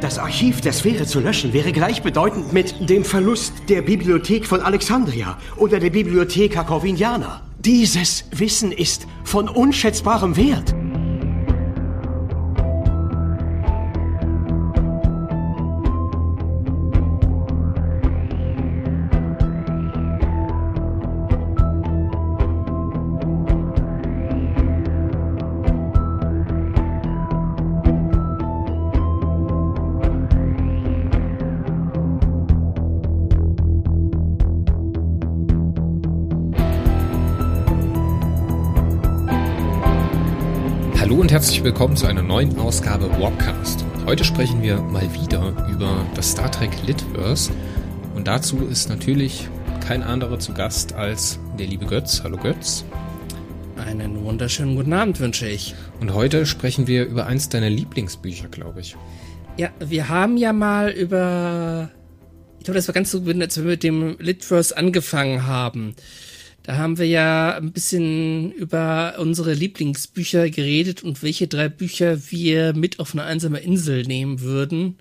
Das Archiv der Sphäre zu löschen wäre gleichbedeutend mit dem Verlust der Bibliothek von Alexandria oder der Bibliotheca Corviniana. Dieses Wissen ist von unschätzbarem Wert. Herzlich willkommen zu einer neuen Ausgabe Warpcast. Heute sprechen wir mal wieder über das Star Trek Litverse und dazu ist natürlich kein anderer zu Gast als der liebe Götz. Hallo Götz. Einen wunderschönen guten Abend wünsche ich. Und heute sprechen wir über eins deiner Lieblingsbücher, glaube ich. Ja, wir haben ja mal über ich glaube, das war ganz so, als wir mit dem Litverse angefangen haben. Da haben wir ja ein bisschen über unsere Lieblingsbücher geredet und welche drei Bücher wir mit auf eine einsame Insel nehmen würden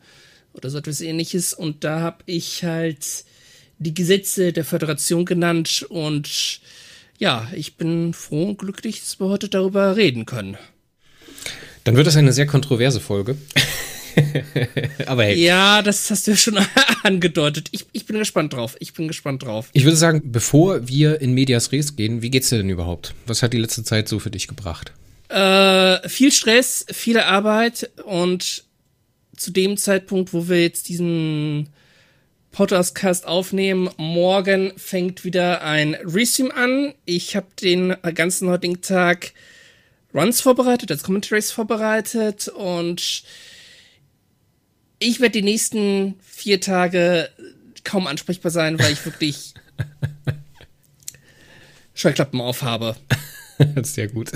oder so etwas ähnliches. Und da habe ich halt die Gesetze der Föderation genannt und ja, ich bin froh und glücklich, dass wir heute darüber reden können. Dann wird das eine sehr kontroverse Folge. Aber hey. Ja, das hast du ja schon angedeutet. Ich, ich bin gespannt drauf. Ich bin gespannt drauf. Ich würde sagen, bevor wir in Medias Res gehen, wie geht's dir denn überhaupt? Was hat die letzte Zeit so für dich gebracht? Äh, viel Stress, viele Arbeit und zu dem Zeitpunkt, wo wir jetzt diesen Podcast aufnehmen, morgen fängt wieder ein Restream an. Ich habe den ganzen heutigen Tag Runs vorbereitet, als Commentaries vorbereitet und ich werde die nächsten vier Tage kaum ansprechbar sein, weil ich wirklich Scheuklappen aufhabe. Sehr gut.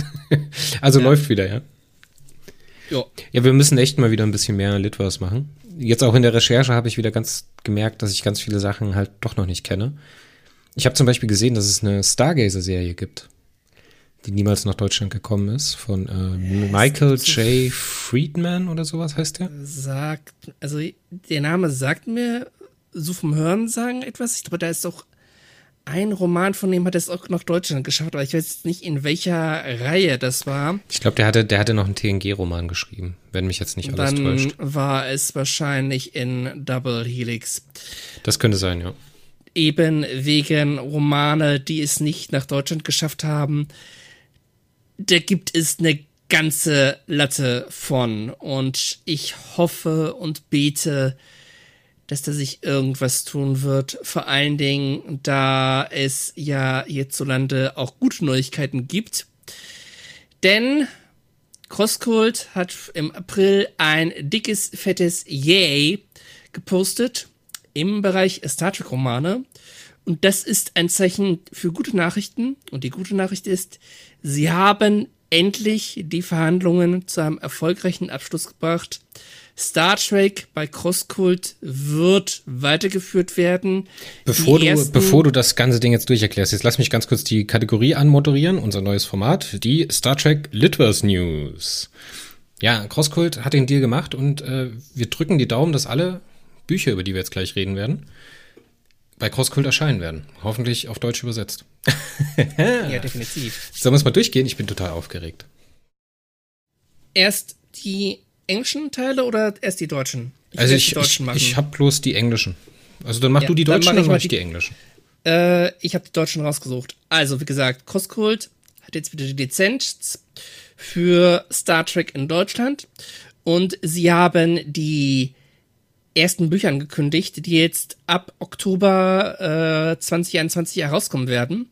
Also ja. läuft wieder, ja? Jo. Ja, wir müssen echt mal wieder ein bisschen mehr Litwas machen. Jetzt auch in der Recherche habe ich wieder ganz gemerkt, dass ich ganz viele Sachen halt doch noch nicht kenne. Ich habe zum Beispiel gesehen, dass es eine Stargazer-Serie gibt die niemals nach Deutschland gekommen ist, von äh, Michael J. Friedman oder sowas heißt der? Sagt, also der Name sagt mir so vom Hören sagen etwas. Ich glaube, da ist doch ein Roman von dem hat es auch nach Deutschland geschafft, aber ich weiß jetzt nicht, in welcher Reihe das war. Ich glaube, der hatte, der hatte noch einen TNG-Roman geschrieben, wenn mich jetzt nicht alles Dann täuscht. war es wahrscheinlich in Double Helix. Das könnte sein, ja. Eben wegen Romane, die es nicht nach Deutschland geschafft haben da gibt es eine ganze Latte von. Und ich hoffe und bete, dass da sich irgendwas tun wird. Vor allen Dingen, da es ja hierzulande auch gute Neuigkeiten gibt. Denn Crosscult hat im April ein dickes, fettes Yay gepostet im Bereich Star Trek Romane. Und das ist ein Zeichen für gute Nachrichten. Und die gute Nachricht ist, sie haben endlich die Verhandlungen zu einem erfolgreichen Abschluss gebracht. Star Trek bei Crosskult wird weitergeführt werden. Bevor du, bevor du das ganze Ding jetzt durcherklärst, jetzt lass mich ganz kurz die Kategorie anmoderieren, unser neues Format, die Star Trek Litverse News. Ja, Crosskult hat den Deal gemacht und äh, wir drücken die Daumen, dass alle Bücher, über die wir jetzt gleich reden werden, bei Crosskult erscheinen werden. Hoffentlich auf Deutsch übersetzt. ja, definitiv. Sollen wir es mal durchgehen? Ich bin total aufgeregt. Erst die englischen Teile oder erst die deutschen? Ich also ich, ich, ich habe bloß die englischen. Also dann mach ja, du die deutschen, dann mach ich, dann mach ich die, die englischen. Äh, ich habe die deutschen rausgesucht. Also, wie gesagt, Crosskult hat jetzt wieder die Lizenz für Star Trek in Deutschland. Und sie haben die ersten Büchern gekündigt, die jetzt ab Oktober äh, 2021 herauskommen werden.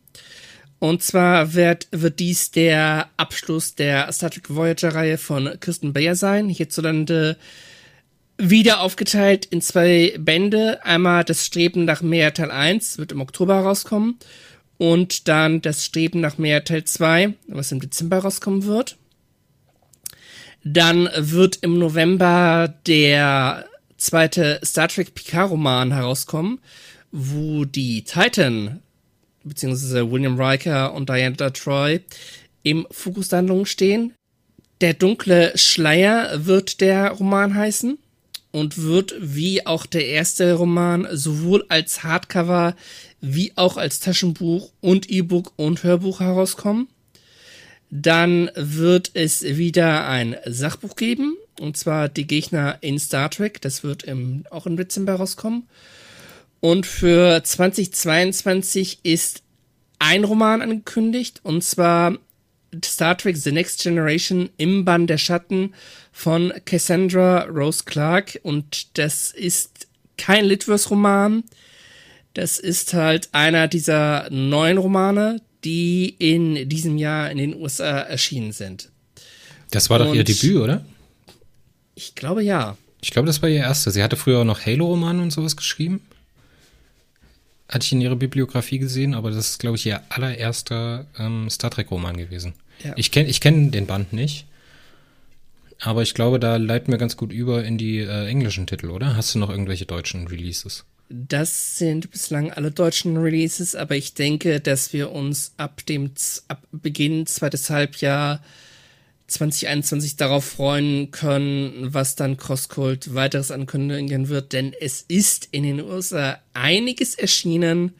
Und zwar wird, wird dies der Abschluss der Star Trek Voyager-Reihe von Kirsten Bayer sein. Hierzulande wieder aufgeteilt in zwei Bände. Einmal das Streben nach mehr Teil 1 wird im Oktober rauskommen. Und dann das Streben nach mehr Teil 2, was im Dezember rauskommen wird. Dann wird im November der zweite Star Trek Picard-Roman herauskommen, wo die Titan, beziehungsweise William Riker und Diana Troy, im Fokus der Handlung stehen. Der dunkle Schleier wird der Roman heißen. und wird wie auch der erste Roman sowohl als Hardcover wie auch als Taschenbuch und E-Book und Hörbuch herauskommen. Dann wird es wieder ein Sachbuch geben, und zwar die Gegner in Star Trek. Das wird im, auch im Dezember rauskommen. Und für 2022 ist ein Roman angekündigt, und zwar Star Trek The Next Generation im Bann der Schatten von Cassandra Rose Clark. Und das ist kein Litverse-Roman. Das ist halt einer dieser neuen Romane, die in diesem Jahr in den USA erschienen sind. Das war doch Und ihr Debüt, oder? Ich glaube ja. Ich glaube, das war ihr erster. Sie hatte früher auch noch Halo-Romane und sowas geschrieben. Hatte ich in ihrer Bibliografie gesehen, aber das ist, glaube ich, ihr allererster ähm, Star Trek-Roman gewesen. Ja. Ich kenne ich kenn den Band nicht. Aber ich glaube, da leiten wir ganz gut über in die äh, englischen Titel, oder? Hast du noch irgendwelche deutschen Releases? Das sind bislang alle deutschen Releases, aber ich denke, dass wir uns ab dem ab Beginn zweites Halbjahr 2021 darauf freuen können, was dann Crosscult weiteres ankündigen wird, denn es ist in den USA einiges erschienen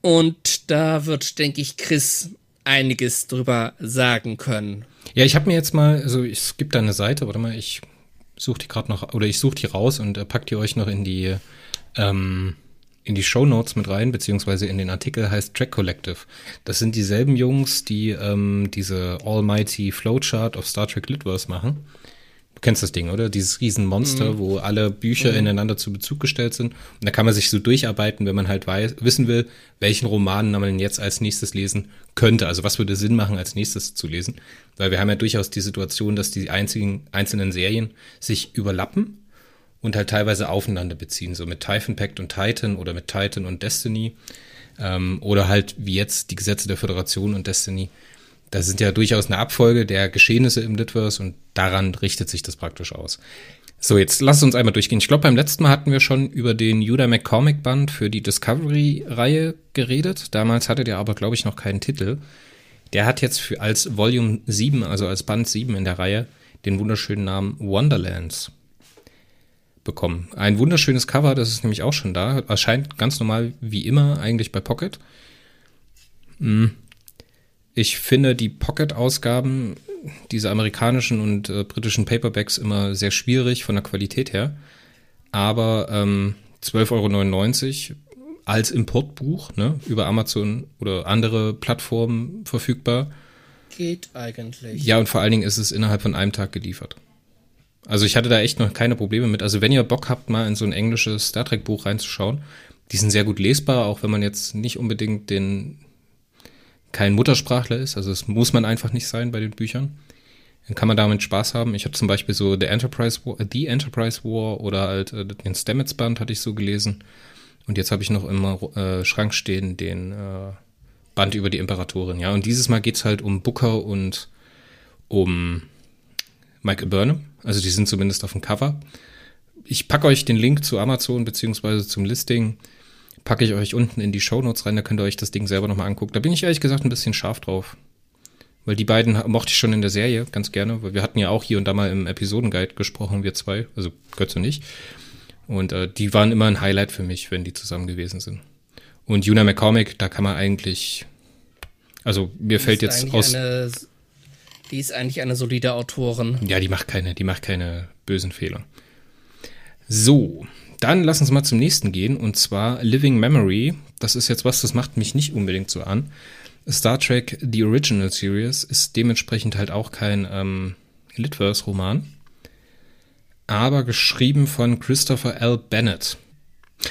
und da wird, denke ich, Chris einiges drüber sagen können. Ja, ich habe mir jetzt mal, also es gibt da eine Seite, warte mal, ich suche die gerade noch, oder ich suche die raus und äh, pack die euch noch in die, ähm, in die Show Notes mit rein, beziehungsweise in den Artikel heißt Track Collective. Das sind dieselben Jungs, die ähm, diese Almighty Flowchart of Star Trek Litverse machen. Du kennst das Ding, oder? Dieses Riesenmonster, mhm. wo alle Bücher mhm. ineinander zu Bezug gestellt sind. Und da kann man sich so durcharbeiten, wenn man halt weiß, wissen will, welchen Roman man jetzt als nächstes lesen könnte. Also was würde Sinn machen, als nächstes zu lesen. Weil wir haben ja durchaus die Situation, dass die einzigen, einzelnen Serien sich überlappen und halt teilweise aufeinander beziehen. So mit Typhon Pact und Titan oder mit Titan und Destiny. Ähm, oder halt wie jetzt die Gesetze der Föderation und Destiny da sind ja durchaus eine Abfolge der Geschehnisse im Litverse und daran richtet sich das praktisch aus. So, jetzt lasst uns einmal durchgehen. Ich glaube, beim letzten Mal hatten wir schon über den Judah McCormick Band für die Discovery-Reihe geredet. Damals hatte der aber, glaube ich, noch keinen Titel. Der hat jetzt für als Volume 7, also als Band 7 in der Reihe, den wunderschönen Namen Wonderlands bekommen. Ein wunderschönes Cover, das ist nämlich auch schon da. Erscheint ganz normal wie immer eigentlich bei Pocket. Hm. Ich finde die Pocket-Ausgaben, diese amerikanischen und äh, britischen Paperbacks immer sehr schwierig von der Qualität her. Aber ähm, 12,99 Euro als Importbuch ne, über Amazon oder andere Plattformen verfügbar. Geht eigentlich. Ja, und vor allen Dingen ist es innerhalb von einem Tag geliefert. Also ich hatte da echt noch keine Probleme mit. Also wenn ihr Bock habt, mal in so ein englisches Star Trek Buch reinzuschauen, die sind sehr gut lesbar, auch wenn man jetzt nicht unbedingt den kein Muttersprachler ist, also es muss man einfach nicht sein bei den Büchern. Dann kann man damit Spaß haben. Ich habe zum Beispiel so The Enterprise War, The Enterprise War oder halt äh, den Stamets Band hatte ich so gelesen. Und jetzt habe ich noch im äh, Schrank stehen den äh, Band über die Imperatorin. Ja, und dieses Mal geht's halt um Booker und um Michael Burnham. Also die sind zumindest auf dem Cover. Ich packe euch den Link zu Amazon beziehungsweise zum Listing Packe ich euch unten in die Shownotes rein, da könnt ihr euch das Ding selber nochmal angucken. Da bin ich ehrlich gesagt ein bisschen scharf drauf. Weil die beiden mochte ich schon in der Serie ganz gerne, weil wir hatten ja auch hier und da mal im Episodenguide gesprochen, wir zwei, also Götz und ich. Und äh, die waren immer ein Highlight für mich, wenn die zusammen gewesen sind. Und Juna McCormick, da kann man eigentlich, also mir die fällt jetzt aus. Eine, die ist eigentlich eine solide Autorin. Ja, die macht keine, die macht keine bösen Fehler. So, dann lass uns mal zum nächsten gehen und zwar Living Memory. Das ist jetzt was, das macht mich nicht unbedingt so an. Star Trek The Original Series ist dementsprechend halt auch kein ähm, Litverse-Roman, aber geschrieben von Christopher L. Bennett.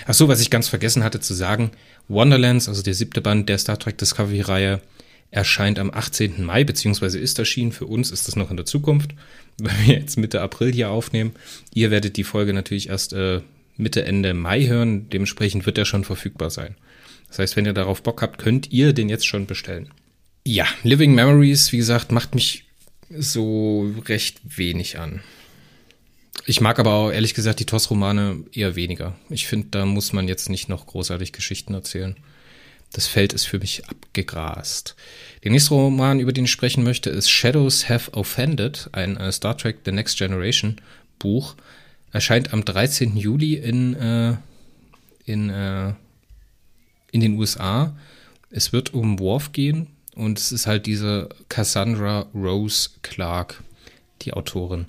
Ach so, was ich ganz vergessen hatte zu sagen, Wonderlands, also der siebte Band der Star Trek Discovery-Reihe, erscheint am 18. Mai, beziehungsweise ist erschienen. Für uns ist das noch in der Zukunft, weil wir jetzt Mitte April hier aufnehmen. Ihr werdet die Folge natürlich erst äh, Mitte, Ende Mai hören. Dementsprechend wird er schon verfügbar sein. Das heißt, wenn ihr darauf Bock habt, könnt ihr den jetzt schon bestellen. Ja, Living Memories, wie gesagt, macht mich so recht wenig an. Ich mag aber auch ehrlich gesagt die TOS-Romane eher weniger. Ich finde, da muss man jetzt nicht noch großartig Geschichten erzählen. Das Feld ist für mich abgegrast. Der nächste Roman, über den ich sprechen möchte, ist Shadows Have Offended, ein äh, Star Trek The Next Generation Buch. Erscheint am 13. Juli in, äh, in, äh, in den USA. Es wird um Worf gehen und es ist halt diese Cassandra Rose Clark, die Autorin.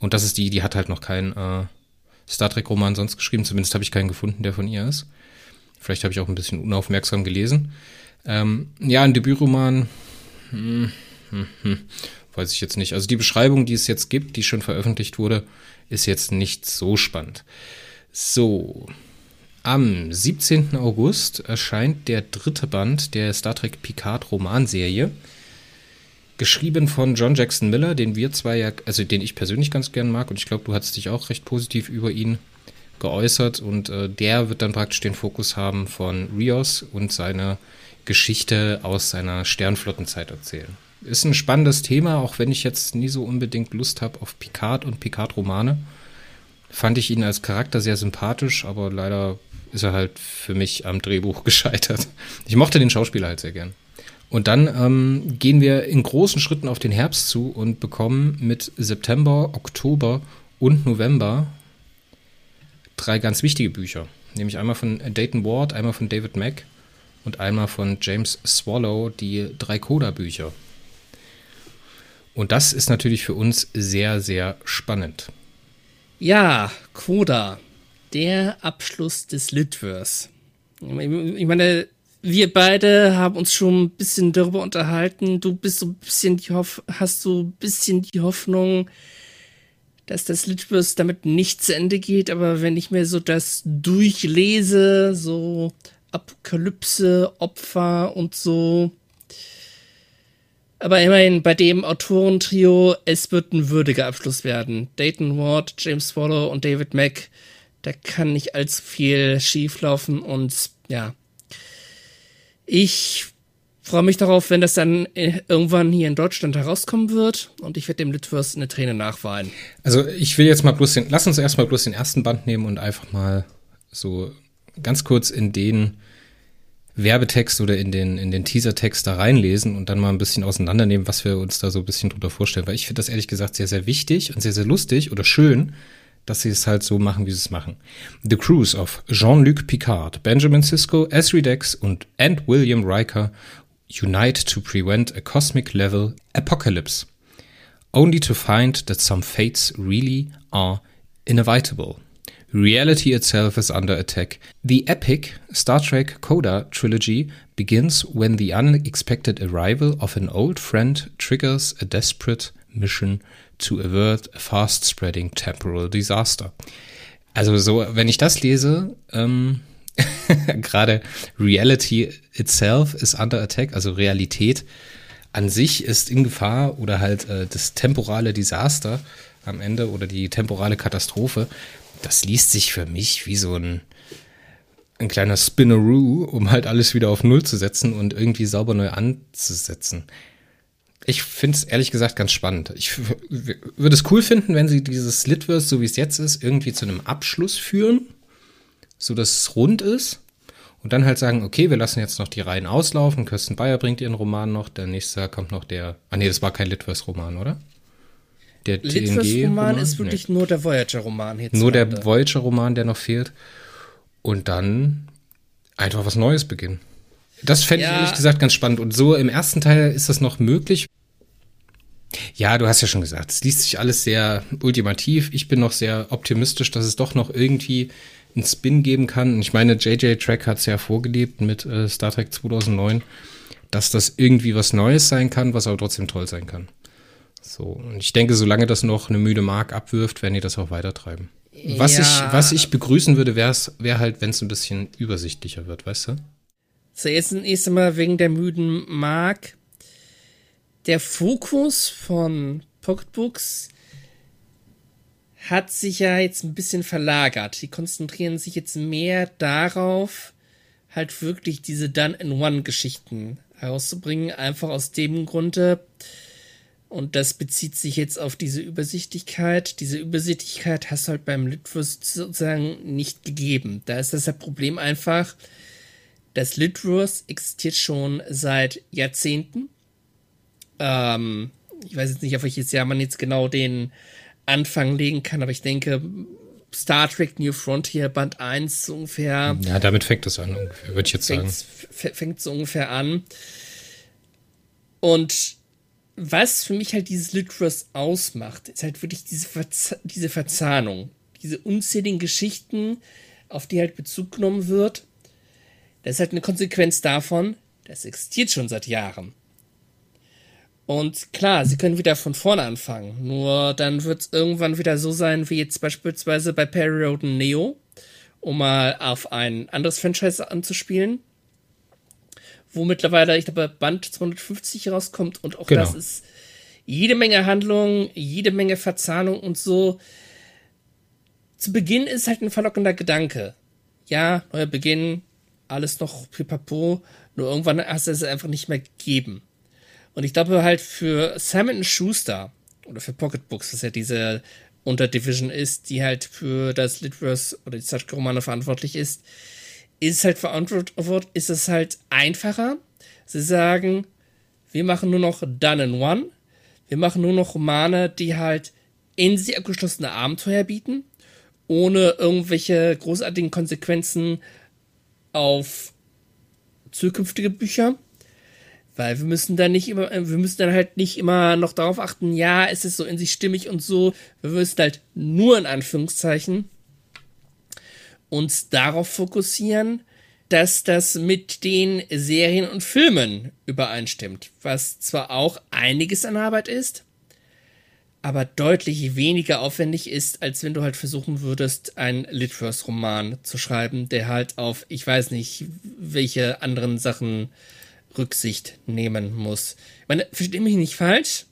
Und das ist die, die hat halt noch keinen äh, Star Trek-Roman sonst geschrieben. Zumindest habe ich keinen gefunden, der von ihr ist. Vielleicht habe ich auch ein bisschen unaufmerksam gelesen. Ähm, ja, ein Debütroman. Hm, hm, hm, weiß ich jetzt nicht. Also die Beschreibung, die es jetzt gibt, die schon veröffentlicht wurde, ist jetzt nicht so spannend. So, am 17. August erscheint der dritte Band der Star Trek Picard Romanserie. Geschrieben von John Jackson Miller, den wir zwei ja, also den ich persönlich ganz gern mag und ich glaube, du hast dich auch recht positiv über ihn geäußert und äh, der wird dann praktisch den Fokus haben von Rios und seine Geschichte aus seiner Sternflottenzeit erzählen. Ist ein spannendes Thema, auch wenn ich jetzt nie so unbedingt Lust habe auf Picard und Picard-Romane. Fand ich ihn als Charakter sehr sympathisch, aber leider ist er halt für mich am Drehbuch gescheitert. Ich mochte den Schauspieler halt sehr gern. Und dann ähm, gehen wir in großen Schritten auf den Herbst zu und bekommen mit September, Oktober und November drei ganz wichtige Bücher. Nämlich einmal von Dayton Ward, einmal von David Mack und einmal von James Swallow, die drei Coda-Bücher. Und das ist natürlich für uns sehr, sehr spannend. Ja, Coda der Abschluss des Litverse. Ich meine, wir beide haben uns schon ein bisschen darüber unterhalten. Du bist so ein bisschen die Hoff hast so ein bisschen die Hoffnung, dass das Litverse damit nicht zu Ende geht. Aber wenn ich mir so das durchlese, so Apokalypse, Opfer und so. Aber immerhin bei dem Autorentrio, es wird ein würdiger Abschluss werden. Dayton Ward, James Swallow und David Mack da kann nicht allzu viel schieflaufen und ja. Ich freue mich darauf, wenn das dann äh, irgendwann hier in Deutschland herauskommen wird und ich werde dem Litwurst eine Träne nachweinen. Also ich will jetzt mal bloß den, lass uns erstmal bloß den ersten Band nehmen und einfach mal so ganz kurz in den Werbetext oder in den, in den Teasertext da reinlesen und dann mal ein bisschen auseinandernehmen, was wir uns da so ein bisschen drunter vorstellen. Weil ich finde das ehrlich gesagt sehr, sehr wichtig und sehr, sehr lustig oder schön, dass sie es halt so machen, wie sie es machen. The Cruise of Jean-Luc Picard, Benjamin Sisko, Esri Dex und and William Riker unite to prevent a cosmic level apocalypse, only to find that some fates really are inevitable. Reality itself is under attack. The epic Star Trek Coda trilogy begins when the unexpected arrival of an old friend triggers a desperate mission to avert a fast-spreading temporal disaster. Also so, wenn ich das lese, ähm, gerade Reality itself is under attack, also Realität an sich ist in Gefahr oder halt äh, das temporale Desaster am Ende oder die temporale Katastrophe, das liest sich für mich wie so ein, ein kleiner Spinneroo, um halt alles wieder auf Null zu setzen und irgendwie sauber neu anzusetzen. Ich finde es ehrlich gesagt ganz spannend. Ich würde es cool finden, wenn sie dieses Litverse, so wie es jetzt ist, irgendwie zu einem Abschluss führen, so dass es rund ist. Und dann halt sagen, okay, wir lassen jetzt noch die Reihen auslaufen. Kirsten Bayer bringt ihren Roman noch. Der nächste kommt noch der. Ah, nee, das war kein Litverse-Roman, oder? Der TNG-Roman ist wirklich nee. nur der Voyager-Roman. Nur der Voyager-Roman, der noch fehlt. Und dann einfach was Neues beginnen. Das fände ja. ich ehrlich gesagt ganz spannend. Und so im ersten Teil ist das noch möglich, ja, du hast ja schon gesagt, es liest sich alles sehr ultimativ. Ich bin noch sehr optimistisch, dass es doch noch irgendwie einen Spin geben kann. Ich meine, JJ Track hat es ja vorgelebt mit äh, Star Trek 2009, dass das irgendwie was Neues sein kann, was aber trotzdem toll sein kann. So, und ich denke, solange das noch eine müde Mark abwirft, werden die das auch weitertreiben. Was, ja. ich, was ich begrüßen würde, wäre wär halt, wenn es ein bisschen übersichtlicher wird, weißt du? Zuerst erst einmal wegen der müden Mark der Fokus von Pocketbooks hat sich ja jetzt ein bisschen verlagert. Die konzentrieren sich jetzt mehr darauf, halt wirklich diese Done-in-One-Geschichten herauszubringen. Einfach aus dem Grunde, und das bezieht sich jetzt auf diese Übersichtlichkeit. Diese Übersichtlichkeit hast du halt beim Litverse sozusagen nicht gegeben. Da ist das, Problem einfach, das Litverse existiert schon seit Jahrzehnten ähm, ich weiß jetzt nicht, auf welches Jahr man jetzt genau den Anfang legen kann, aber ich denke, Star Trek New Frontier Band 1 so ungefähr. Ja, damit fängt es an, würde ich jetzt sagen. Fängt so ungefähr an. Und was für mich halt dieses Litros ausmacht, ist halt wirklich diese, Verz diese Verzahnung. Diese unzähligen Geschichten, auf die halt Bezug genommen wird. Das ist halt eine Konsequenz davon, das existiert schon seit Jahren. Und klar, sie können wieder von vorne anfangen. Nur dann wird es irgendwann wieder so sein, wie jetzt beispielsweise bei Perry Road Neo, um mal auf ein anderes Franchise anzuspielen, wo mittlerweile, ich glaube, Band 250 rauskommt und auch genau. das ist jede Menge Handlung, jede Menge Verzahnung und so. Zu Beginn ist halt ein verlockender Gedanke. Ja, neuer Beginn, alles noch pipapo, nur irgendwann hast du es einfach nicht mehr gegeben. Und ich glaube halt für Simon Schuster oder für Pocketbooks, was ja diese Unterdivision ist, die halt für das Litverse oder die Zeitschriftromane verantwortlich ist, ist halt verantwortlich, ist es halt einfacher. Sie sagen, wir machen nur noch Done in One. Wir machen nur noch Romane, die halt in sich abgeschlossene Abenteuer bieten, ohne irgendwelche großartigen Konsequenzen auf zukünftige Bücher weil wir müssen dann nicht immer, äh, wir müssen dann halt nicht immer noch darauf achten, ja, es ist so in sich stimmig und so. Wir müssen halt nur in Anführungszeichen uns darauf fokussieren, dass das mit den Serien und Filmen übereinstimmt, was zwar auch einiges an Arbeit ist, aber deutlich weniger aufwendig ist, als wenn du halt versuchen würdest, einen Litverse-Roman zu schreiben, der halt auf, ich weiß nicht, welche anderen Sachen Rücksicht nehmen muss. Ich meine, verstehe mich nicht falsch.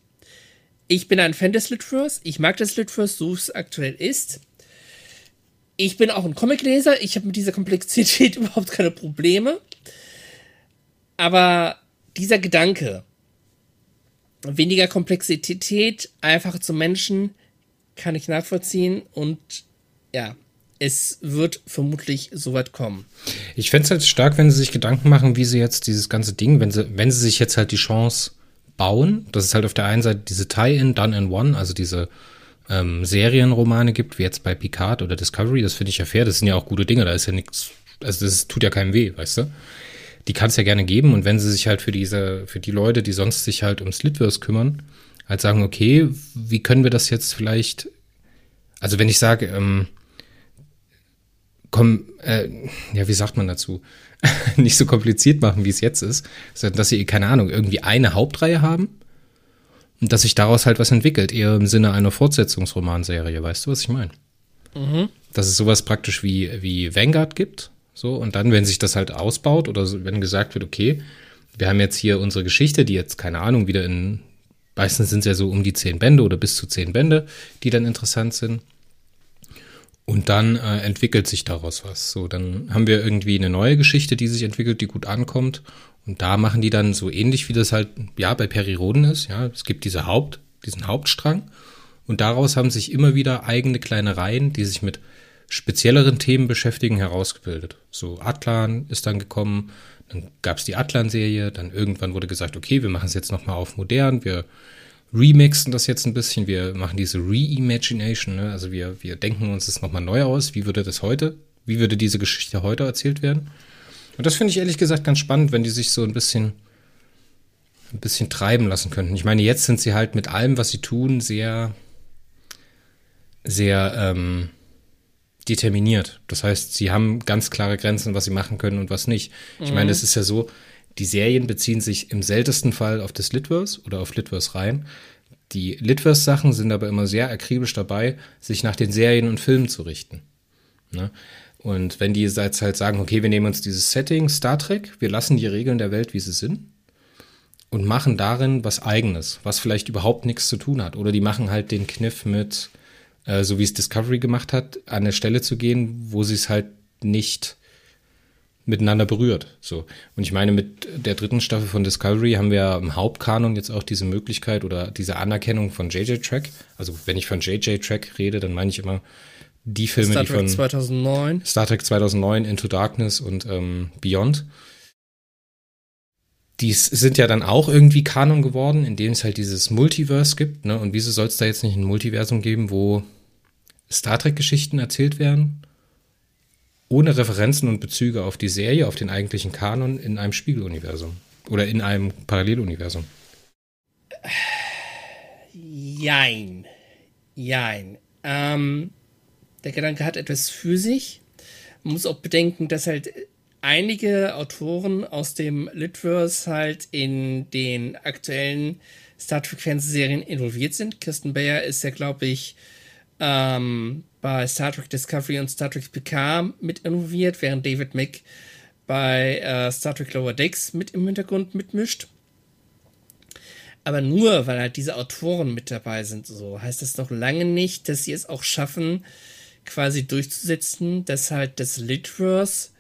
Ich bin ein Fan des Litverse. Ich mag das Litverse, so es aktuell ist. Ich bin auch ein Comicleser. Ich habe mit dieser Komplexität überhaupt keine Probleme. Aber dieser Gedanke, weniger Komplexität, einfacher zu Menschen, kann ich nachvollziehen. Und ja, es wird vermutlich so weit kommen. Ich fände es halt stark, wenn sie sich Gedanken machen, wie sie jetzt dieses ganze Ding, wenn sie, wenn sie sich jetzt halt die Chance bauen, dass es halt auf der einen Seite diese Tie-In, Done in One, also diese ähm, Serienromane gibt, wie jetzt bei Picard oder Discovery, das finde ich ja fair, das sind ja auch gute Dinge, da ist ja nichts, also das tut ja keinem weh, weißt du? Die kann es ja gerne geben und wenn sie sich halt für diese, für die Leute, die sonst sich halt um Slitverse kümmern, halt sagen, okay, wie können wir das jetzt vielleicht, also wenn ich sage, ähm, komm, äh, ja, wie sagt man dazu? nicht so kompliziert machen, wie es jetzt ist, sondern dass sie, keine Ahnung, irgendwie eine Hauptreihe haben und dass sich daraus halt was entwickelt, eher im Sinne einer Fortsetzungsromanserie, weißt du, was ich meine? Mhm. Dass es sowas praktisch wie, wie Vanguard gibt, so, und dann, wenn sich das halt ausbaut oder wenn gesagt wird, okay, wir haben jetzt hier unsere Geschichte, die jetzt, keine Ahnung, wieder in, meistens sind es ja so um die zehn Bände oder bis zu zehn Bände, die dann interessant sind. Und dann äh, entwickelt sich daraus was. So, dann haben wir irgendwie eine neue Geschichte, die sich entwickelt, die gut ankommt. Und da machen die dann so ähnlich, wie das halt, ja, bei Periroden ist. Ja, es gibt diese Haupt, diesen Hauptstrang. Und daraus haben sich immer wieder eigene kleine Reihen, die sich mit spezielleren Themen beschäftigen, herausgebildet. So Atlan ist dann gekommen, dann gab es die Atlan-Serie, dann irgendwann wurde gesagt, okay, wir machen es jetzt nochmal auf modern, wir remixen das jetzt ein bisschen, wir machen diese Reimagination, ne? also wir, wir denken uns das nochmal neu aus, wie würde das heute, wie würde diese Geschichte heute erzählt werden. Und das finde ich ehrlich gesagt ganz spannend, wenn die sich so ein bisschen, ein bisschen treiben lassen könnten. Ich meine, jetzt sind sie halt mit allem, was sie tun, sehr, sehr ähm, determiniert. Das heißt, sie haben ganz klare Grenzen, was sie machen können und was nicht. Ich meine, mhm. es ist ja so, die Serien beziehen sich im seltensten Fall auf das Litverse oder auf Litverse rein. Die Litverse-Sachen sind aber immer sehr akribisch dabei, sich nach den Serien und Filmen zu richten. Ne? Und wenn die jetzt halt sagen, okay, wir nehmen uns dieses Setting Star Trek, wir lassen die Regeln der Welt, wie sie sind, und machen darin was Eigenes, was vielleicht überhaupt nichts zu tun hat. Oder die machen halt den Kniff mit, äh, so wie es Discovery gemacht hat, an eine Stelle zu gehen, wo sie es halt nicht miteinander berührt. So. Und ich meine, mit der dritten Staffel von Discovery haben wir im Hauptkanon jetzt auch diese Möglichkeit oder diese Anerkennung von JJ Track. Also wenn ich von JJ Track rede, dann meine ich immer die Filme, Star die von 2009. Star Trek 2009, Into Darkness und ähm, Beyond. die sind ja dann auch irgendwie Kanon geworden, indem es halt dieses Multiverse gibt. Ne? Und wieso soll es da jetzt nicht ein Multiversum geben, wo Star Trek-Geschichten erzählt werden? Ohne Referenzen und Bezüge auf die Serie, auf den eigentlichen Kanon in einem Spiegeluniversum. Oder in einem Paralleluniversum. Jein. Jein. Ähm, der Gedanke hat etwas für sich. Man muss auch bedenken, dass halt einige Autoren aus dem Litverse halt in den aktuellen Star Trek Fernsehserien involviert sind. Kirsten Bayer ist ja, glaube ich, ähm, bei Star Trek Discovery und Star Trek Picard mit involviert, während David Mick bei äh, Star Trek Lower Decks mit im Hintergrund mitmischt. Aber nur weil halt diese Autoren mit dabei sind, so heißt das noch lange nicht, dass sie es auch schaffen, quasi durchzusetzen, dass halt das Litverse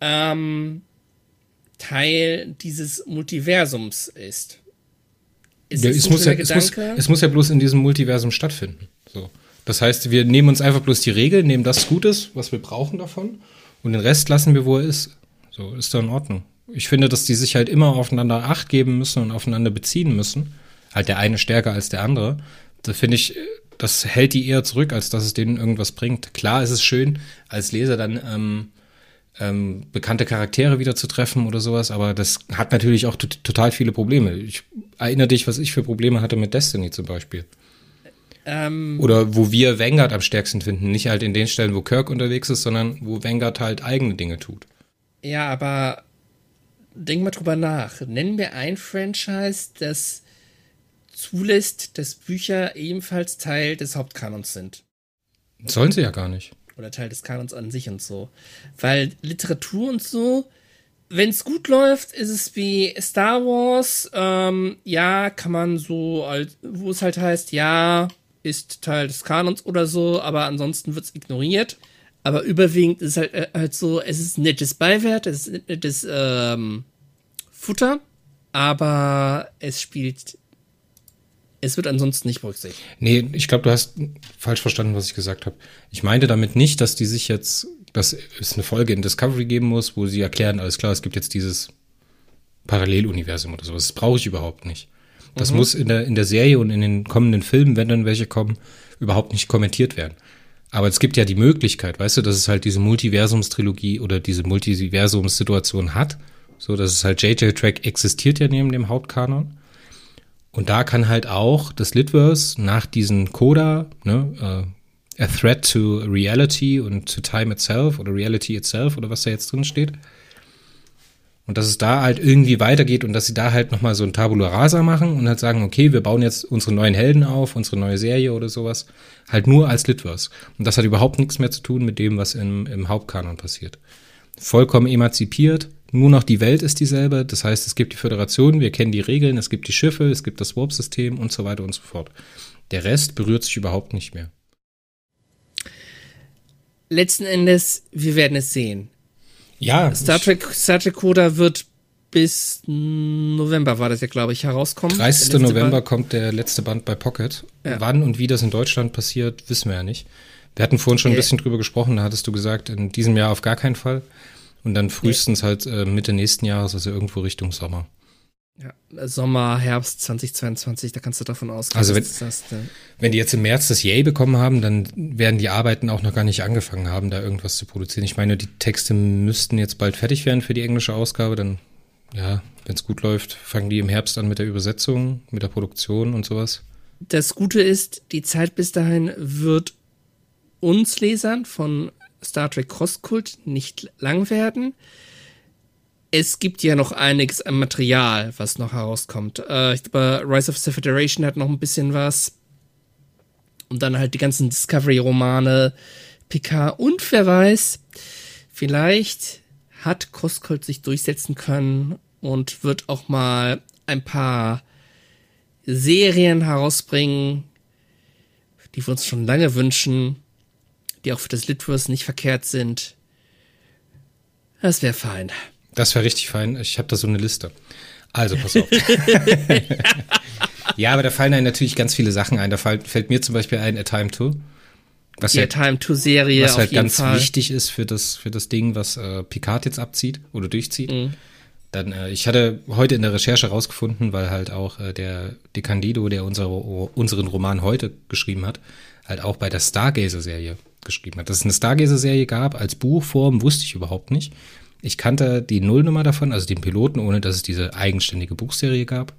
ähm, Teil dieses Multiversums ist. ist ja, es, muss ja, es, muss, es muss ja bloß in diesem Multiversum stattfinden. So. Das heißt, wir nehmen uns einfach bloß die Regeln, nehmen das Gutes, was wir brauchen davon, und den Rest lassen wir, wo er ist. So, ist doch in Ordnung. Ich finde, dass die sich halt immer aufeinander Acht geben müssen und aufeinander beziehen müssen. Halt der eine stärker als der andere. Da finde ich, das hält die eher zurück, als dass es denen irgendwas bringt. Klar ist es schön, als Leser dann ähm, ähm, bekannte Charaktere wieder zu treffen oder sowas, aber das hat natürlich auch total viele Probleme. Ich erinnere dich, was ich für Probleme hatte mit Destiny zum Beispiel. Ähm, oder wo wir Vanguard am stärksten finden. Nicht halt in den Stellen, wo Kirk unterwegs ist, sondern wo Vanguard halt eigene Dinge tut. Ja, aber denk mal drüber nach. Nennen wir ein Franchise, das zulässt, dass Bücher ebenfalls Teil des Hauptkanons sind. Sollen sie ja gar nicht oder Teil des Kanons an sich und so. Weil Literatur und so, wenn es gut läuft, ist es wie Star Wars, ähm, ja, kann man so, wo es halt heißt, ja, ist Teil des Kanons oder so, aber ansonsten wird es ignoriert. Aber überwiegend ist halt, äh, halt so, es ist ein nettes Beiwert, es ist ein nettes ähm, Futter, aber es spielt es wird ansonsten nicht berücksichtigt. Nee, ich glaube, du hast falsch verstanden, was ich gesagt habe. Ich meinte damit nicht, dass die sich jetzt, dass es eine Folge in Discovery geben muss, wo sie erklären, alles klar, es gibt jetzt dieses Paralleluniversum oder sowas. Das brauche ich überhaupt nicht. Das mhm. muss in der, in der Serie und in den kommenden Filmen, wenn dann welche kommen, überhaupt nicht kommentiert werden. Aber es gibt ja die Möglichkeit, weißt du, dass es halt diese Multiversumstrilogie oder diese Multiversumssituation hat. So, dass es halt JJ-Track existiert ja neben dem Hauptkanon. Und da kann halt auch das Litverse nach diesen Coda, ne, uh, a threat to reality und to time itself oder reality itself oder was da jetzt drin steht. Und dass es da halt irgendwie weitergeht und dass sie da halt nochmal so ein Tabula Rasa machen und halt sagen, okay, wir bauen jetzt unsere neuen Helden auf, unsere neue Serie oder sowas, halt nur als Litverse. Und das hat überhaupt nichts mehr zu tun mit dem, was im, im Hauptkanon passiert. Vollkommen emanzipiert, nur noch die Welt ist dieselbe. Das heißt, es gibt die Föderation, wir kennen die Regeln, es gibt die Schiffe, es gibt das Warp-System und so weiter und so fort. Der Rest berührt sich überhaupt nicht mehr. Letzten Endes, wir werden es sehen. Ja. Star Trek, Star Trek Coda wird bis November war das ja, glaube ich, herauskommen. 30. November Band. kommt der letzte Band bei Pocket. Ja. Wann und wie das in Deutschland passiert, wissen wir ja nicht. Wir hatten vorhin schon ein bisschen drüber gesprochen, da hattest du gesagt, in diesem Jahr auf gar keinen Fall. Und dann frühestens halt äh, Mitte nächsten Jahres, also irgendwo Richtung Sommer. Ja, Sommer, Herbst 2022, da kannst du davon ausgehen. Also wenn, das, äh, wenn die jetzt im März das Yay bekommen haben, dann werden die Arbeiten auch noch gar nicht angefangen haben, da irgendwas zu produzieren. Ich meine, die Texte müssten jetzt bald fertig werden für die englische Ausgabe. Dann, ja, wenn es gut läuft, fangen die im Herbst an mit der Übersetzung, mit der Produktion und sowas. Das Gute ist, die Zeit bis dahin wird uns Lesern von Star Trek Cross Cult nicht lang werden. Es gibt ja noch einiges an Material, was noch herauskommt. Äh, ich glaube, Rise of the Federation hat noch ein bisschen was. Und dann halt die ganzen Discovery-Romane, Picard und wer weiß, vielleicht hat Crosscult sich durchsetzen können und wird auch mal ein paar Serien herausbringen, die wir uns schon lange wünschen die auch für das Litverse nicht verkehrt sind. Das wäre fein. Das wäre richtig fein. Ich habe da so eine Liste. Also, pass auf. ja, aber da fallen einem natürlich ganz viele Sachen ein. Da fällt, mir zum Beispiel ein A Time To. Was die halt, A Time To Serie. Was halt ganz Fall. wichtig ist für das, für das Ding, was äh, Picard jetzt abzieht oder durchzieht. Mhm. Dann, äh, ich hatte heute in der Recherche rausgefunden, weil halt auch äh, der De Candido, der unsere, unseren Roman heute geschrieben hat, halt auch bei der Stargazer-Serie geschrieben hat. Dass es eine Stargazer-Serie gab als Buchform, wusste ich überhaupt nicht. Ich kannte die Nullnummer davon, also den Piloten, ohne dass es diese eigenständige Buchserie gab,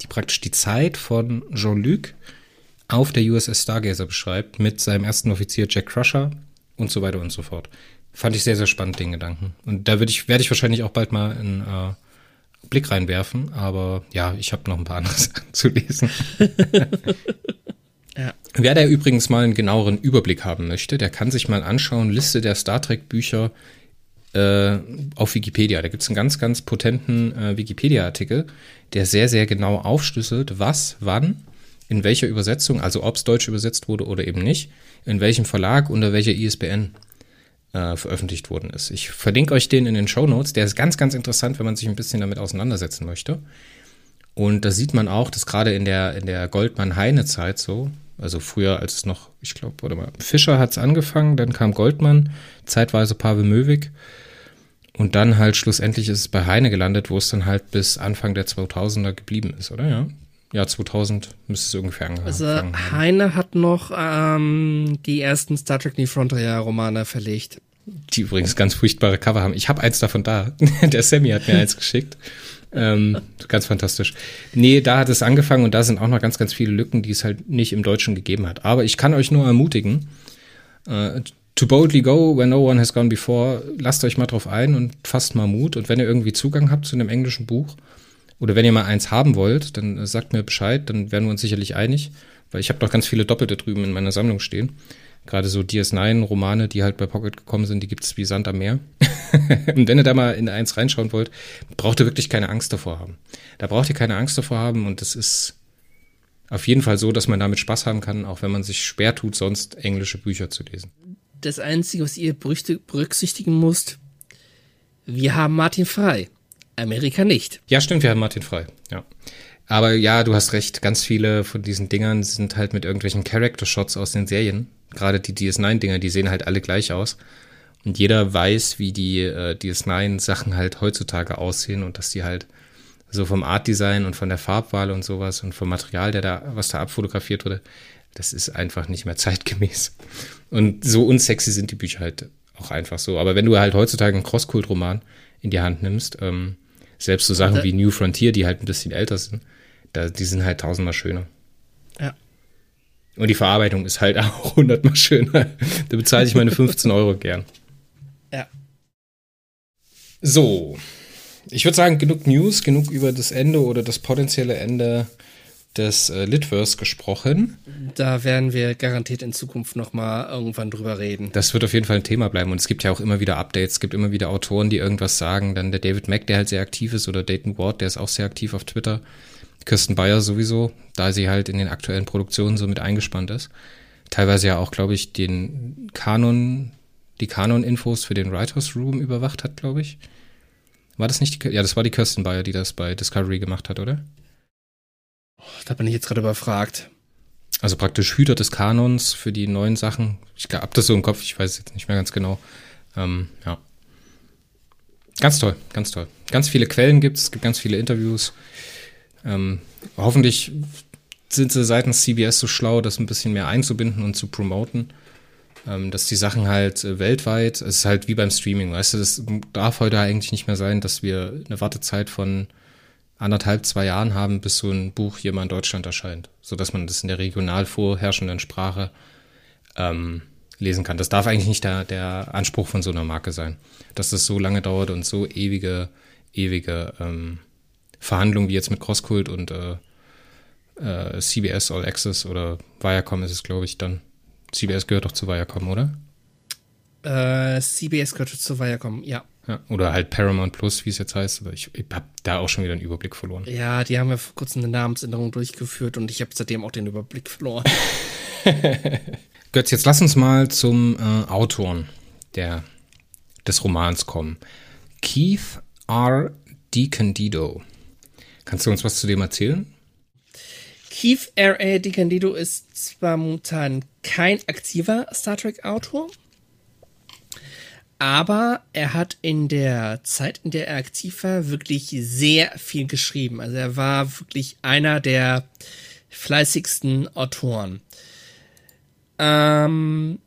die praktisch die Zeit von Jean-Luc auf der USS Stargazer beschreibt, mit seinem ersten Offizier Jack Crusher und so weiter und so fort. Fand ich sehr, sehr spannend, den Gedanken. Und da ich, werde ich wahrscheinlich auch bald mal einen äh, Blick reinwerfen, aber ja, ich habe noch ein paar andere Sachen zu lesen. ja. Wer da übrigens mal einen genaueren Überblick haben möchte, der kann sich mal anschauen, Liste der Star Trek Bücher äh, auf Wikipedia. Da gibt es einen ganz, ganz potenten äh, Wikipedia-Artikel, der sehr, sehr genau aufschlüsselt, was, wann, in welcher Übersetzung, also ob es deutsch übersetzt wurde oder eben nicht, in welchem Verlag, unter welcher ISBN äh, veröffentlicht worden ist. Ich verlinke euch den in den Show Notes. Der ist ganz, ganz interessant, wenn man sich ein bisschen damit auseinandersetzen möchte. Und da sieht man auch, dass gerade in der, in der Goldmann-Heine-Zeit so, also früher, als es noch, ich glaube, warte mal, Fischer hat es angefangen, dann kam Goldmann, zeitweise Pavel Möwig. Und dann halt schlussendlich ist es bei Heine gelandet, wo es dann halt bis Anfang der 2000er geblieben ist, oder? Ja. Ja, 2000 müsste es ungefähr angefangen Also Heine hat noch ähm, die ersten Star Trek New Frontier Romane verlegt. Die übrigens ganz furchtbare Cover haben. Ich habe eins davon da. Der Sammy hat mir eins geschickt. Ähm, ganz fantastisch. Nee, da hat es angefangen und da sind auch noch ganz, ganz viele Lücken, die es halt nicht im Deutschen gegeben hat. Aber ich kann euch nur ermutigen, äh, to boldly go where no one has gone before. Lasst euch mal drauf ein und fasst mal Mut. Und wenn ihr irgendwie Zugang habt zu einem englischen Buch, oder wenn ihr mal eins haben wollt, dann äh, sagt mir Bescheid, dann werden wir uns sicherlich einig, weil ich habe noch ganz viele Doppelte drüben in meiner Sammlung stehen. Gerade so DS9-Romane, die halt bei Pocket gekommen sind, die gibt es wie Sand am Meer. und wenn ihr da mal in eins reinschauen wollt, braucht ihr wirklich keine Angst davor haben. Da braucht ihr keine Angst davor haben und es ist auf jeden Fall so, dass man damit Spaß haben kann, auch wenn man sich schwer tut, sonst englische Bücher zu lesen. Das Einzige, was ihr berücksichtigen müsst, wir haben Martin Frei. Amerika nicht. Ja, stimmt, wir haben Martin Frei. Ja. Aber ja, du hast recht, ganz viele von diesen Dingern sind halt mit irgendwelchen Character-Shots aus den Serien. Gerade die DS9-Dinger, die sehen halt alle gleich aus. Und jeder weiß, wie die äh, DS9-Sachen halt heutzutage aussehen und dass die halt so vom Art-Design und von der Farbwahl und sowas und vom Material, der da, was da abfotografiert wurde, das ist einfach nicht mehr zeitgemäß. Und so unsexy sind die Bücher halt auch einfach so. Aber wenn du halt heutzutage einen Crosskult-Roman in die Hand nimmst, ähm, selbst so Sachen wie New Frontier, die halt ein bisschen älter sind, da, die sind halt tausendmal schöner. Ja. Und die Verarbeitung ist halt auch hundertmal schöner. da bezahle ich meine 15 Euro gern. Ja. So. Ich würde sagen, genug News, genug über das Ende oder das potenzielle Ende des äh, Litverse gesprochen. Da werden wir garantiert in Zukunft noch mal irgendwann drüber reden. Das wird auf jeden Fall ein Thema bleiben und es gibt ja auch immer wieder Updates, es gibt immer wieder Autoren, die irgendwas sagen. Dann der David Mack, der halt sehr aktiv ist, oder Dayton Ward, der ist auch sehr aktiv auf Twitter. Kirsten Bayer sowieso, da sie halt in den aktuellen Produktionen so mit eingespannt ist. Teilweise ja auch, glaube ich, den Kanon, die Kanon-Infos für den Writers Room überwacht hat, glaube ich. War das nicht die, ja, das war die Kirsten Bayer, die das bei Discovery gemacht hat, oder? Da bin ich jetzt gerade überfragt. Also praktisch Hüter des Kanons für die neuen Sachen. Ich hab das so im Kopf, ich weiß jetzt nicht mehr ganz genau. Ähm, ja. Ganz toll, ganz toll. Ganz viele Quellen gibt es, es gibt ganz viele Interviews. Ähm, hoffentlich sind sie seitens CBS so schlau, das ein bisschen mehr einzubinden und zu promoten. Ähm, dass die Sachen halt äh, weltweit, es ist halt wie beim Streaming, weißt du, das darf heute eigentlich nicht mehr sein, dass wir eine Wartezeit von anderthalb, zwei Jahren haben, bis so ein Buch hier mal in Deutschland erscheint, sodass man das in der regional vorherrschenden Sprache ähm, lesen kann. Das darf eigentlich nicht der, der Anspruch von so einer Marke sein, dass das so lange dauert und so ewige, ewige ähm, Verhandlungen wie jetzt mit Crosskult und äh, äh, CBS All Access oder Viacom ist es, glaube ich, dann. CBS gehört doch zu Viacom, oder? Äh, CBS gehört zu Viacom, ja. Ja, oder halt Paramount Plus, wie es jetzt heißt. Aber ich, ich habe da auch schon wieder einen Überblick verloren. Ja, die haben ja vor kurzem eine Namensänderung durchgeführt und ich habe seitdem auch den Überblick verloren. Götz, jetzt lass uns mal zum äh, Autoren der, des Romans kommen. Keith R. DiCandido. Kannst du uns was zu dem erzählen? Keith R. A. DiCandido ist zwar momentan kein aktiver Star Trek-Autor, Aber er hat in der Zeit, in der er aktiv war, wirklich sehr viel geschrieben. Also er war wirklich einer der fleißigsten Autoren. Ähm,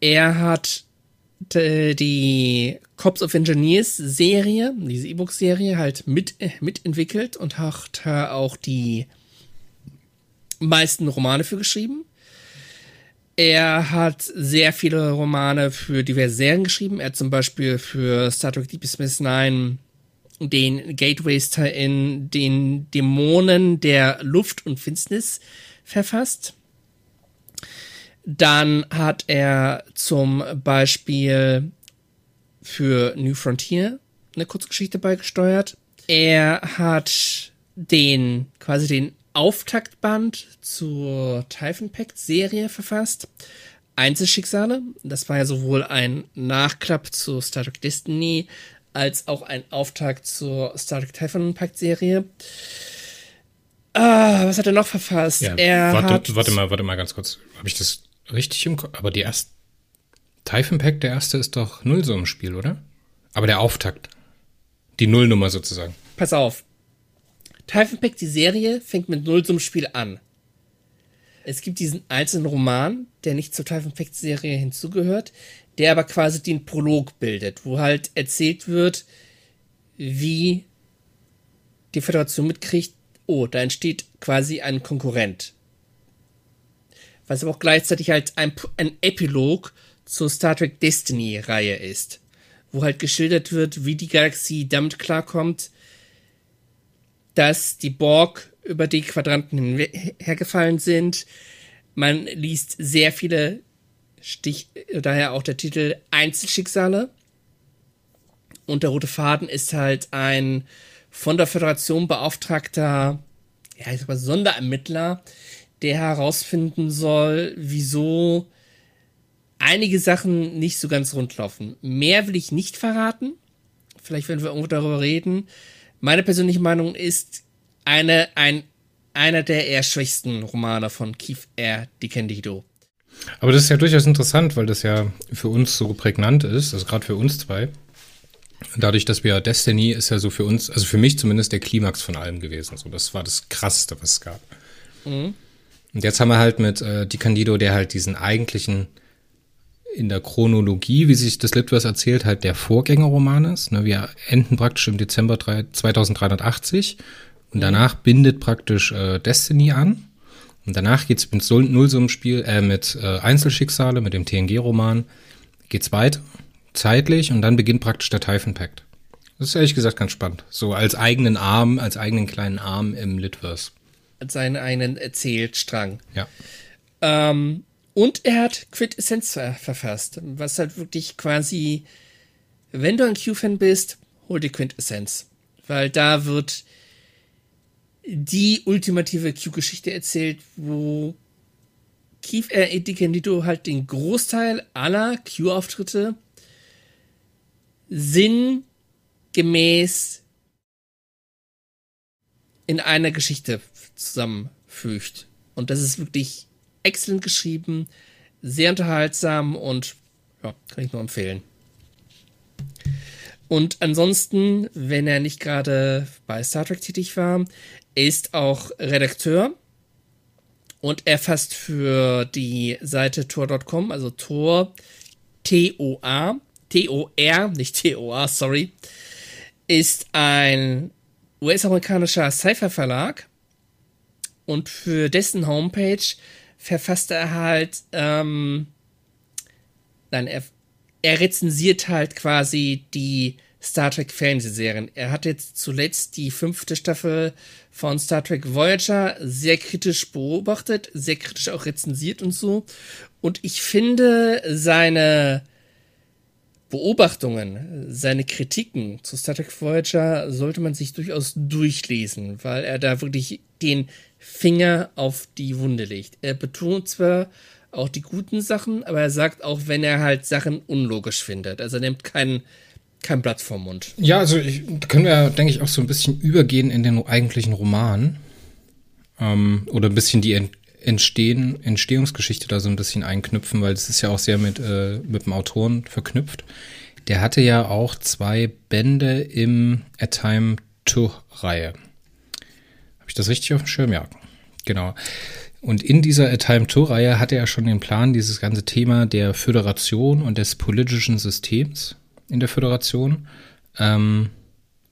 er hat die Cops of Engineers Serie, diese E-Book-Serie, halt mit, mitentwickelt und hat auch die meisten Romane für geschrieben. Er hat sehr viele Romane für diverse Serien geschrieben. Er hat zum Beispiel für Star Trek Deep Space Nine den Gateways in den Dämonen der Luft und Finsternis verfasst. Dann hat er zum Beispiel für New Frontier eine Kurzgeschichte beigesteuert. Er hat den, quasi den Auftaktband zur Typhon Pact Serie verfasst. Einzelschicksale. Das war ja sowohl ein Nachklapp zu Star Trek Destiny als auch ein Auftakt zur Star Trek Typhon Pact Serie. Ah, was hat er noch verfasst? Ja, er warte, hat, warte mal, warte mal ganz kurz. Habe ich das richtig im Kopf? Aber die erste Typhon Pact, der erste ist doch Nullsummenspiel, oder? Aber der Auftakt. Die Nullnummer sozusagen. Pass auf. Typhon Pack, die Serie, fängt mit Nullsummspiel an. Es gibt diesen einzelnen Roman, der nicht zur Typhon Pack Serie hinzugehört, der aber quasi den Prolog bildet, wo halt erzählt wird, wie die Föderation mitkriegt, oh, da entsteht quasi ein Konkurrent. Was aber auch gleichzeitig halt ein, ein Epilog zur Star Trek Destiny Reihe ist, wo halt geschildert wird, wie die Galaxie damit klarkommt, dass die Borg über die Quadranten hergefallen sind. Man liest sehr viele Stich, daher auch der Titel Einzelschicksale. Und der rote Faden ist halt ein von der Föderation beauftragter, ja, ich sag mal, Sonderermittler, der herausfinden soll, wieso einige Sachen nicht so ganz rund laufen. Mehr will ich nicht verraten. Vielleicht werden wir irgendwo darüber reden. Meine persönliche Meinung ist eine, ein, einer der eher schwächsten Romane von Keith R. DiCandido. Aber das ist ja durchaus interessant, weil das ja für uns so prägnant ist, also gerade für uns zwei. Dadurch, dass wir Destiny ist ja so für uns, also für mich zumindest der Klimax von allem gewesen. So, das war das Krasseste, was es gab. Mhm. Und jetzt haben wir halt mit äh, Di Candido, der halt diesen eigentlichen in der Chronologie, wie sich das Litverse erzählt, halt der Vorgängerroman ist. Ne, wir enden praktisch im Dezember 3, 2380 und danach bindet praktisch äh, Destiny an. Und danach geht's mit Nullsummenspiel, äh, mit äh, Einzelschicksale, mit dem TNG-Roman, geht's weiter, zeitlich, und dann beginnt praktisch der Typhon Pact. Das ist ehrlich gesagt ganz spannend. So als eigenen Arm, als eigenen kleinen Arm im Litverse. Seinen eigenen Erzählstrang. Ja. Ähm, und er hat Quintessenz verfasst, was halt wirklich quasi, wenn du ein Q-Fan bist, hol dir Quintessenz. Weil da wird die ultimative Q-Geschichte erzählt, wo Keith R. DiCandido halt den Großteil aller Q-Auftritte sinngemäß in einer Geschichte zusammenfügt. Und das ist wirklich exzellent geschrieben, sehr unterhaltsam und ja, kann ich nur empfehlen. Und ansonsten, wenn er nicht gerade bei Star Trek tätig war, ist auch Redakteur und er fasst für die Seite tor.com, also Tor, T-O-A, T-O-R, nicht T-O-A, sorry, ist ein US-amerikanischer Cypher-Verlag und für dessen Homepage verfasst er halt, ähm, nein, er, er rezensiert halt quasi die Star Trek Fernsehserien. Er hat jetzt zuletzt die fünfte Staffel von Star Trek Voyager sehr kritisch beobachtet, sehr kritisch auch rezensiert und so. Und ich finde seine Beobachtungen, seine Kritiken zu Star Trek Voyager sollte man sich durchaus durchlesen, weil er da wirklich den Finger auf die Wunde legt. Er betont zwar auch die guten Sachen, aber er sagt auch, wenn er halt Sachen unlogisch findet. Also er nimmt keinen kein Blatt vom Mund. Ja, also ich, können wir, denke ich, auch so ein bisschen übergehen in den eigentlichen Roman. Ähm, oder ein bisschen die Entstehen, Entstehungsgeschichte da so ein bisschen einknüpfen, weil es ist ja auch sehr mit, äh, mit dem Autoren verknüpft. Der hatte ja auch zwei Bände im A Time To-Reihe. Habe ich das richtig auf dem Schirm? Ja, genau. Und in dieser A Time To-Reihe hatte er schon den Plan, dieses ganze Thema der Föderation und des politischen Systems in der Föderation ähm,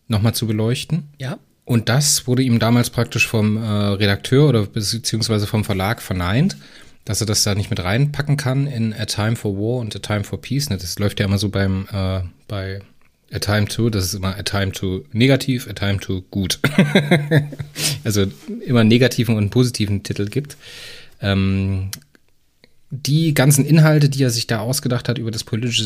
nochmal zu beleuchten. Ja. Und das wurde ihm damals praktisch vom äh, Redakteur oder beziehungsweise vom Verlag verneint, dass er das da nicht mit reinpacken kann in A Time for War und A Time for Peace. Ne, das läuft ja immer so beim äh, bei A Time to, das ist immer A Time to negativ, A Time to gut. also immer negativen und positiven Titel gibt. Ähm, die ganzen Inhalte, die er sich da ausgedacht hat über das politische,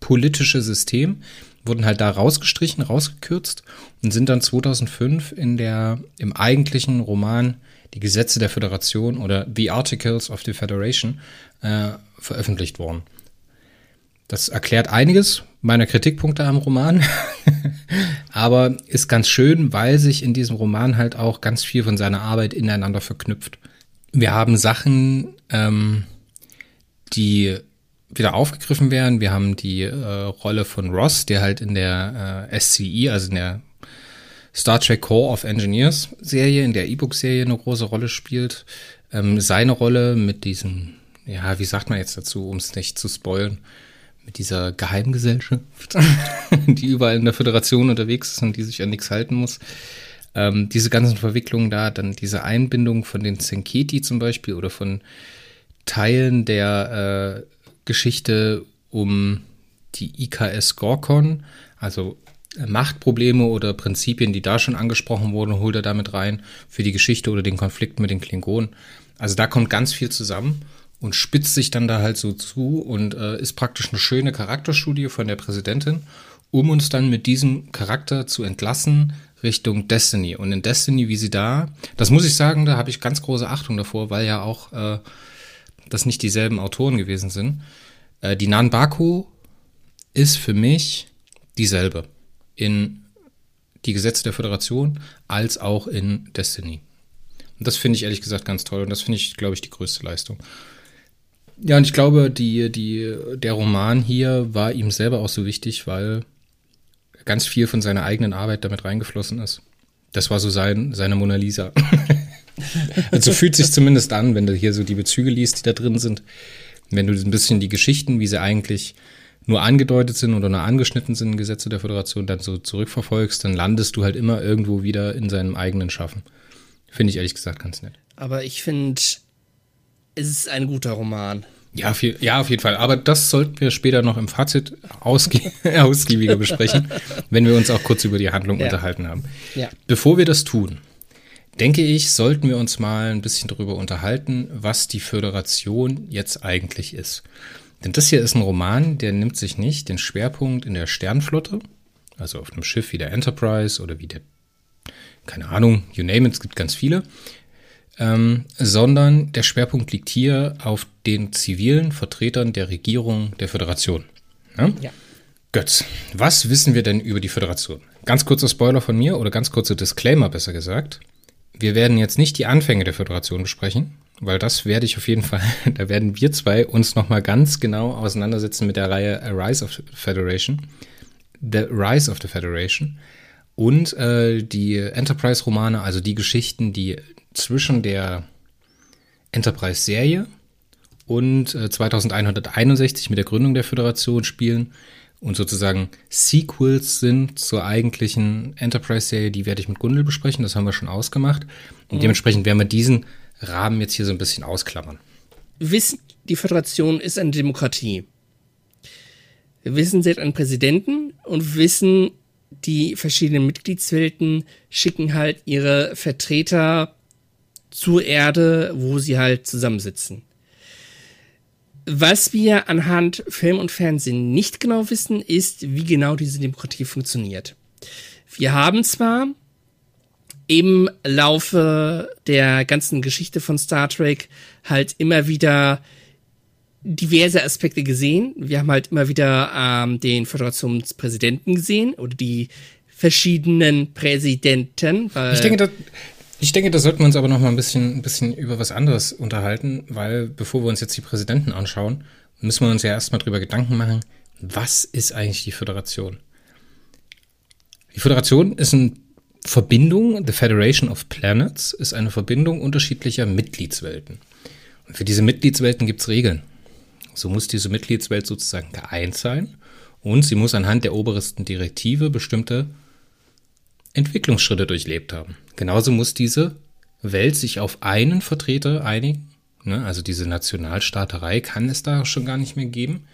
politische System, wurden halt da rausgestrichen, rausgekürzt und sind dann 2005 in der, im eigentlichen Roman Die Gesetze der Föderation oder The Articles of the Federation äh, veröffentlicht worden. Das erklärt einiges meiner Kritikpunkte am Roman, aber ist ganz schön, weil sich in diesem Roman halt auch ganz viel von seiner Arbeit ineinander verknüpft. Wir haben Sachen, ähm, die wieder aufgegriffen werden. Wir haben die äh, Rolle von Ross, der halt in der äh, SCE, also in der Star Trek Core of Engineers Serie, in der E-Book-Serie eine große Rolle spielt. Ähm, seine Rolle mit diesem, ja, wie sagt man jetzt dazu, um es nicht zu spoilen, mit dieser Geheimgesellschaft, die überall in der Föderation unterwegs ist und die sich an nichts halten muss. Ähm, diese ganzen Verwicklungen da, dann diese Einbindung von den Senketi zum Beispiel oder von Teilen der äh, Geschichte um die IKS Gorkon, also Machtprobleme oder Prinzipien, die da schon angesprochen wurden, holt er damit rein für die Geschichte oder den Konflikt mit den Klingonen. Also da kommt ganz viel zusammen und spitzt sich dann da halt so zu und äh, ist praktisch eine schöne Charakterstudie von der Präsidentin, um uns dann mit diesem Charakter zu entlassen Richtung Destiny. Und in Destiny, wie sie da, das muss ich sagen, da habe ich ganz große Achtung davor, weil ja auch äh, das nicht dieselben Autoren gewesen sind. Äh, die Nanbaku ist für mich dieselbe in die Gesetze der Föderation als auch in Destiny. Und das finde ich ehrlich gesagt ganz toll und das finde ich, glaube ich, die größte Leistung. Ja, und ich glaube, die, die, der Roman hier war ihm selber auch so wichtig, weil ganz viel von seiner eigenen Arbeit damit reingeflossen ist. Das war so sein, seine Mona Lisa. also fühlt sich zumindest an, wenn du hier so die Bezüge liest, die da drin sind. Wenn du ein bisschen die Geschichten, wie sie eigentlich nur angedeutet sind oder nur angeschnitten sind in Gesetze der Föderation, dann so zurückverfolgst, dann landest du halt immer irgendwo wieder in seinem eigenen Schaffen. Finde ich ehrlich gesagt ganz nett. Aber ich finde, es ist ein guter Roman. Ja, viel, ja, auf jeden Fall. Aber das sollten wir später noch im Fazit ausgie ausgiebiger besprechen, wenn wir uns auch kurz über die Handlung ja. unterhalten haben. Ja. Bevor wir das tun, denke ich, sollten wir uns mal ein bisschen darüber unterhalten, was die Föderation jetzt eigentlich ist. Denn das hier ist ein Roman, der nimmt sich nicht den Schwerpunkt in der Sternflotte, also auf einem Schiff wie der Enterprise oder wie der, keine Ahnung, you name it, es gibt ganz viele, ähm, sondern der Schwerpunkt liegt hier auf den zivilen Vertretern der Regierung der Föderation. Ja? ja. Götz, was wissen wir denn über die Föderation? Ganz kurzer Spoiler von mir oder ganz kurzer Disclaimer besser gesagt. Wir werden jetzt nicht die Anfänge der Föderation besprechen, weil das werde ich auf jeden Fall, da werden wir zwei uns nochmal ganz genau auseinandersetzen mit der Reihe A Rise of the Federation. The Rise of the Federation und äh, die Enterprise-Romane, also die Geschichten, die zwischen der Enterprise-Serie und äh, 2161 mit der Gründung der Föderation spielen und sozusagen Sequels sind zur eigentlichen Enterprise-Serie, die werde ich mit Gundel besprechen, das haben wir schon ausgemacht. Und mhm. dementsprechend werden wir diesen Rahmen jetzt hier so ein bisschen ausklammern. Wissen, die Föderation ist eine Demokratie. Wissen, sie hat einen Präsidenten und wissen, die verschiedenen Mitgliedswelten schicken halt ihre Vertreter zur Erde, wo sie halt zusammensitzen. Was wir anhand Film und Fernsehen nicht genau wissen, ist, wie genau diese Demokratie funktioniert. Wir haben zwar im Laufe der ganzen Geschichte von Star Trek halt immer wieder diverse Aspekte gesehen. Wir haben halt immer wieder ähm, den Föderationspräsidenten gesehen oder die verschiedenen Präsidenten. ich denke, ich denke, da sollten wir uns aber noch mal ein bisschen, ein bisschen über was anderes unterhalten, weil bevor wir uns jetzt die Präsidenten anschauen, müssen wir uns ja erstmal drüber Gedanken machen, was ist eigentlich die Föderation? Die Föderation ist eine Verbindung, the Federation of Planets ist eine Verbindung unterschiedlicher Mitgliedswelten. Und für diese Mitgliedswelten gibt es Regeln. So muss diese Mitgliedswelt sozusagen geeint sein und sie muss anhand der obersten Direktive bestimmte Entwicklungsschritte durchlebt haben. Genauso muss diese Welt sich auf einen Vertreter einigen. Ne? Also diese Nationalstaaterei kann es da schon gar nicht mehr geben.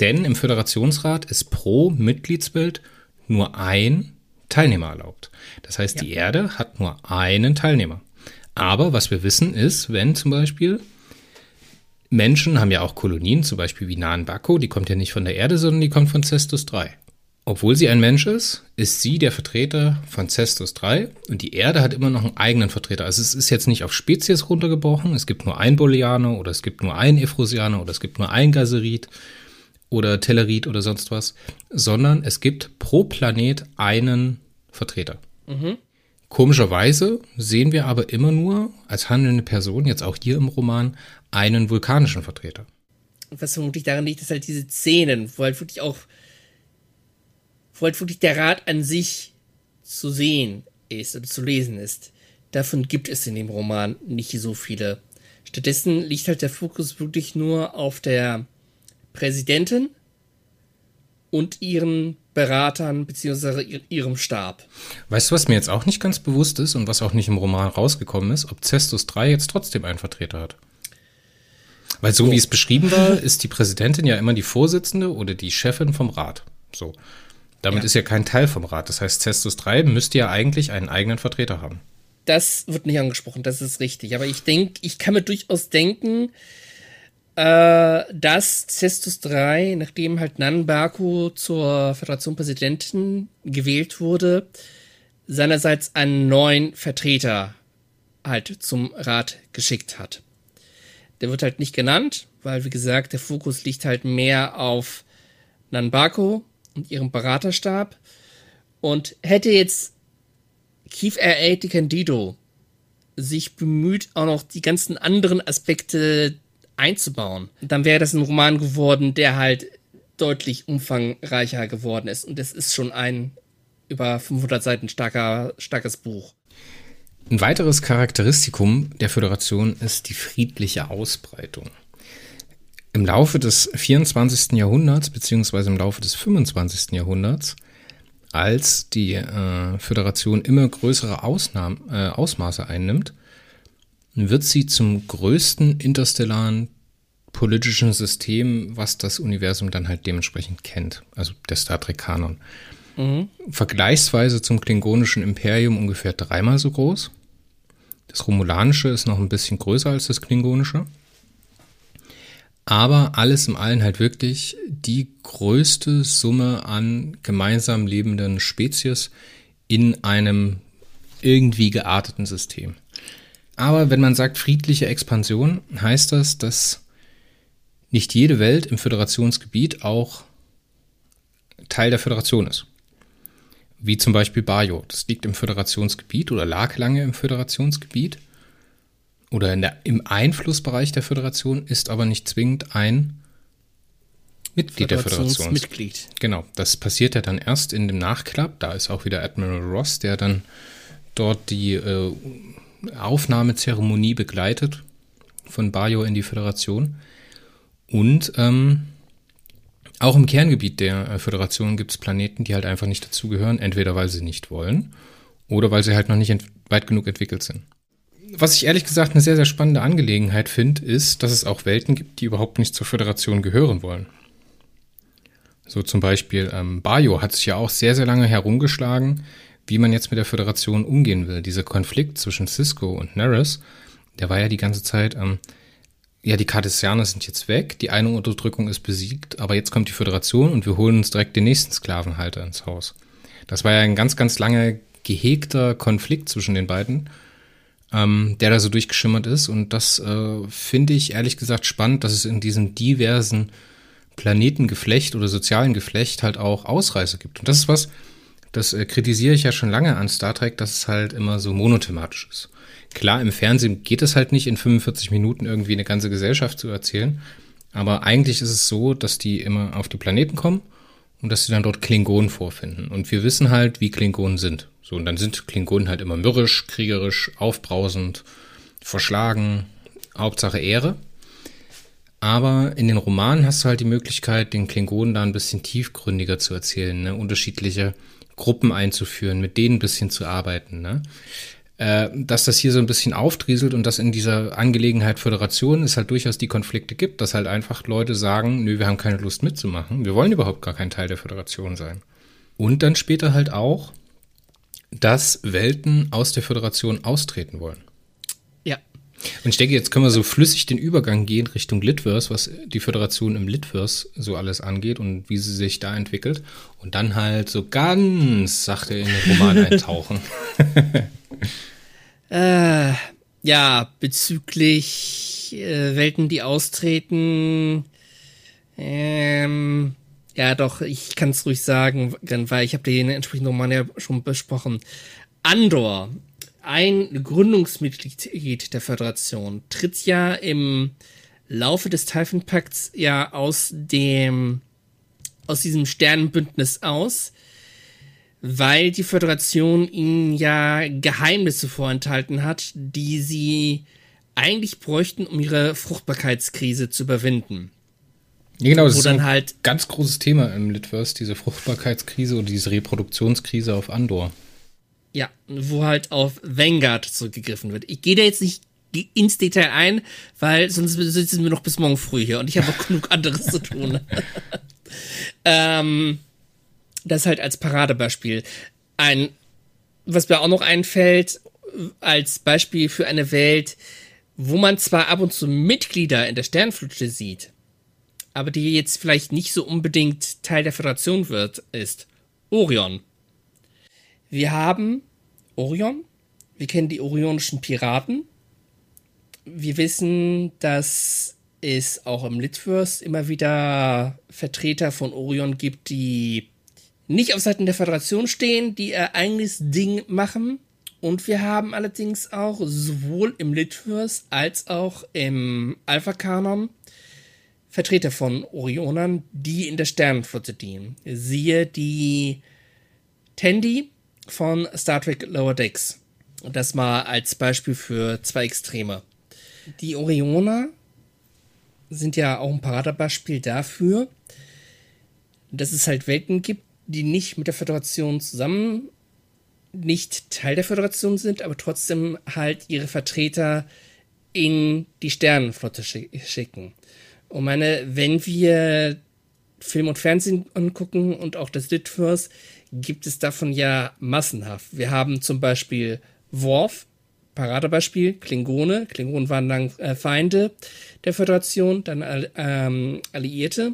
Denn im Föderationsrat ist pro Mitgliedswelt nur ein Teilnehmer erlaubt. Das heißt, ja. die Erde hat nur einen Teilnehmer. Aber was wir wissen ist, wenn zum Beispiel Menschen haben ja auch Kolonien, zum Beispiel wie Nahen Bako, die kommt ja nicht von der Erde, sondern die kommt von Cestus 3. Obwohl sie ein Mensch ist, ist sie der Vertreter von Cestus 3 und die Erde hat immer noch einen eigenen Vertreter. Also es ist jetzt nicht auf Spezies runtergebrochen, es gibt nur ein Bolianer oder es gibt nur ein Ephrosianer oder es gibt nur ein Gaserit oder Tellerit oder sonst was, sondern es gibt pro Planet einen Vertreter. Mhm. Komischerweise sehen wir aber immer nur als handelnde Person, jetzt auch hier im Roman, einen vulkanischen Vertreter. Was vermutlich daran liegt, dass halt diese Szenen, wo halt wirklich auch, wo halt wirklich der Rat an sich zu sehen ist oder zu lesen ist, davon gibt es in dem Roman nicht so viele. Stattdessen liegt halt der Fokus wirklich nur auf der Präsidentin und ihren Beratern bzw. ihrem Stab. Weißt du, was mir jetzt auch nicht ganz bewusst ist und was auch nicht im Roman rausgekommen ist, ob Cestus 3 jetzt trotzdem einen Vertreter hat? Weil so oh. wie es beschrieben war, ist die Präsidentin ja immer die Vorsitzende oder die Chefin vom Rat. So. Damit ja. ist ja kein Teil vom Rat. Das heißt, Cestus 3 müsste ja eigentlich einen eigenen Vertreter haben. Das wird nicht angesprochen, das ist richtig. Aber ich denke, ich kann mir durchaus denken, äh, dass Cestus 3, nachdem halt Nan Baku zur Föderation Präsidentin gewählt wurde, seinerseits einen neuen Vertreter halt zum Rat geschickt hat. Der wird halt nicht genannt, weil, wie gesagt, der Fokus liegt halt mehr auf Nanbako und ihrem Beraterstab. Und hätte jetzt Keith R.A. Di Candido sich bemüht, auch noch die ganzen anderen Aspekte einzubauen. Dann wäre das ein Roman geworden, der halt deutlich umfangreicher geworden ist. Und das ist schon ein über 500 Seiten starker, starkes Buch. Ein weiteres Charakteristikum der Föderation ist die friedliche Ausbreitung. Im Laufe des 24. Jahrhunderts beziehungsweise im Laufe des 25. Jahrhunderts, als die äh, Föderation immer größere Ausnahm, äh, Ausmaße einnimmt, wird sie zum größten interstellaren politischen System, was das Universum dann halt dementsprechend kennt, also der Star Trek Kanon. Mhm. Vergleichsweise zum klingonischen Imperium ungefähr dreimal so groß. Das Romulanische ist noch ein bisschen größer als das Klingonische. Aber alles im Allen halt wirklich die größte Summe an gemeinsam lebenden Spezies in einem irgendwie gearteten System. Aber wenn man sagt friedliche Expansion, heißt das, dass nicht jede Welt im Föderationsgebiet auch Teil der Föderation ist. Wie zum Beispiel Bajo. Das liegt im Föderationsgebiet oder lag lange im Föderationsgebiet oder der, im Einflussbereich der Föderation, ist aber nicht zwingend ein Mitglied der Föderation. Mitglied. Genau, das passiert ja dann erst in dem Nachklapp. Da ist auch wieder Admiral Ross, der dann dort die äh, Aufnahmezeremonie begleitet von Bajo in die Föderation. Und ähm, auch im Kerngebiet der äh, Föderation gibt es Planeten, die halt einfach nicht dazugehören, entweder weil sie nicht wollen oder weil sie halt noch nicht weit genug entwickelt sind. Was ich ehrlich gesagt eine sehr, sehr spannende Angelegenheit finde, ist, dass es auch Welten gibt, die überhaupt nicht zur Föderation gehören wollen. So zum Beispiel ähm, Bajo hat sich ja auch sehr, sehr lange herumgeschlagen, wie man jetzt mit der Föderation umgehen will. Dieser Konflikt zwischen Cisco und Neris, der war ja die ganze Zeit, ähm, ja, die Cartesianer sind jetzt weg, die eine Unterdrückung ist besiegt, aber jetzt kommt die Föderation und wir holen uns direkt den nächsten Sklavenhalter ins Haus. Das war ja ein ganz, ganz lange gehegter Konflikt zwischen den beiden, ähm, der da so durchgeschimmert ist. Und das äh, finde ich ehrlich gesagt spannend, dass es in diesem diversen Planetengeflecht oder sozialen Geflecht halt auch Ausreißer gibt. Und das ist was, das äh, kritisiere ich ja schon lange an Star Trek, dass es halt immer so monothematisch ist. Klar, im Fernsehen geht es halt nicht, in 45 Minuten irgendwie eine ganze Gesellschaft zu erzählen. Aber eigentlich ist es so, dass die immer auf die Planeten kommen und dass sie dann dort Klingonen vorfinden. Und wir wissen halt, wie Klingonen sind. So, und dann sind Klingonen halt immer mürrisch, kriegerisch, aufbrausend, verschlagen, Hauptsache Ehre. Aber in den Romanen hast du halt die Möglichkeit, den Klingonen da ein bisschen tiefgründiger zu erzählen, ne? unterschiedliche Gruppen einzuführen, mit denen ein bisschen zu arbeiten. Ne? Äh, dass das hier so ein bisschen auftrieselt und dass in dieser Angelegenheit Föderation es halt durchaus die Konflikte gibt, dass halt einfach Leute sagen, nö, wir haben keine Lust mitzumachen, wir wollen überhaupt gar kein Teil der Föderation sein. Und dann später halt auch, dass Welten aus der Föderation austreten wollen. Ja. Und ich denke, jetzt können wir so flüssig den Übergang gehen Richtung Litverse, was die Föderation im Litverse so alles angeht und wie sie sich da entwickelt. Und dann halt so ganz sachte in den Roman eintauchen. Äh, ja, bezüglich äh, Welten, die austreten. Ähm, ja, doch, ich kann es ruhig sagen, weil ich habe den entsprechenden Roman ja schon besprochen. Andor, ein Gründungsmitglied der Föderation, tritt ja im Laufe des Typhon Pakts ja aus dem aus diesem Sternenbündnis aus weil die Föderation ihnen ja Geheimnisse vorenthalten hat, die sie eigentlich bräuchten, um ihre Fruchtbarkeitskrise zu überwinden. Ja, genau, das Wo ist ein halt ganz großes Thema im Litverse, diese Fruchtbarkeitskrise oder diese Reproduktionskrise auf Andor. Ja, wo halt auf Vanguard zurückgegriffen wird. Ich gehe da jetzt nicht ins Detail ein, weil sonst sitzen wir noch bis morgen früh hier und ich habe auch genug anderes zu tun. ähm, das halt als Paradebeispiel. Ein, was mir auch noch einfällt, als Beispiel für eine Welt, wo man zwar ab und zu Mitglieder in der Sternflotte sieht, aber die jetzt vielleicht nicht so unbedingt Teil der Föderation wird, ist Orion. Wir haben Orion, wir kennen die orionischen Piraten, wir wissen, dass es auch im Litverse immer wieder Vertreter von Orion gibt, die nicht auf Seiten der Föderation stehen, die ihr eigenes Ding machen. Und wir haben allerdings auch sowohl im Litverse als auch im Alpha-Kanon Vertreter von Orionern, die in der Sternenflotte dienen. Siehe die Tandy von Star Trek Lower Decks. Das mal als Beispiel für zwei Extreme. Die Orioner sind ja auch ein Paradebeispiel dafür, dass es halt Welten gibt, die nicht mit der Föderation zusammen, nicht Teil der Föderation sind, aber trotzdem halt ihre Vertreter in die Sternenflotte schicken. Und meine, wenn wir Film und Fernsehen angucken und auch das Litverse, gibt es davon ja massenhaft. Wir haben zum Beispiel Worf, Paradebeispiel, Klingone. Klingonen waren dann äh, Feinde der Föderation, dann ähm, Alliierte.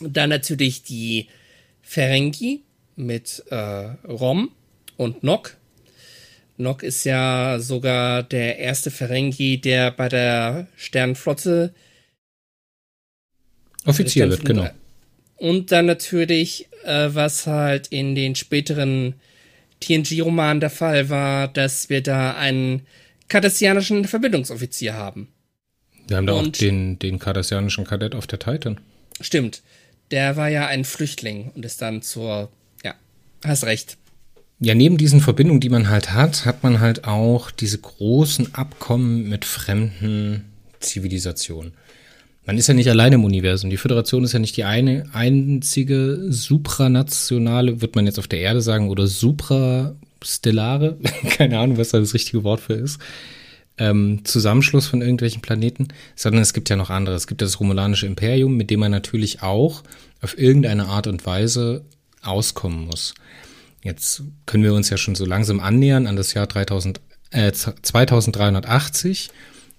Dann natürlich die Ferengi mit äh, Rom und Nock. Nock ist ja sogar der erste Ferengi, der bei der Sternenflotte Offizier wird, genau. Und dann natürlich, äh, was halt in den späteren TNG-Romanen der Fall war, dass wir da einen kardassianischen Verbindungsoffizier haben. Wir haben da und, auch den, den kardassianischen Kadett auf der Titan. Stimmt der war ja ein Flüchtling und ist dann zur, ja, hast recht. Ja, neben diesen Verbindungen, die man halt hat, hat man halt auch diese großen Abkommen mit fremden Zivilisationen. Man ist ja nicht alleine im Universum. Die Föderation ist ja nicht die eine einzige supranationale, wird man jetzt auf der Erde sagen, oder suprastellare, keine Ahnung, was da das richtige Wort für ist, ähm, Zusammenschluss von irgendwelchen Planeten, sondern es gibt ja noch andere. Es gibt das Romulanische Imperium, mit dem man natürlich auch auf irgendeine Art und Weise auskommen muss. Jetzt können wir uns ja schon so langsam annähern an das Jahr 3000, äh, 2380,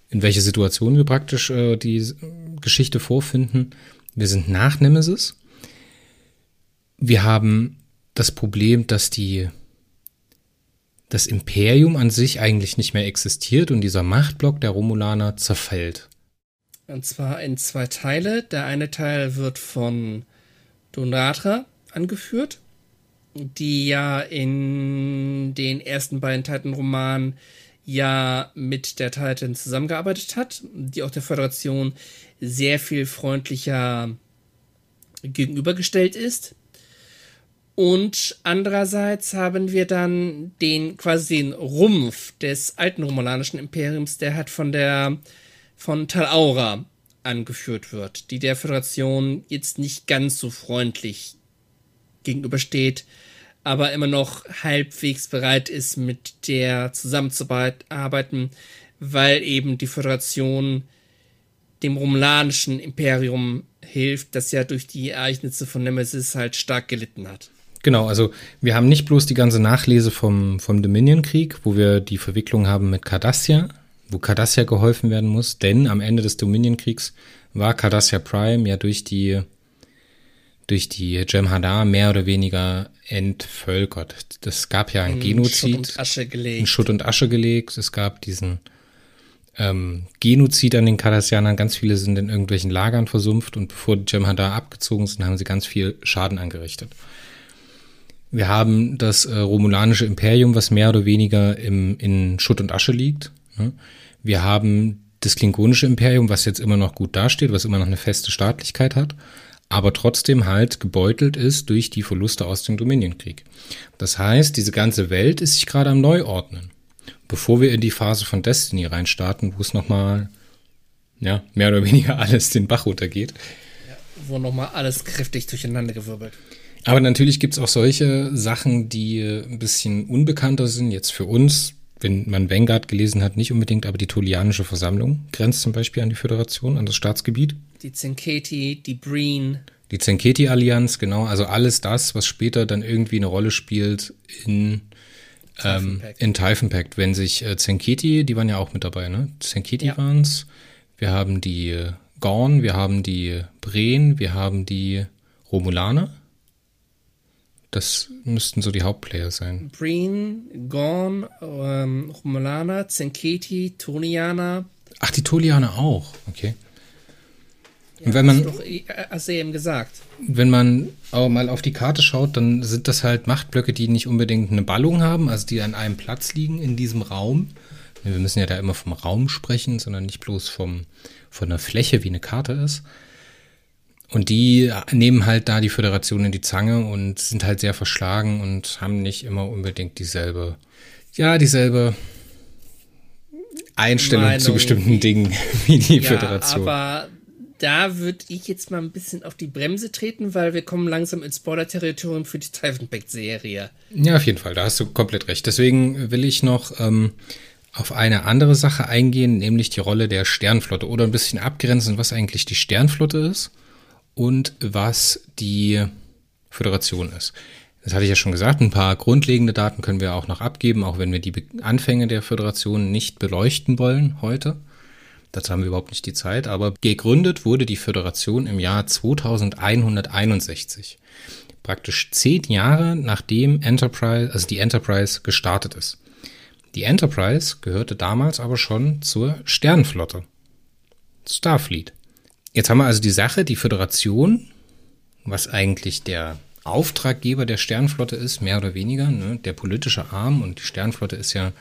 in welche Situation wir praktisch äh, die Geschichte vorfinden. Wir sind nach Nemesis. Wir haben das Problem, dass die das Imperium an sich eigentlich nicht mehr existiert und dieser Machtblock der Romulaner zerfällt. Und zwar in zwei Teile. Der eine Teil wird von Donatra angeführt, die ja in den ersten beiden Titan-Romanen ja mit der Titan zusammengearbeitet hat, die auch der Föderation sehr viel freundlicher gegenübergestellt ist. Und andererseits haben wir dann den quasi den Rumpf des alten romulanischen Imperiums, der hat von der von Tal Aura angeführt wird, die der Föderation jetzt nicht ganz so freundlich gegenübersteht, aber immer noch halbwegs bereit ist, mit der zusammenzuarbeiten, weil eben die Föderation dem romulanischen Imperium hilft, das ja durch die Ereignisse von Nemesis halt stark gelitten hat. Genau, also wir haben nicht bloß die ganze Nachlese vom, vom Dominion-Krieg, wo wir die Verwicklung haben mit Cardassia, wo Cardassia geholfen werden muss, denn am Ende des Dominion-Kriegs war Cardassia Prime ja durch die durch die Jem'Hadar mehr oder weniger entvölkert. Das gab ja ein in Genozid. Schutt und Asche gelegt. In Schutt und Asche gelegt. Es gab diesen ähm, Genozid an den Cardassianern. Ganz viele sind in irgendwelchen Lagern versumpft und bevor die Jem'Hadar abgezogen sind, haben sie ganz viel Schaden angerichtet. Wir haben das äh, romulanische Imperium, was mehr oder weniger im, in Schutt und Asche liegt. Ne? Wir haben das klingonische Imperium, was jetzt immer noch gut dasteht, was immer noch eine feste Staatlichkeit hat, aber trotzdem halt gebeutelt ist durch die Verluste aus dem Dominionkrieg. Das heißt, diese ganze Welt ist sich gerade am Neuordnen. Bevor wir in die Phase von Destiny reinstarten, wo es nochmal, ja, mehr oder weniger alles den Bach runtergeht. Ja, wo nochmal alles kräftig durcheinandergewirbelt. Aber natürlich gibt's auch solche Sachen, die ein bisschen unbekannter sind, jetzt für uns. Wenn man Vanguard gelesen hat, nicht unbedingt, aber die Tolianische Versammlung grenzt zum Beispiel an die Föderation, an das Staatsgebiet. Die Zenketi, die Breen. Die Zenketi-Allianz, genau. Also alles das, was später dann irgendwie eine Rolle spielt in ähm, in Typhon Pact, wenn sich äh, Zenketi, die waren ja auch mit dabei, ne? Zenketi ja. waren's. Wir haben die äh, Gorn, wir haben die Breen, wir haben die Romulaner. Das müssten so die Hauptplayer sein. Breen, Gorn, ähm, Romulaner, Zenketi, Tonianer. Ach, die Tolianer auch, okay. Ja, wenn man, doch, äh, hast du eben gesagt. Wenn man auch mal auf die Karte schaut, dann sind das halt Machtblöcke, die nicht unbedingt eine Ballung haben, also die an einem Platz liegen in diesem Raum. Wir müssen ja da immer vom Raum sprechen, sondern nicht bloß vom, von der Fläche, wie eine Karte ist. Und die nehmen halt da die Föderation in die Zange und sind halt sehr verschlagen und haben nicht immer unbedingt dieselbe, ja, dieselbe Einstellung Meinung zu bestimmten Dingen wie die ja, Föderation. Aber da würde ich jetzt mal ein bisschen auf die Bremse treten, weil wir kommen langsam ins Spoiler-Territorium für die Titanpact-Serie. Ja, auf jeden Fall, da hast du komplett recht. Deswegen will ich noch ähm, auf eine andere Sache eingehen, nämlich die Rolle der Sternflotte oder ein bisschen abgrenzen, was eigentlich die Sternflotte ist und was die Föderation ist. Das hatte ich ja schon gesagt, ein paar grundlegende Daten können wir auch noch abgeben, auch wenn wir die Anfänge der Föderation nicht beleuchten wollen heute. Dazu haben wir überhaupt nicht die Zeit, aber gegründet wurde die Föderation im Jahr 2161. Praktisch zehn Jahre nachdem Enterprise, also die Enterprise gestartet ist. Die Enterprise gehörte damals aber schon zur Sternenflotte. Starfleet. Jetzt haben wir also die Sache, die Föderation, was eigentlich der Auftraggeber der Sternflotte ist, mehr oder weniger, ne? der politische Arm und die Sternflotte ist ja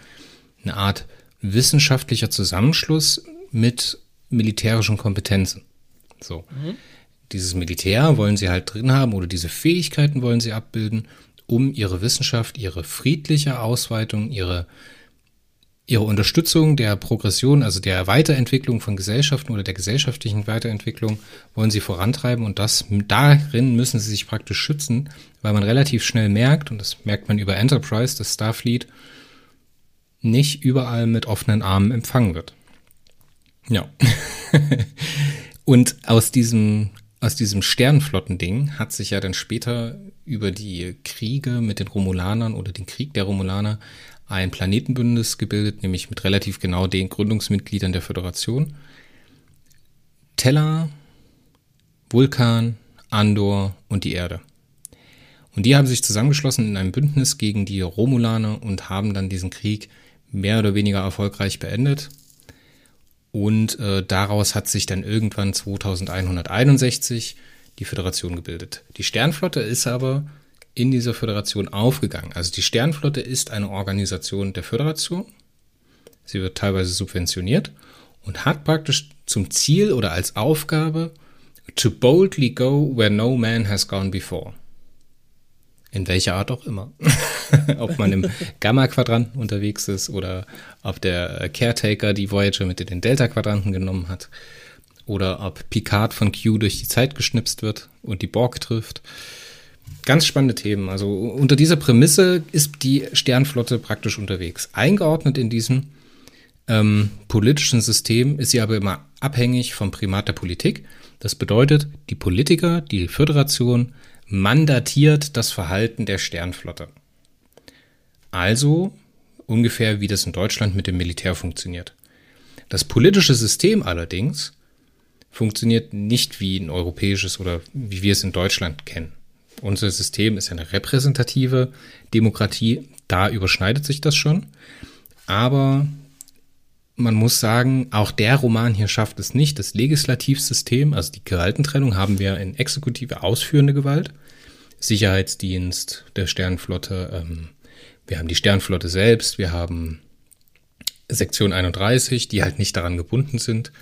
eine Art wissenschaftlicher Zusammenschluss mit militärischen Kompetenzen. So. Mhm. Dieses Militär wollen sie halt drin haben oder diese Fähigkeiten wollen sie abbilden, um ihre Wissenschaft, ihre friedliche Ausweitung, ihre ihre Unterstützung der Progression, also der Weiterentwicklung von Gesellschaften oder der gesellschaftlichen Weiterentwicklung wollen sie vorantreiben und das darin müssen sie sich praktisch schützen, weil man relativ schnell merkt, und das merkt man über Enterprise, dass Starfleet nicht überall mit offenen Armen empfangen wird. Ja. und aus diesem, aus diesem Sternenflottending hat sich ja dann später über die Kriege mit den Romulanern oder den Krieg der Romulaner ein Planetenbündnis gebildet, nämlich mit relativ genau den Gründungsmitgliedern der Föderation. Teller, Vulkan, Andor und die Erde. Und die haben sich zusammengeschlossen in einem Bündnis gegen die Romulaner und haben dann diesen Krieg mehr oder weniger erfolgreich beendet. Und äh, daraus hat sich dann irgendwann 2161 die Föderation gebildet. Die Sternflotte ist aber in dieser Föderation aufgegangen. Also die Sternflotte ist eine Organisation der Föderation, sie wird teilweise subventioniert und hat praktisch zum Ziel oder als Aufgabe to boldly go where no man has gone before. In welcher Art auch immer. ob man im Gamma-Quadranten unterwegs ist oder ob der Caretaker die Voyager mit in den Delta-Quadranten genommen hat oder ob Picard von Q durch die Zeit geschnipst wird und die Borg trifft. Ganz spannende Themen. Also unter dieser Prämisse ist die Sternflotte praktisch unterwegs. Eingeordnet in diesem ähm, politischen System ist sie aber immer abhängig vom Primat der Politik. Das bedeutet, die Politiker, die Föderation mandatiert das Verhalten der Sternflotte. Also ungefähr wie das in Deutschland mit dem Militär funktioniert. Das politische System allerdings funktioniert nicht wie ein europäisches oder wie wir es in Deutschland kennen. Unser System ist eine repräsentative Demokratie, da überschneidet sich das schon. Aber man muss sagen, auch der Roman hier schafft es nicht. Das Legislativsystem, also die Gewaltentrennung, haben wir in exekutive ausführende Gewalt, Sicherheitsdienst der Sternenflotte, ähm, wir haben die Sternenflotte selbst, wir haben Sektion 31, die halt nicht daran gebunden sind.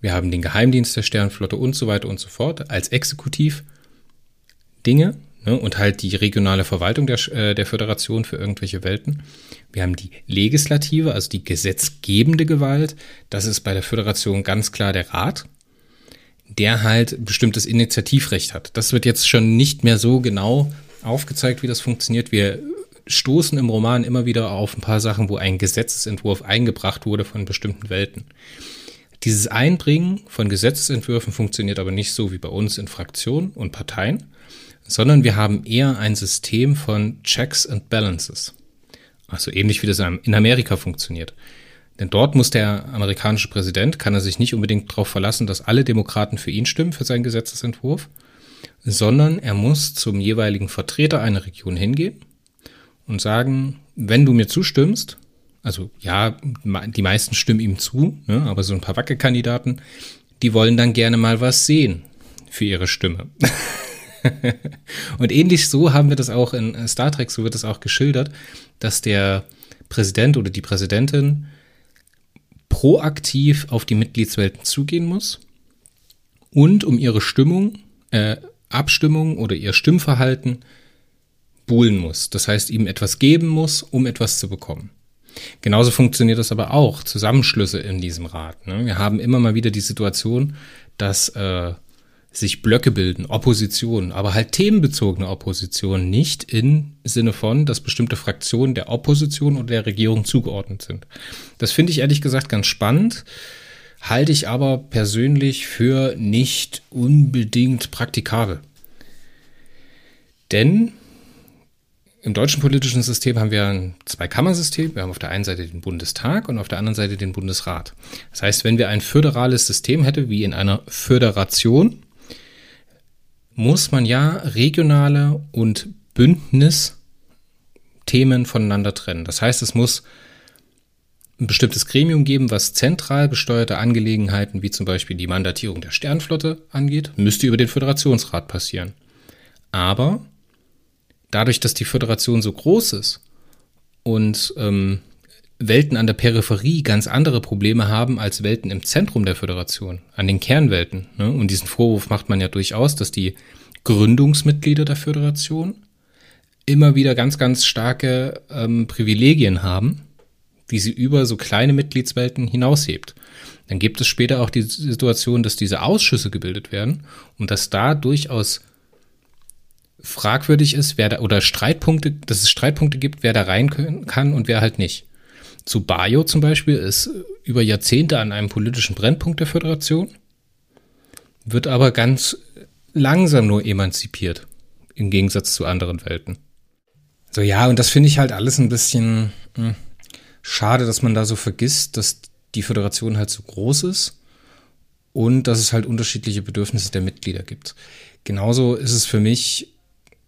Wir haben den Geheimdienst der Sternenflotte und so weiter und so fort als Exekutiv Dinge ne, und halt die regionale Verwaltung der, äh, der Föderation für irgendwelche Welten. Wir haben die Legislative, also die gesetzgebende Gewalt. Das ist bei der Föderation ganz klar der Rat, der halt bestimmtes Initiativrecht hat. Das wird jetzt schon nicht mehr so genau aufgezeigt, wie das funktioniert. Wir stoßen im Roman immer wieder auf ein paar Sachen, wo ein Gesetzesentwurf eingebracht wurde von bestimmten Welten. Dieses Einbringen von Gesetzesentwürfen funktioniert aber nicht so wie bei uns in Fraktionen und Parteien, sondern wir haben eher ein System von Checks and Balances. Also ähnlich wie das in Amerika funktioniert. Denn dort muss der amerikanische Präsident, kann er sich nicht unbedingt darauf verlassen, dass alle Demokraten für ihn stimmen, für seinen Gesetzesentwurf, sondern er muss zum jeweiligen Vertreter einer Region hingehen und sagen, wenn du mir zustimmst, also ja, die meisten stimmen ihm zu, ne, aber so ein paar Wackelkandidaten, die wollen dann gerne mal was sehen für ihre Stimme. und ähnlich so haben wir das auch in äh, Star Trek, so wird es auch geschildert, dass der Präsident oder die Präsidentin proaktiv auf die Mitgliedswelten zugehen muss und um ihre Stimmung, äh, Abstimmung oder ihr Stimmverhalten buhlen muss. Das heißt, ihm etwas geben muss, um etwas zu bekommen. Genauso funktioniert das aber auch, Zusammenschlüsse in diesem Rat. Ne? Wir haben immer mal wieder die Situation, dass äh, sich Blöcke bilden, Opposition, aber halt themenbezogene Opposition, nicht im Sinne von, dass bestimmte Fraktionen der Opposition oder der Regierung zugeordnet sind. Das finde ich ehrlich gesagt ganz spannend, halte ich aber persönlich für nicht unbedingt praktikabel. Denn im deutschen politischen System haben wir ein Zweikammersystem. Wir haben auf der einen Seite den Bundestag und auf der anderen Seite den Bundesrat. Das heißt, wenn wir ein föderales System hätten, wie in einer Föderation, muss man ja regionale und Bündnisthemen voneinander trennen. Das heißt, es muss ein bestimmtes Gremium geben, was zentral gesteuerte Angelegenheiten wie zum Beispiel die Mandatierung der Sternflotte angeht, müsste über den Föderationsrat passieren. Aber dadurch, dass die Föderation so groß ist und ähm, Welten an der Peripherie ganz andere Probleme haben als Welten im Zentrum der Föderation, an den Kernwelten. Ne? Und diesen Vorwurf macht man ja durchaus, dass die Gründungsmitglieder der Föderation immer wieder ganz, ganz starke ähm, Privilegien haben, die sie über so kleine Mitgliedswelten hinaushebt. Dann gibt es später auch die Situation, dass diese Ausschüsse gebildet werden und dass da durchaus fragwürdig ist, wer da, oder Streitpunkte, dass es Streitpunkte gibt, wer da rein kann und wer halt nicht. Zu Bayo zum Beispiel ist über Jahrzehnte an einem politischen Brennpunkt der Föderation, wird aber ganz langsam nur emanzipiert, im Gegensatz zu anderen Welten. So, ja, und das finde ich halt alles ein bisschen mh, hm, schade, dass man da so vergisst, dass die Föderation halt so groß ist und dass es halt unterschiedliche Bedürfnisse der Mitglieder gibt. Genauso ist es für mich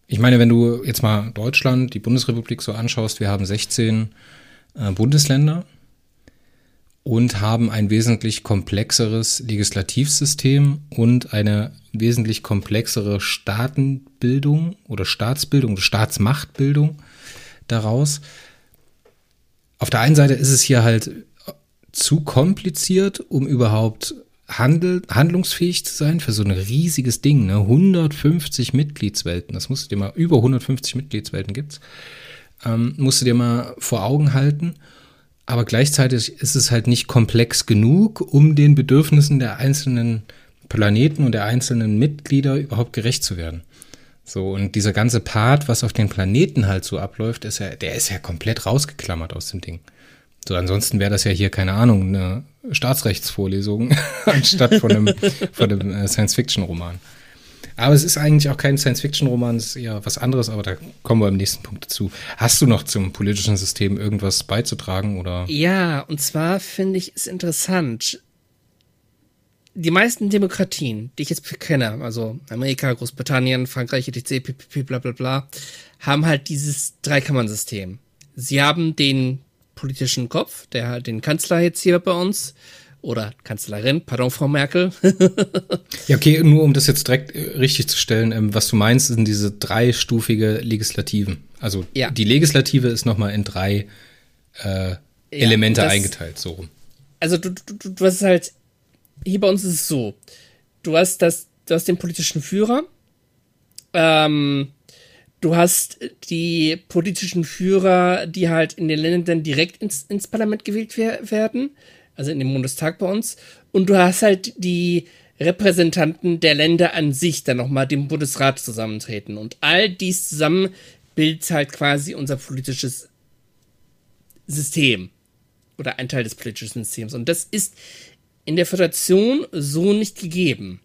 ich meine, wenn du jetzt mal Deutschland, die Bundesrepublik so anschaust, wir haben 16 äh, Bundesländer und haben ein wesentlich komplexeres Legislativsystem und eine wesentlich komplexere Staatenbildung oder Staatsbildung oder Staatsmachtbildung daraus. Auf der einen Seite ist es hier halt zu kompliziert, um überhaupt handel, handlungsfähig zu sein für so ein riesiges Ding. Ne? 150 Mitgliedswelten, das musst du dir mal, über 150 Mitgliedswelten gibt's, ähm, musst du dir mal vor Augen halten. Aber gleichzeitig ist es halt nicht komplex genug, um den Bedürfnissen der einzelnen Planeten und der einzelnen Mitglieder überhaupt gerecht zu werden. So, und dieser ganze Part, was auf den Planeten halt so abläuft, ist ja, der ist ja komplett rausgeklammert aus dem Ding. So, ansonsten wäre das ja hier, keine Ahnung, eine Staatsrechtsvorlesung anstatt von einem, von einem äh, Science-Fiction-Roman. Aber es ist eigentlich auch kein Science-Fiction-Roman, es ist eher was anderes, aber da kommen wir im nächsten Punkt dazu. Hast du noch zum politischen System irgendwas beizutragen oder? Ja, und zwar finde ich es interessant. Die meisten Demokratien, die ich jetzt kenne, also Amerika, Großbritannien, Frankreich, etc., bla bla bla, haben halt dieses Dreikammernsystem. Sie haben den politischen Kopf, der halt den Kanzler jetzt hier bei uns oder Kanzlerin, pardon, Frau Merkel. ja, okay, nur um das jetzt direkt äh, richtig zu stellen, ähm, was du meinst, sind diese dreistufige Legislativen. Also ja. die Legislative ist nochmal in drei äh, Elemente ja, das, eingeteilt, so rum. Also du, du, du hast halt, hier bei uns ist es so, du hast das, du hast den politischen Führer, ähm, du hast die politischen Führer, die halt in den Ländern direkt ins, ins Parlament gewählt werden, also in dem Bundestag bei uns, und du hast halt die Repräsentanten der Länder an sich dann nochmal dem Bundesrat zusammentreten. Und all dies zusammen bildet halt quasi unser politisches System. Oder ein Teil des politischen Systems. Und das ist in der Föderation so nicht gegeben.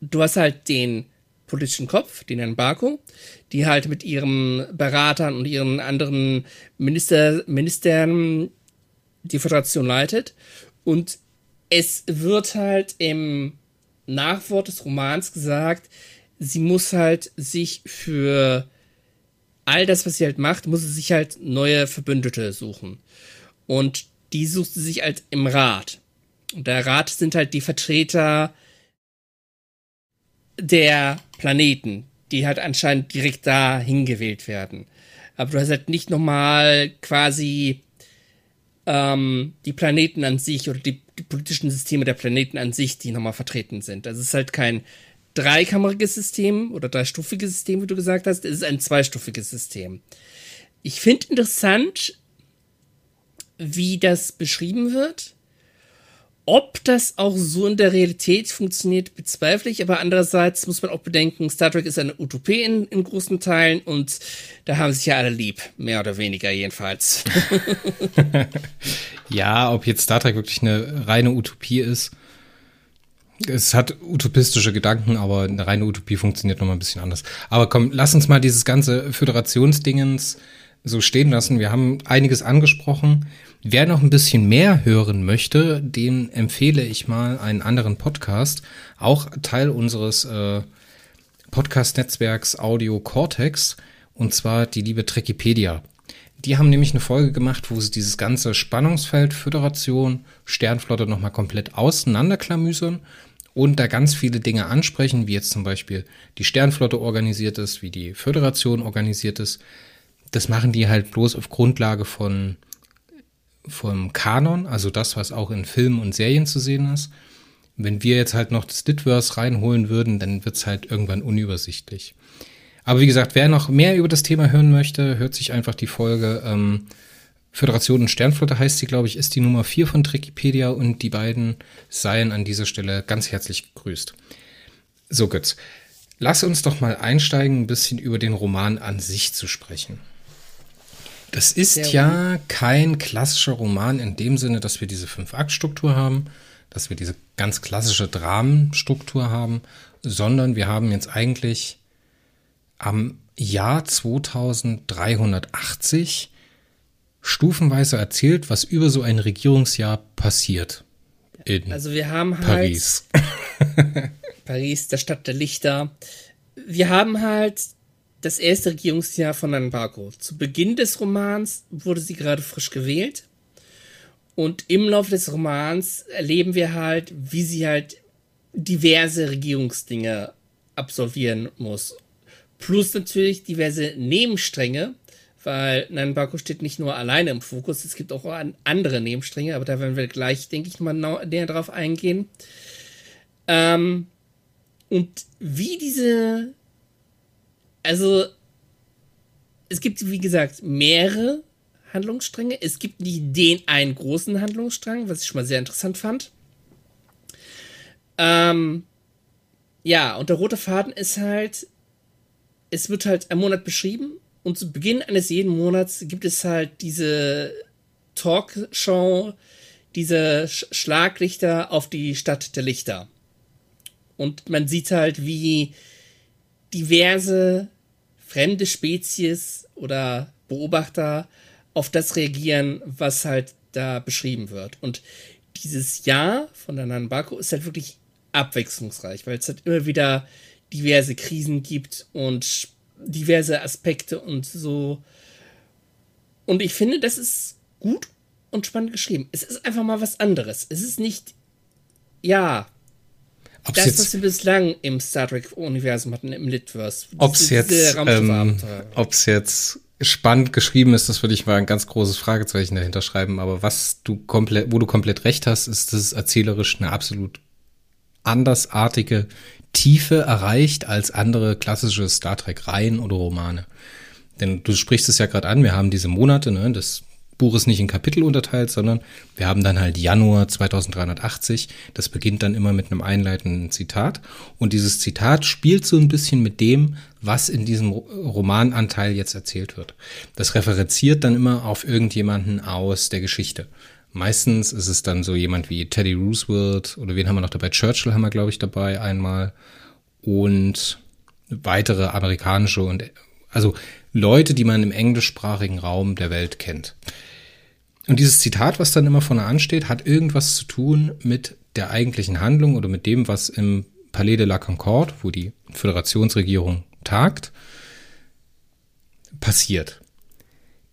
Du hast halt den politischen Kopf, den Herrn Barco, die halt mit ihren Beratern und ihren anderen Minister, Ministern die Föderation leitet. Und es wird halt im Nachwort des Romans gesagt, sie muss halt sich für all das, was sie halt macht, muss sie sich halt neue Verbündete suchen. Und die sucht sie sich halt im Rat. Und der Rat sind halt die Vertreter der Planeten, die halt anscheinend direkt da hingewählt werden. Aber du hast halt nicht nochmal quasi ähm, die Planeten an sich oder die, die, politischen Systeme der Planeten an sich, die nochmal vertreten sind. Das ist halt kein dreikammeriges System oder dreistufiges System, wie du gesagt hast. Es ist ein zweistufiges System. Ich finde interessant, wie das beschrieben wird. Ob das auch so in der Realität funktioniert, bezweifle ich, aber andererseits muss man auch bedenken, Star Trek ist eine Utopie in, in großen Teilen und da haben sich ja alle lieb, mehr oder weniger jedenfalls. ja, ob jetzt Star Trek wirklich eine reine Utopie ist, es hat utopistische Gedanken, aber eine reine Utopie funktioniert nochmal ein bisschen anders. Aber komm, lass uns mal dieses ganze Föderationsdingens so stehen lassen. Wir haben einiges angesprochen. Wer noch ein bisschen mehr hören möchte, den empfehle ich mal einen anderen Podcast, auch Teil unseres äh, Podcast-Netzwerks Audio Cortex, und zwar die liebe Trekipedia. Die haben nämlich eine Folge gemacht, wo sie dieses ganze Spannungsfeld Föderation, Sternflotte nochmal komplett auseinanderklamüsern und da ganz viele Dinge ansprechen, wie jetzt zum Beispiel die Sternflotte organisiert ist, wie die Föderation organisiert ist. Das machen die halt bloß auf Grundlage von vom Kanon, also das, was auch in Filmen und Serien zu sehen ist. Wenn wir jetzt halt noch das Litverse reinholen würden, dann wird's halt irgendwann unübersichtlich. Aber wie gesagt, wer noch mehr über das Thema hören möchte, hört sich einfach die Folge ähm, Föderation und Sternflotte heißt sie, glaube ich, ist die Nummer 4 von Trikipedia und die beiden seien an dieser Stelle ganz herzlich gegrüßt. So, Götz, lass uns doch mal einsteigen, ein bisschen über den Roman an sich zu sprechen. Das ist Sehr ja kein klassischer Roman in dem Sinne, dass wir diese Fünf-Akt-Struktur haben, dass wir diese ganz klassische Dramenstruktur haben, sondern wir haben jetzt eigentlich am Jahr 2380 stufenweise erzählt, was über so ein Regierungsjahr passiert. In also wir haben halt Paris. Paris, der Stadt der Lichter. Wir haben halt das erste Regierungsjahr von Nanbako. Zu Beginn des Romans wurde sie gerade frisch gewählt. Und im Laufe des Romans erleben wir halt, wie sie halt diverse Regierungsdinge absolvieren muss. Plus natürlich diverse Nebenstränge, weil Nanbaku steht nicht nur alleine im Fokus, es gibt auch andere Nebenstränge, aber da werden wir gleich, denke ich, mal näher drauf eingehen. Ähm, und wie diese, also es gibt, wie gesagt, mehrere Handlungsstränge. Es gibt nicht den einen großen Handlungsstrang, was ich schon mal sehr interessant fand. Ähm, ja, und der rote Faden ist halt, es wird halt ein Monat beschrieben und zu Beginn eines jeden Monats gibt es halt diese Talkshow, diese Sch Schlaglichter auf die Stadt der Lichter. Und man sieht halt, wie diverse fremde Spezies oder Beobachter auf das reagieren, was halt da beschrieben wird. Und dieses Jahr von der Nanbako ist halt wirklich abwechslungsreich, weil es halt immer wieder diverse Krisen gibt und diverse Aspekte und so. Und ich finde, das ist gut und spannend geschrieben. Es ist einfach mal was anderes. Es ist nicht, ja, Ob's das, jetzt, was wir bislang im Star Trek-Universum hatten, im Litverse. Ob es jetzt, ähm, ob's jetzt spannend geschrieben ist, das würde ich mal ein ganz großes Fragezeichen dahinter schreiben. Aber was du komplett, wo du komplett recht hast, ist, dass es erzählerisch eine absolut andersartige Tiefe erreicht als andere klassische Star Trek-Reihen oder Romane. Denn du sprichst es ja gerade an, wir haben diese Monate, ne, das Buch ist nicht in Kapitel unterteilt, sondern wir haben dann halt Januar 2380. Das beginnt dann immer mit einem einleitenden Zitat. Und dieses Zitat spielt so ein bisschen mit dem, was in diesem Romananteil jetzt erzählt wird. Das referenziert dann immer auf irgendjemanden aus der Geschichte. Meistens ist es dann so jemand wie Teddy Roosevelt oder wen haben wir noch dabei? Churchill haben wir, glaube ich, dabei einmal. Und weitere amerikanische und also Leute, die man im englischsprachigen Raum der Welt kennt. Und dieses Zitat, was dann immer vorne ansteht, hat irgendwas zu tun mit der eigentlichen Handlung oder mit dem, was im Palais de la Concorde, wo die Föderationsregierung tagt, passiert.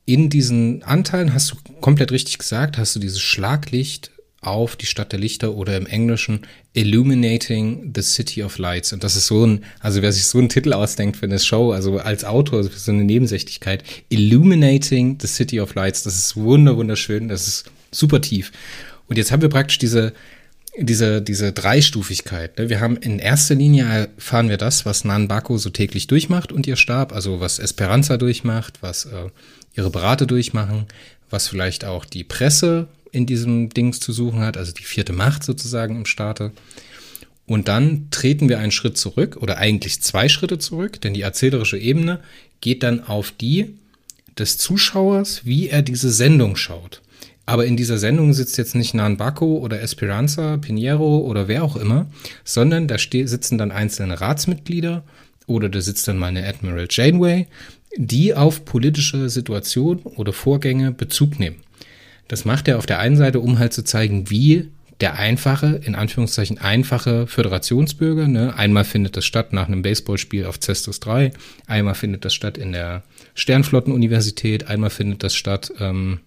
In diesen Anteilen hast du komplett richtig gesagt, hast du dieses Schlaglicht auf die Stadt der Lichter oder im Englischen Illuminating the City of Lights. Und das ist so ein, also wer sich so einen Titel ausdenkt für eine Show, also als Autor, für so eine Nebensächlichkeit, Illuminating the City of Lights, das ist wunder, wunderschön, das ist super tief. Und jetzt haben wir praktisch diese, diese, diese Dreistufigkeit. Ne? Wir haben in erster Linie erfahren wir das, was Nan Bako so täglich durchmacht und ihr Stab, also was Esperanza durchmacht, was äh, ihre Berater durchmachen, was vielleicht auch die Presse in diesem Dings zu suchen hat, also die vierte Macht sozusagen im Staate. Und dann treten wir einen Schritt zurück oder eigentlich zwei Schritte zurück, denn die erzählerische Ebene geht dann auf die des Zuschauers, wie er diese Sendung schaut. Aber in dieser Sendung sitzt jetzt nicht Nan Baco oder Esperanza, Pinheiro oder wer auch immer, sondern da sitzen dann einzelne Ratsmitglieder oder da sitzt dann mal eine Admiral Janeway, die auf politische Situationen oder Vorgänge Bezug nehmen. Das macht er auf der einen Seite, um halt zu zeigen, wie der einfache, in Anführungszeichen einfache Föderationsbürger, ne? einmal findet das statt nach einem Baseballspiel auf Cestus 3, einmal findet das statt in der Sternflottenuniversität, einmal findet das statt, ähm,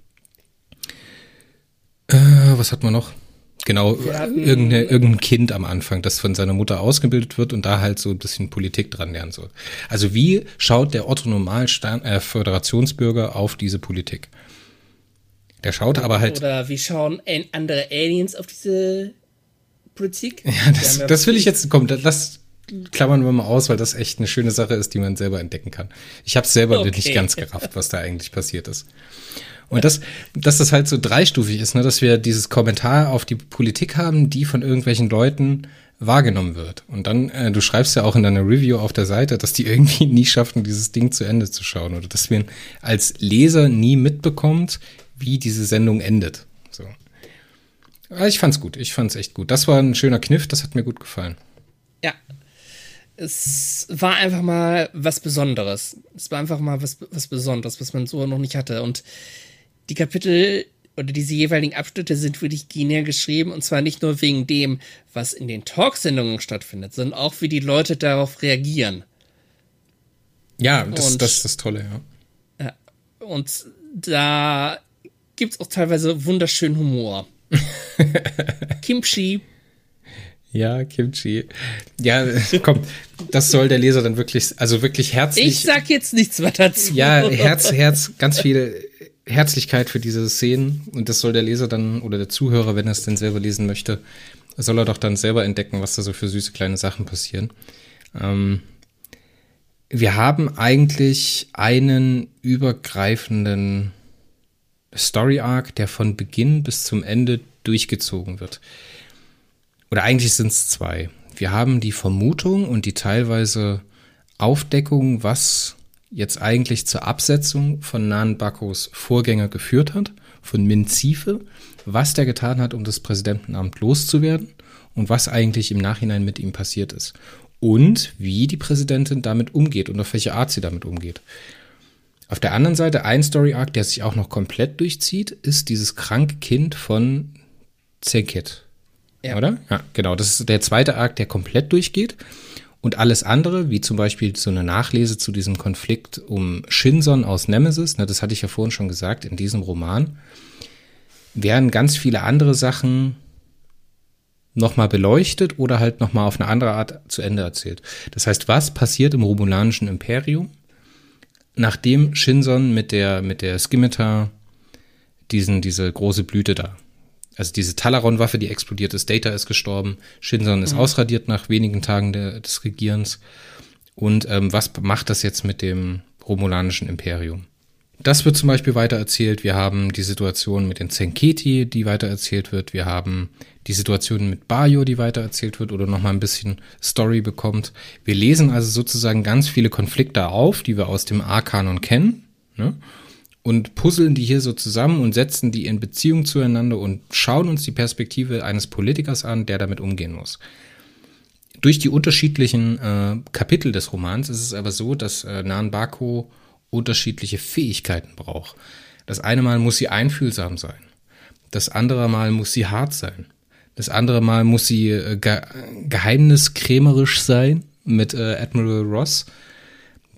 äh, was hat man noch? Genau, irgendein Kind am Anfang, das von seiner Mutter ausgebildet wird und da halt so ein bisschen Politik dran lernen soll. Also wie schaut der Otto Normal äh, Föderationsbürger auf diese Politik? Der schaut aber halt. Oder wie schauen andere Aliens auf diese Politik? Ja, das, ja das will ich jetzt, komm, das klammern wir mal aus, weil das echt eine schöne Sache ist, die man selber entdecken kann. Ich habe selber okay. nicht ganz gerafft, was da eigentlich passiert ist. Und das, dass das halt so dreistufig ist, ne, dass wir dieses Kommentar auf die Politik haben, die von irgendwelchen Leuten wahrgenommen wird. Und dann, äh, du schreibst ja auch in deiner Review auf der Seite, dass die irgendwie nie schaffen, dieses Ding zu Ende zu schauen oder dass wir als Leser nie mitbekommt, wie diese Sendung endet. So. Aber ich fand's gut. Ich fand's echt gut. Das war ein schöner Kniff. Das hat mir gut gefallen. Ja. Es war einfach mal was Besonderes. Es war einfach mal was, was Besonderes, was man so noch nicht hatte. Und die Kapitel oder diese jeweiligen Abschnitte sind wirklich genial geschrieben. Und zwar nicht nur wegen dem, was in den Talksendungen stattfindet, sondern auch, wie die Leute darauf reagieren. Ja, das, und, das ist das Tolle, ja. ja. Und da gibt es auch teilweise wunderschönen Humor. Kimchi. Ja, Kimchi. Ja, komm, das soll der Leser dann wirklich, also wirklich herzlich. Ich sag jetzt nichts mehr dazu. Ja, Herz, Herz, ganz viel Herzlichkeit für diese Szenen und das soll der Leser dann oder der Zuhörer, wenn er es denn selber lesen möchte, soll er doch dann selber entdecken, was da so für süße kleine Sachen passieren. Ähm, wir haben eigentlich einen übergreifenden Story Arc, der von Beginn bis zum Ende durchgezogen wird. Oder eigentlich sind es zwei. Wir haben die Vermutung und die teilweise Aufdeckung, was jetzt eigentlich zur Absetzung von Nan Bakos Vorgänger geführt hat, von Min Ziefe, was der getan hat, um das Präsidentenamt loszuwerden und was eigentlich im Nachhinein mit ihm passiert ist. Und wie die Präsidentin damit umgeht und auf welche Art sie damit umgeht. Auf der anderen Seite, ein Story Arc, der sich auch noch komplett durchzieht, ist dieses kranke Kind von Zekit. Ja. Oder? Ja, genau. Das ist der zweite Arc, der komplett durchgeht. Und alles andere, wie zum Beispiel so eine Nachlese zu diesem Konflikt um Shinson aus Nemesis, ne, das hatte ich ja vorhin schon gesagt, in diesem Roman, werden ganz viele andere Sachen nochmal beleuchtet oder halt nochmal auf eine andere Art zu Ende erzählt. Das heißt, was passiert im Romulanischen Imperium, nachdem Shinson mit der, mit der Scimitar diesen, diese große Blüte da also diese Talaron-Waffe, die explodiert ist, Data ist gestorben, Shinson ist mhm. ausradiert nach wenigen Tagen der, des Regierens. Und ähm, was macht das jetzt mit dem romulanischen Imperium? Das wird zum Beispiel weitererzählt. Wir haben die Situation mit den Zenketi, die weitererzählt wird. Wir haben die Situation mit Bayo, die weitererzählt wird oder nochmal ein bisschen Story bekommt. Wir lesen also sozusagen ganz viele Konflikte auf, die wir aus dem A-Kanon kennen. Ne? und puzzeln die hier so zusammen und setzen die in Beziehung zueinander und schauen uns die Perspektive eines Politikers an, der damit umgehen muss. Durch die unterschiedlichen äh, Kapitel des Romans ist es aber so, dass äh, Nan Bako unterschiedliche Fähigkeiten braucht. Das eine Mal muss sie einfühlsam sein. Das andere Mal muss sie hart sein. Das andere Mal muss sie äh, ge geheimniskrämerisch sein mit äh, Admiral Ross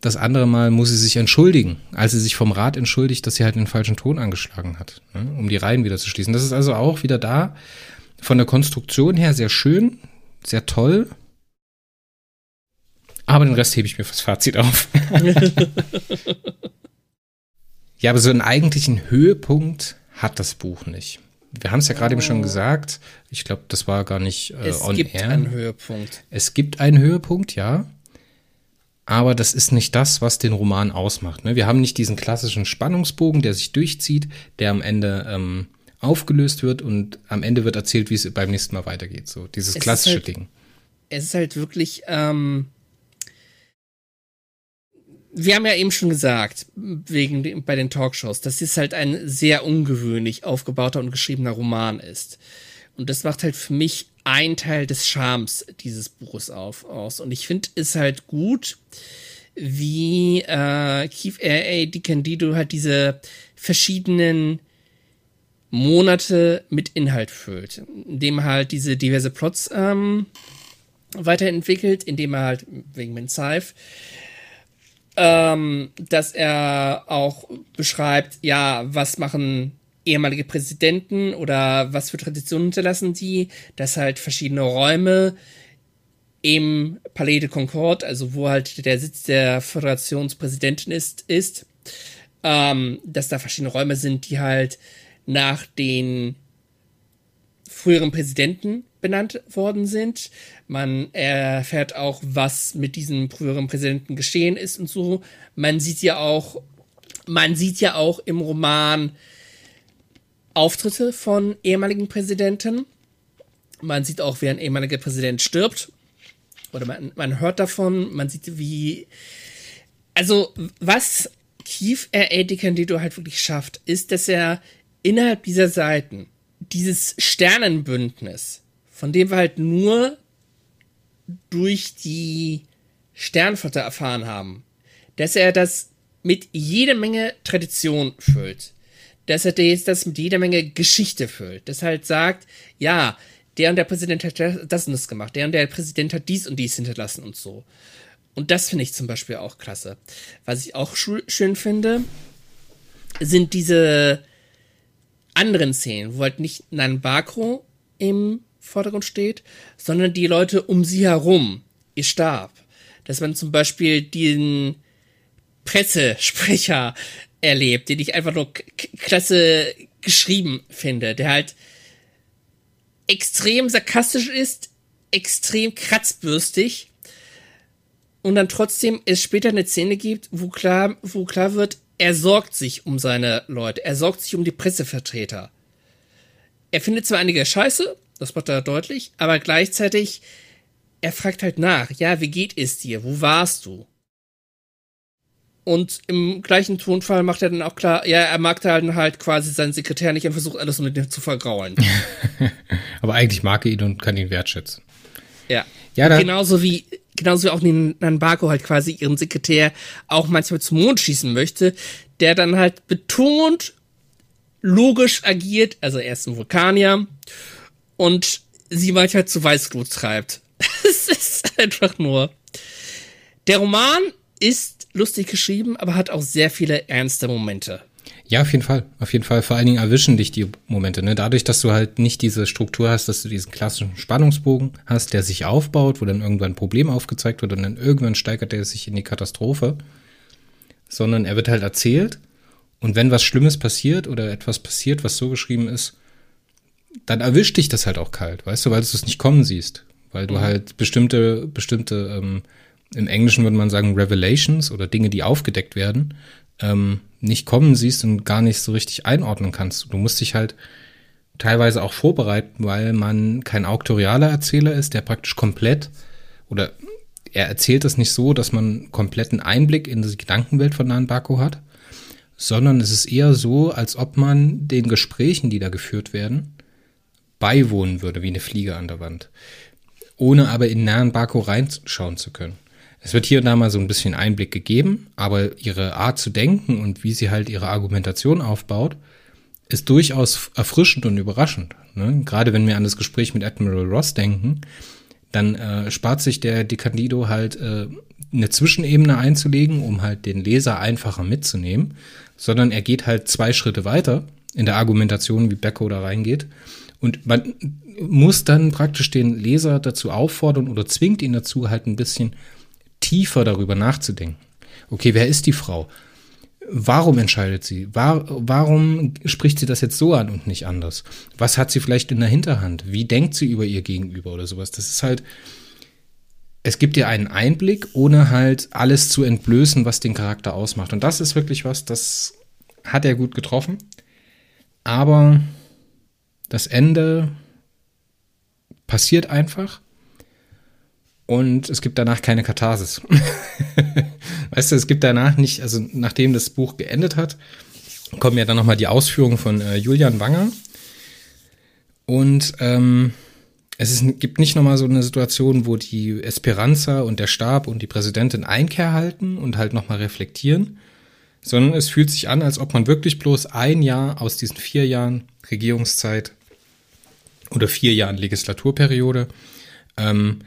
das andere Mal muss sie sich entschuldigen, als sie sich vom Rat entschuldigt, dass sie halt den falschen Ton angeschlagen hat, ne, um die Reihen wieder zu schließen. Das ist also auch wieder da von der Konstruktion her sehr schön, sehr toll. Aber den Rest hebe ich mir fürs Fazit auf. ja, aber so einen eigentlichen Höhepunkt hat das Buch nicht. Wir haben es ja gerade oh. eben schon gesagt. Ich glaube, das war gar nicht äh, es on air. Es gibt einen Höhepunkt. Es gibt einen Höhepunkt, ja aber das ist nicht das, was den Roman ausmacht. Ne? Wir haben nicht diesen klassischen Spannungsbogen, der sich durchzieht, der am Ende ähm, aufgelöst wird und am Ende wird erzählt, wie es beim nächsten Mal weitergeht. So dieses es klassische halt, Ding. Es ist halt wirklich. Ähm, wir haben ja eben schon gesagt, wegen bei den Talkshows, dass es halt ein sehr ungewöhnlich aufgebauter und geschriebener Roman ist. Und das macht halt für mich ein Teil des Charmes dieses Buches auf, aus. Und ich finde es halt gut, wie äh, Keith R.A. DiCandido halt diese verschiedenen Monate mit Inhalt füllt, indem er halt diese diverse Plots ähm, weiterentwickelt, indem er halt wegen Mensaif ähm, dass er auch beschreibt, ja, was machen ehemalige Präsidenten oder was für Traditionen hinterlassen die, dass halt verschiedene Räume im Palais de Concorde, also wo halt der Sitz der Föderationspräsidentin ist, ist, ähm, dass da verschiedene Räume sind, die halt nach den früheren Präsidenten benannt worden sind. Man erfährt auch, was mit diesem früheren Präsidenten geschehen ist und so. Man sieht ja auch, man sieht ja auch im Roman, Auftritte von ehemaligen Präsidenten. Man sieht auch, wie ein ehemaliger Präsident stirbt. Oder man, man hört davon, man sieht, wie. Also, was Keith R.A. DiCandido halt wirklich schafft, ist, dass er innerhalb dieser Seiten dieses Sternenbündnis, von dem wir halt nur durch die Sternflotte erfahren haben, dass er das mit jeder Menge Tradition füllt dass er das mit jeder Menge Geschichte füllt. Das halt sagt, ja, der und der Präsident hat das und das gemacht, der und der Präsident hat dies und dies hinterlassen und so. Und das finde ich zum Beispiel auch klasse. Was ich auch schön finde, sind diese anderen Szenen, wo halt nicht Nanbakro im Vordergrund steht, sondern die Leute um sie herum, ihr Stab. Dass man zum Beispiel den Pressesprecher erlebt, den ich einfach nur klasse geschrieben finde, der halt extrem sarkastisch ist, extrem kratzbürstig und dann trotzdem es später eine Szene gibt, wo klar, wo klar wird, er sorgt sich um seine Leute, er sorgt sich um die Pressevertreter. Er findet zwar einige Scheiße, das macht er deutlich, aber gleichzeitig, er fragt halt nach, ja, wie geht es dir? Wo warst du? Und im gleichen Tonfall macht er dann auch klar, ja, er mag dann halt quasi seinen Sekretär nicht und versucht alles mit ihm zu vergraulen. aber eigentlich mag er ihn und kann ihn wertschätzen. Ja. ja genauso wie genauso wie auch Nanbako halt quasi ihren Sekretär auch manchmal zum Mond schießen möchte, der dann halt betont logisch agiert, also er ist ein Vulkanier und sie manchmal zu Weißglut treibt. Es ist einfach nur. Der Roman ist lustig geschrieben, aber hat auch sehr viele ernste Momente. Ja, auf jeden Fall. Auf jeden Fall. Vor allen Dingen erwischen dich die Momente. Ne? Dadurch, dass du halt nicht diese Struktur hast, dass du diesen klassischen Spannungsbogen hast, der sich aufbaut, wo dann irgendwann ein Problem aufgezeigt wird und dann irgendwann steigert er sich in die Katastrophe. Sondern er wird halt erzählt. Und wenn was Schlimmes passiert oder etwas passiert, was so geschrieben ist, dann erwischt dich das halt auch kalt, weißt du, weil du es nicht kommen siehst. Weil du mhm. halt bestimmte, bestimmte, ähm, im Englischen würde man sagen, Revelations oder Dinge, die aufgedeckt werden, ähm, nicht kommen siehst und gar nicht so richtig einordnen kannst. Du musst dich halt teilweise auch vorbereiten, weil man kein auktorialer Erzähler ist, der praktisch komplett oder er erzählt es nicht so, dass man kompletten Einblick in die Gedankenwelt von Nanbako hat, sondern es ist eher so, als ob man den Gesprächen, die da geführt werden, beiwohnen würde, wie eine Fliege an der Wand, ohne aber in Nanbako reinschauen zu können. Es wird hier und da mal so ein bisschen Einblick gegeben, aber ihre Art zu denken und wie sie halt ihre Argumentation aufbaut, ist durchaus erfrischend und überraschend. Ne? Gerade wenn wir an das Gespräch mit Admiral Ross denken, dann äh, spart sich der Di Candido halt äh, eine Zwischenebene einzulegen, um halt den Leser einfacher mitzunehmen, sondern er geht halt zwei Schritte weiter in der Argumentation, wie Becko da reingeht. Und man muss dann praktisch den Leser dazu auffordern oder zwingt ihn dazu, halt ein bisschen tiefer darüber nachzudenken. Okay, wer ist die Frau? Warum entscheidet sie? War, warum spricht sie das jetzt so an und nicht anders? Was hat sie vielleicht in der Hinterhand? Wie denkt sie über ihr Gegenüber oder sowas? Das ist halt, es gibt dir einen Einblick, ohne halt alles zu entblößen, was den Charakter ausmacht. Und das ist wirklich was, das hat er gut getroffen. Aber das Ende passiert einfach und es gibt danach keine Katharsis. weißt du, es gibt danach nicht, also nachdem das Buch geendet hat, kommen ja dann nochmal die Ausführungen von äh, Julian Wanger. Und ähm, es ist, gibt nicht nochmal so eine Situation, wo die Esperanza und der Stab und die Präsidentin Einkehr halten und halt nochmal reflektieren, sondern es fühlt sich an, als ob man wirklich bloß ein Jahr aus diesen vier Jahren Regierungszeit oder vier Jahren Legislaturperiode ähm,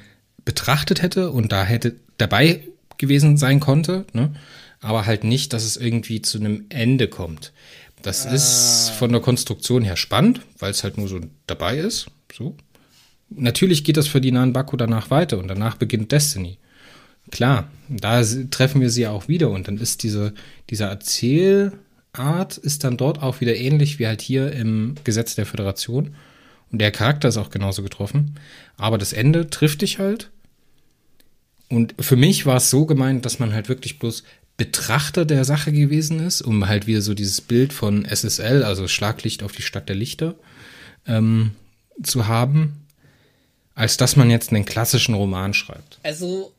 betrachtet hätte und da hätte dabei gewesen sein konnte, ne? aber halt nicht, dass es irgendwie zu einem Ende kommt. Das ah. ist von der Konstruktion her spannend, weil es halt nur so dabei ist. So. Natürlich geht das für die nahen Baku danach weiter und danach beginnt Destiny. Klar, da treffen wir sie auch wieder und dann ist diese, diese Erzählart ist dann dort auch wieder ähnlich wie halt hier im Gesetz der Föderation. Und der Charakter ist auch genauso getroffen. Aber das Ende trifft dich halt und für mich war es so gemeint, dass man halt wirklich bloß Betrachter der Sache gewesen ist, um halt wieder so dieses Bild von SSL, also Schlaglicht auf die Stadt der Lichter, ähm, zu haben, als dass man jetzt einen klassischen Roman schreibt. Also,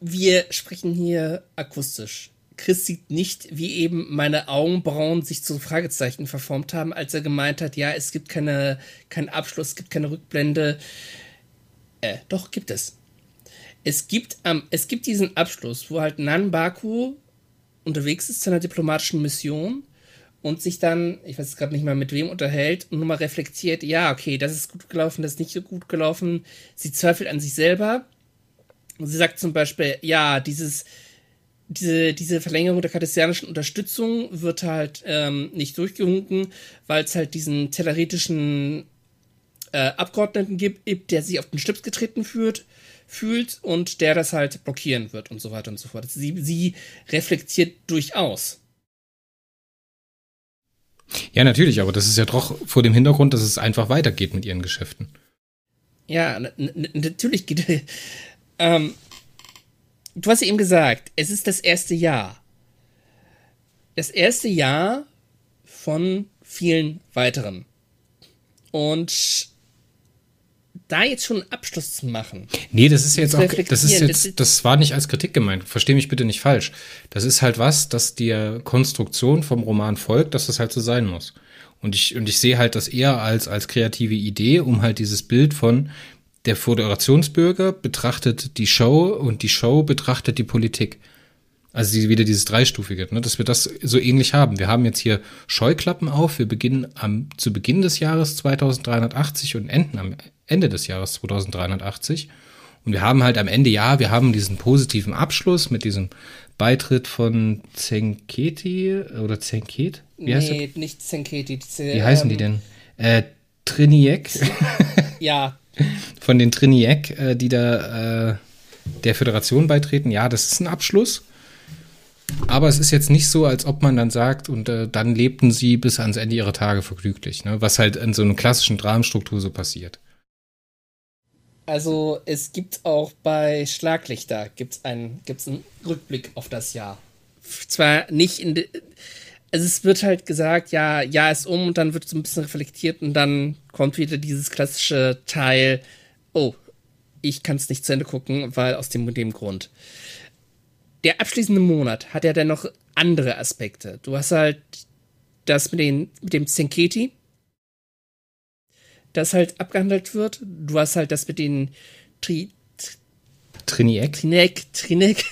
wir sprechen hier akustisch. Chris sieht nicht, wie eben meine Augenbrauen sich zu Fragezeichen verformt haben, als er gemeint hat, ja, es gibt keine, keinen Abschluss, es gibt keine Rückblende. Äh, doch, gibt es es gibt, ähm, es gibt diesen Abschluss, wo halt Nan Baku unterwegs ist zu einer diplomatischen Mission und sich dann, ich weiß gerade nicht mehr mit wem unterhält und nur mal reflektiert, ja, okay, das ist gut gelaufen, das ist nicht so gut gelaufen. Sie zweifelt an sich selber. Sie sagt zum Beispiel, ja, dieses, diese, diese Verlängerung der kartesianischen Unterstützung wird halt ähm, nicht durchgewunken, weil es halt diesen telleritischen äh, Abgeordneten gibt, der sich auf den Schlips getreten fühlt, fühlt und der das halt blockieren wird und so weiter und so fort. Sie, sie reflektiert durchaus. Ja, natürlich, aber das ist ja doch vor dem Hintergrund, dass es einfach weitergeht mit ihren Geschäften. Ja, natürlich geht. Ähm, du hast ja eben gesagt, es ist das erste Jahr. Das erste Jahr von vielen weiteren. Und da jetzt schon einen Abschluss zu machen. Nee, das ist jetzt auch, das ist jetzt, das war nicht als Kritik gemeint. Versteh mich bitte nicht falsch. Das ist halt was, dass der Konstruktion vom Roman folgt, dass das halt so sein muss. Und ich, und ich sehe halt das eher als, als kreative Idee, um halt dieses Bild von der Föderationsbürger betrachtet die Show und die Show betrachtet die Politik. Also wieder dieses Dreistufige, ne, dass wir das so ähnlich haben. Wir haben jetzt hier Scheuklappen auf. Wir beginnen am, zu Beginn des Jahres 2380 und enden am Ende des Jahres 2380. Und wir haben halt am Ende, ja, wir haben diesen positiven Abschluss mit diesem Beitritt von Zenketi oder Zenket? Wie heißt nee, nicht Zenketi. Wie ähm, heißen die denn? Äh, Triniek. ja. Von den Triniek, äh, die da äh, der Föderation beitreten. Ja, das ist ein Abschluss. Aber es ist jetzt nicht so, als ob man dann sagt, und äh, dann lebten sie bis ans Ende ihrer Tage vergnüglich, ne? was halt in so einer klassischen Dramenstruktur so passiert. Also es gibt auch bei Schlaglichter gibt's einen, gibt's einen Rückblick auf das Jahr. Zwar nicht in de, also es wird halt gesagt, ja, ja ist um und dann wird so ein bisschen reflektiert und dann kommt wieder dieses klassische Teil, oh, ich kann es nicht zu Ende gucken, weil aus dem dem Grund der abschließende Monat hat ja dann noch andere Aspekte. Du hast halt das mit, den, mit dem Zenketi, das halt abgehandelt wird. Du hast halt das mit den Tri Triniek. Triniek. Triniek.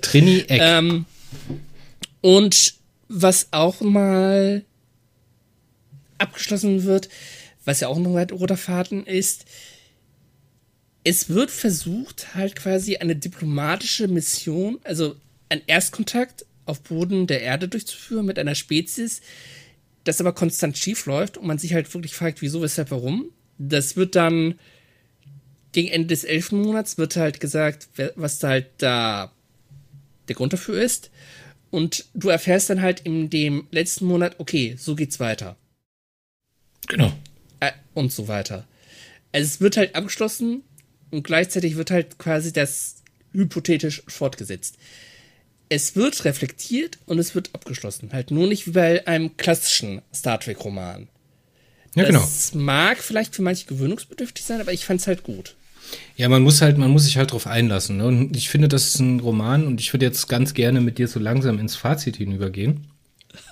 Triniek. ähm, und was auch mal abgeschlossen wird, was ja auch noch ein roter Faden ist, es wird versucht, halt quasi eine diplomatische Mission, also ein Erstkontakt auf Boden der Erde durchzuführen mit einer Spezies, das aber konstant schief läuft und man sich halt wirklich fragt, wieso, weshalb, warum. Das wird dann gegen Ende des elften Monats wird halt gesagt, was da halt da der Grund dafür ist. Und du erfährst dann halt in dem letzten Monat, okay, so geht's weiter. Genau. Äh, und so weiter. Also es wird halt abgeschlossen und gleichzeitig wird halt quasi das hypothetisch fortgesetzt. Es wird reflektiert und es wird abgeschlossen. Halt nur nicht wie bei einem klassischen Star Trek-Roman. Ja, genau. Das mag vielleicht für manche gewöhnungsbedürftig sein, aber ich fand es halt gut. Ja, man muss halt, man muss sich halt drauf einlassen. Ne? Und ich finde, das ist ein Roman und ich würde jetzt ganz gerne mit dir so langsam ins Fazit hinübergehen.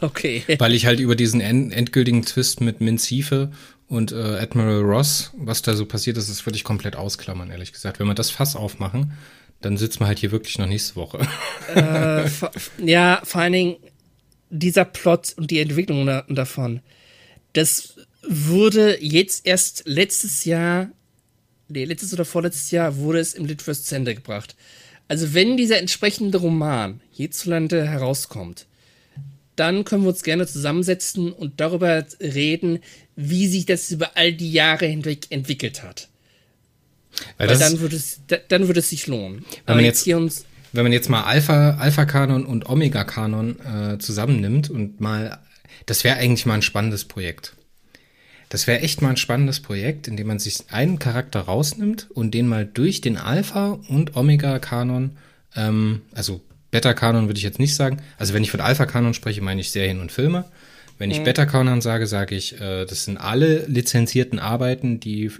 Okay. Weil ich halt über diesen endgültigen Twist mit Minzife und äh, Admiral Ross, was da so passiert ist, das würde ich komplett ausklammern, ehrlich gesagt. Wenn wir das Fass aufmachen, dann sitzen wir halt hier wirklich noch nächste Woche. Äh, ja, vor allen Dingen dieser Plot und die Entwicklung da, davon. Das wurde jetzt erst letztes Jahr, nee, letztes oder vorletztes Jahr wurde es im Litverse zu Ende gebracht. Also wenn dieser entsprechende Roman hierzulande herauskommt, dann können wir uns gerne zusammensetzen und darüber reden, wie sich das über all die Jahre hinweg entwickelt hat. Weil, Weil dann, würde es, dann würde es sich lohnen. Wenn man jetzt, jetzt wenn man jetzt mal Alpha, Alpha-Kanon und Omega-Kanon äh, zusammennimmt und mal, das wäre eigentlich mal ein spannendes Projekt. Das wäre echt mal ein spannendes Projekt, in dem man sich einen Charakter rausnimmt und den mal durch den Alpha- und Omega-Kanon, ähm, also Beta-Kanon würde ich jetzt nicht sagen. Also wenn ich von Alpha-Kanon spreche, meine ich Serien und Filme. Wenn ich mhm. Beta-Kanon sage, sage ich, äh, das sind alle lizenzierten Arbeiten, die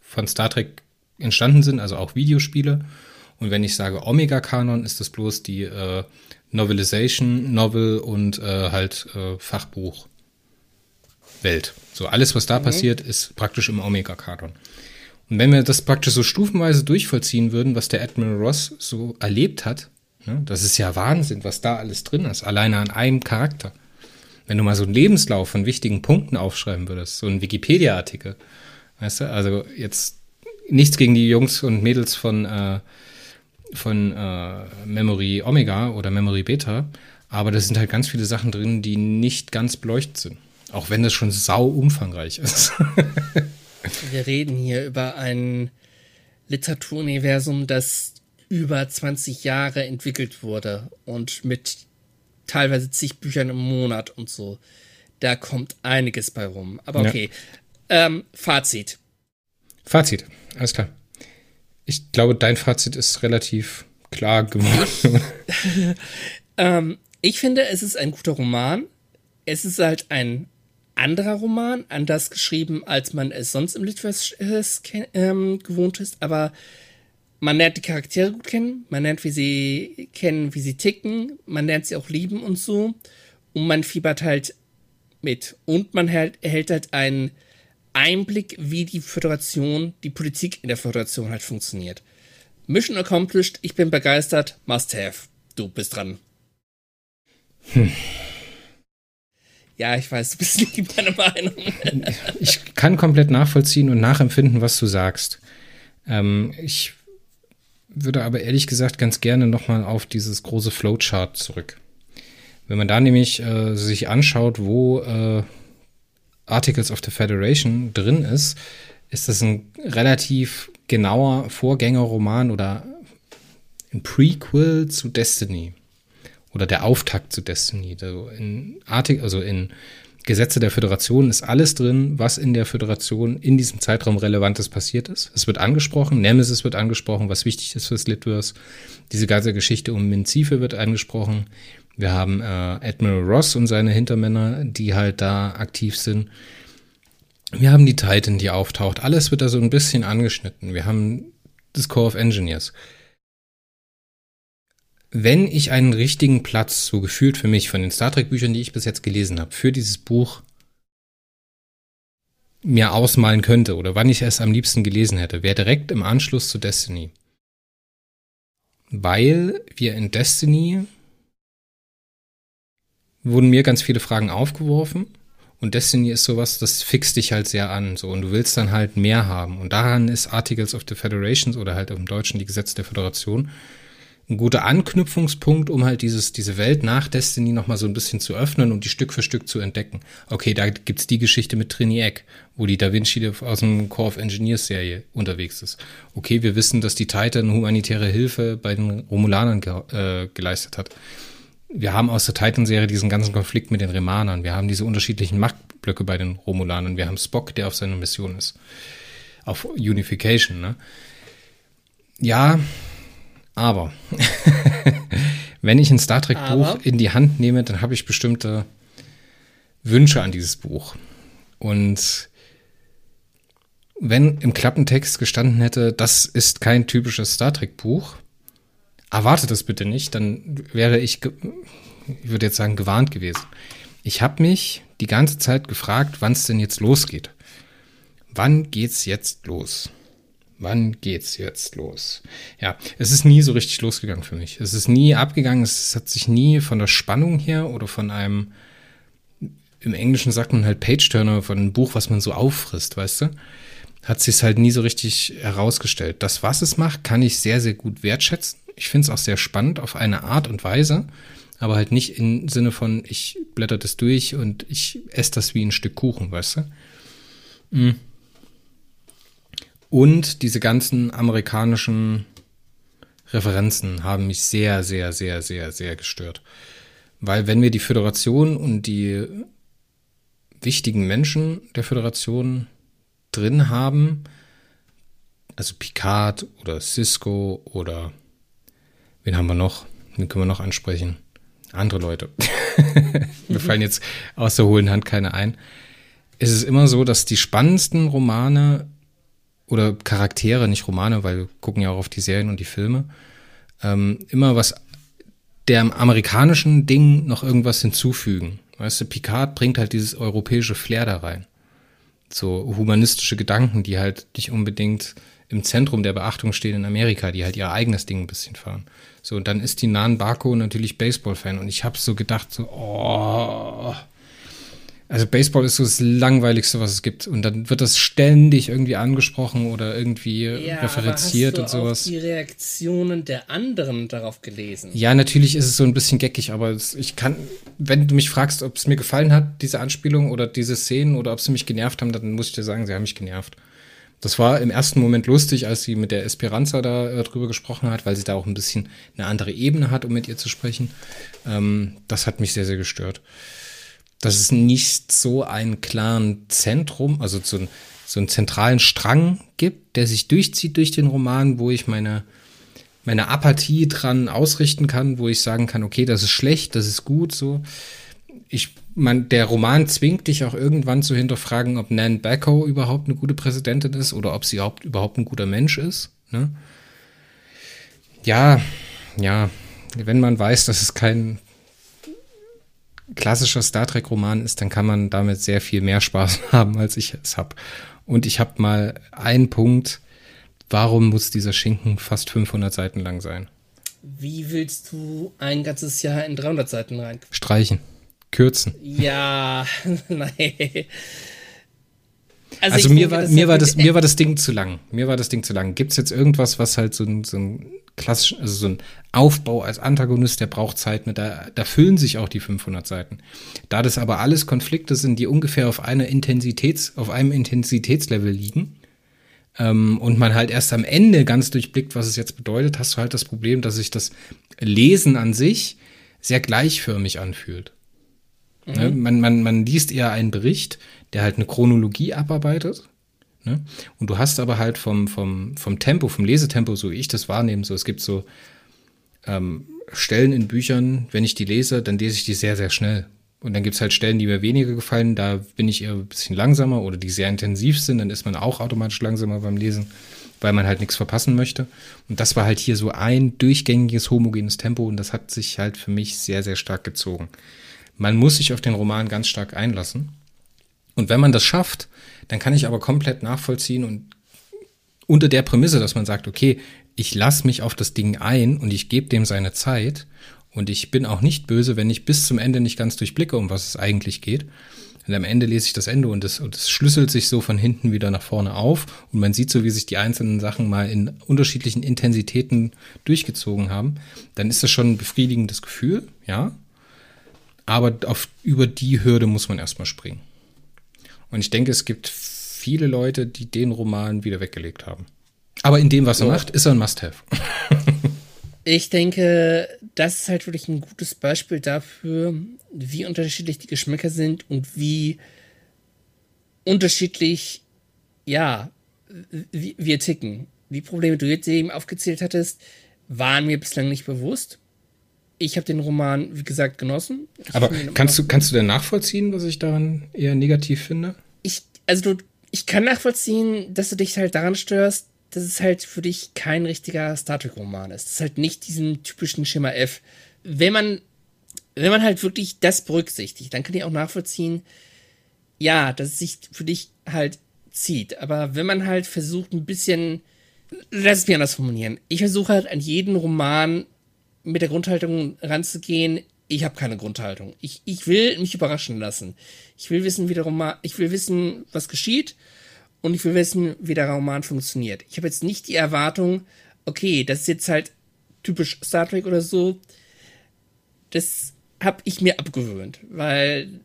von Star Trek entstanden sind, also auch Videospiele. Und wenn ich sage Omega-Kanon, ist das bloß die äh, Novelization, Novel und äh, halt äh, Fachbuch Welt. So alles, was da mhm. passiert, ist praktisch im Omega-Kanon. Und wenn wir das praktisch so stufenweise durchvollziehen würden, was der Admiral Ross so erlebt hat? Das ist ja Wahnsinn, was da alles drin ist, alleine an einem Charakter. Wenn du mal so einen Lebenslauf von wichtigen Punkten aufschreiben würdest, so einen Wikipedia-Artikel, weißt du, also jetzt nichts gegen die Jungs und Mädels von, äh, von äh, Memory Omega oder Memory Beta, aber da sind halt ganz viele Sachen drin, die nicht ganz beleuchtet sind. Auch wenn das schon sau umfangreich ist. Wir reden hier über ein Literaturuniversum, das über 20 Jahre entwickelt wurde und mit teilweise zig Büchern im Monat und so. Da kommt einiges bei rum. Aber okay. Ja. Ähm, Fazit. Fazit, alles klar. Ich glaube, dein Fazit ist relativ klar geworden. ähm, ich finde, es ist ein guter Roman. Es ist halt ein anderer Roman, anders geschrieben, als man es sonst im Literaturhaus ähm, gewohnt ist, aber man lernt die Charaktere gut kennen, man lernt, wie sie kennen, wie sie ticken, man lernt sie auch lieben und so. Und man fiebert halt mit. Und man hält, erhält halt einen Einblick, wie die Föderation, die Politik in der Föderation halt funktioniert. Mission accomplished, ich bin begeistert, must have. Du bist dran. Hm. Ja, ich weiß, du bist nicht meine Meinung. ich kann komplett nachvollziehen und nachempfinden, was du sagst. Ähm, ich würde aber ehrlich gesagt ganz gerne nochmal auf dieses große Flowchart zurück. Wenn man da nämlich äh, sich anschaut, wo äh, Articles of the Federation drin ist, ist das ein relativ genauer Vorgängerroman oder ein Prequel zu Destiny oder der Auftakt zu Destiny. Also in, Artik also in Gesetze der Föderation ist alles drin, was in der Föderation in diesem Zeitraum Relevantes passiert ist. Es wird angesprochen, Nemesis wird angesprochen, was wichtig ist fürs Litverse. Diese ganze Geschichte um Minzife wird angesprochen. Wir haben äh, Admiral Ross und seine Hintermänner, die halt da aktiv sind. Wir haben die Titan, die auftaucht. Alles wird da so ein bisschen angeschnitten. Wir haben das Core of Engineers wenn ich einen richtigen Platz, so gefühlt für mich, von den Star Trek-Büchern, die ich bis jetzt gelesen habe, für dieses Buch mir ausmalen könnte oder wann ich es am liebsten gelesen hätte, wäre direkt im Anschluss zu Destiny. Weil wir in Destiny wurden mir ganz viele Fragen aufgeworfen und Destiny ist sowas, das fixt dich halt sehr an, so und du willst dann halt mehr haben und daran ist Articles of the Federations oder halt im Deutschen die Gesetze der Föderation ein guter Anknüpfungspunkt, um halt dieses, diese Welt nach Destiny nochmal so ein bisschen zu öffnen und die Stück für Stück zu entdecken. Okay, da gibt's die Geschichte mit Triniac, wo die Da Vinci aus dem Core of Engineers Serie unterwegs ist. Okay, wir wissen, dass die Titan humanitäre Hilfe bei den Romulanern ge äh, geleistet hat. Wir haben aus der Titan-Serie diesen ganzen Konflikt mit den Remanern. Wir haben diese unterschiedlichen Machtblöcke bei den Romulanern. Wir haben Spock, der auf seiner Mission ist. Auf Unification, ne? Ja, aber wenn ich ein Star Trek Buch in die Hand nehme, dann habe ich bestimmte Wünsche an dieses Buch. Und wenn im Klappentext gestanden hätte, das ist kein typisches Star Trek Buch, erwartet das bitte nicht, dann wäre ich, ich würde jetzt sagen, gewarnt gewesen. Ich habe mich die ganze Zeit gefragt, wann es denn jetzt losgeht. Wann geht's jetzt los? Wann geht's jetzt los? Ja, es ist nie so richtig losgegangen für mich. Es ist nie abgegangen. Es hat sich nie von der Spannung her oder von einem, im Englischen sagt man halt Page-Turner, von einem Buch, was man so auffrisst, weißt du? Hat sich halt nie so richtig herausgestellt. Das, was es macht, kann ich sehr, sehr gut wertschätzen. Ich finde es auch sehr spannend auf eine Art und Weise, aber halt nicht im Sinne von, ich blätter das durch und ich esse das wie ein Stück Kuchen, weißt du? Mhm. Und diese ganzen amerikanischen Referenzen haben mich sehr, sehr, sehr, sehr, sehr gestört. Weil wenn wir die Föderation und die wichtigen Menschen der Föderation drin haben, also Picard oder Cisco oder wen haben wir noch? Wen können wir noch ansprechen? Andere Leute. Mir fallen jetzt aus der hohlen Hand keine ein. Es ist immer so, dass die spannendsten Romane oder Charaktere, nicht Romane, weil wir gucken ja auch auf die Serien und die Filme, ähm, immer was der amerikanischen Ding noch irgendwas hinzufügen. Weißt du, Picard bringt halt dieses europäische Flair da rein. So humanistische Gedanken, die halt nicht unbedingt im Zentrum der Beachtung stehen in Amerika, die halt ihr eigenes Ding ein bisschen fahren. So, und dann ist die Nan Barco natürlich Baseball-Fan und ich habe so gedacht, so, oh, also Baseball ist so das Langweiligste, was es gibt. Und dann wird das ständig irgendwie angesprochen oder irgendwie ja, referenziert und sowas. Hast du die Reaktionen der anderen darauf gelesen? Ja, natürlich ist es so ein bisschen geckig, aber ich kann, wenn du mich fragst, ob es mir gefallen hat, diese Anspielung oder diese Szenen oder ob sie mich genervt haben, dann muss ich dir sagen, sie haben mich genervt. Das war im ersten Moment lustig, als sie mit der Esperanza da äh, drüber gesprochen hat, weil sie da auch ein bisschen eine andere Ebene hat, um mit ihr zu sprechen. Ähm, das hat mich sehr, sehr gestört. Dass es nicht so einen klaren Zentrum, also so, ein, so einen zentralen Strang gibt, der sich durchzieht durch den Roman, wo ich meine, meine Apathie dran ausrichten kann, wo ich sagen kann, okay, das ist schlecht, das ist gut, so. Ich, man, der Roman zwingt dich auch irgendwann zu hinterfragen, ob Nan Bacco überhaupt eine gute Präsidentin ist oder ob sie überhaupt, überhaupt ein guter Mensch ist. Ne? Ja, ja, wenn man weiß, dass es kein klassischer Star Trek-Roman ist, dann kann man damit sehr viel mehr Spaß haben, als ich es habe. Und ich habe mal einen Punkt, warum muss dieser Schinken fast 500 Seiten lang sein? Wie willst du ein ganzes Jahr in 300 Seiten rein? Streichen. Kürzen. Ja, nein. Also, also mir, denke, war, mir, war das, mir war das Ding zu lang. Mir war das Ding zu lang. Gibt es jetzt irgendwas, was halt so ein, so ein klassischen, also so ein Aufbau als Antagonist, der braucht Zeit mit, da, da füllen sich auch die 500 Seiten. Da das aber alles Konflikte sind, die ungefähr auf einer Intensitäts, auf einem Intensitätslevel liegen, ähm, und man halt erst am Ende ganz durchblickt, was es jetzt bedeutet, hast du halt das Problem, dass sich das Lesen an sich sehr gleichförmig anfühlt. Mhm. Ne? Man, man, man liest eher einen Bericht, der halt eine Chronologie abarbeitet. Ne? Und du hast aber halt vom, vom, vom Tempo, vom Lesetempo, so wie ich das wahrnehme, so es gibt so ähm, Stellen in Büchern, wenn ich die lese, dann lese ich die sehr, sehr schnell. Und dann gibt es halt Stellen, die mir weniger gefallen, da bin ich eher ein bisschen langsamer oder die sehr intensiv sind, dann ist man auch automatisch langsamer beim Lesen, weil man halt nichts verpassen möchte. Und das war halt hier so ein durchgängiges, homogenes Tempo und das hat sich halt für mich sehr, sehr stark gezogen. Man muss sich auf den Roman ganz stark einlassen. Und wenn man das schafft, dann kann ich aber komplett nachvollziehen und unter der Prämisse, dass man sagt, okay, ich lasse mich auf das Ding ein und ich gebe dem seine Zeit und ich bin auch nicht böse, wenn ich bis zum Ende nicht ganz durchblicke, um was es eigentlich geht. Und am Ende lese ich das Ende und es, und es schlüsselt sich so von hinten wieder nach vorne auf und man sieht so, wie sich die einzelnen Sachen mal in unterschiedlichen Intensitäten durchgezogen haben. Dann ist das schon ein befriedigendes Gefühl, ja. Aber auf, über die Hürde muss man erstmal springen. Und ich denke, es gibt viele Leute, die den Roman wieder weggelegt haben. Aber in dem, was er ja. macht, ist er ein Must-Have. ich denke, das ist halt wirklich ein gutes Beispiel dafür, wie unterschiedlich die Geschmäcker sind und wie unterschiedlich, ja, wir ticken. Die Probleme, die du eben aufgezählt hattest, waren mir bislang nicht bewusst ich habe den Roman, wie gesagt, genossen. Ich Aber kannst du, kannst du denn nachvollziehen, was ich daran eher negativ finde? Also du, ich kann nachvollziehen, dass du dich halt daran störst, dass es halt für dich kein richtiger Star Trek-Roman ist. Es ist halt nicht diesen typischen Schema F. Wenn man, wenn man halt wirklich das berücksichtigt, dann kann ich auch nachvollziehen, ja, dass es sich für dich halt zieht. Aber wenn man halt versucht, ein bisschen, lass es mich anders formulieren. Ich versuche halt an jeden Roman mit der Grundhaltung ranzugehen, ich habe keine Grundhaltung. Ich, ich will mich überraschen lassen. Ich will wissen, wie der Roman, ich will wissen, was geschieht und ich will wissen, wie der Roman funktioniert. Ich habe jetzt nicht die Erwartung, okay, das ist jetzt halt typisch Star Trek oder so. Das habe ich mir abgewöhnt, weil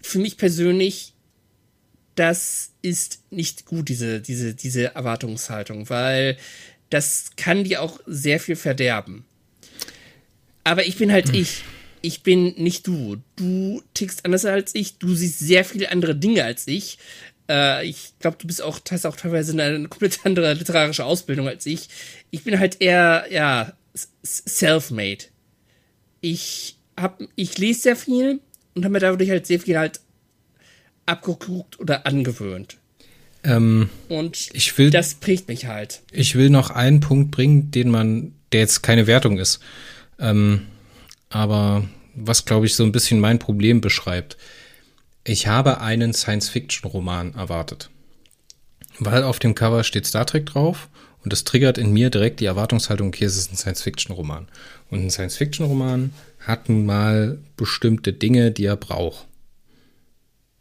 für mich persönlich das ist nicht gut, diese, diese, diese Erwartungshaltung, weil das kann dir auch sehr viel verderben. Aber ich bin halt hm. ich. Ich bin nicht du. Du tickst anders als ich. Du siehst sehr viele andere Dinge als ich. Äh, ich glaube, du bist auch, hast auch teilweise eine, komplett andere literarische Ausbildung als ich. Ich bin halt eher, ja, self-made. Ich hab, ich lese sehr viel und habe mir dadurch halt sehr viel halt abgeguckt oder angewöhnt. Ähm, und ich will, das prägt mich halt. Ich will noch einen Punkt bringen, den man, der jetzt keine Wertung ist. Ähm, aber was, glaube ich, so ein bisschen mein Problem beschreibt. Ich habe einen Science-Fiction-Roman erwartet. Weil auf dem Cover steht Star Trek drauf und das triggert in mir direkt die Erwartungshaltung, okay, es ist ein Science-Fiction-Roman. Und ein Science-Fiction-Roman hat nun mal bestimmte Dinge, die er braucht.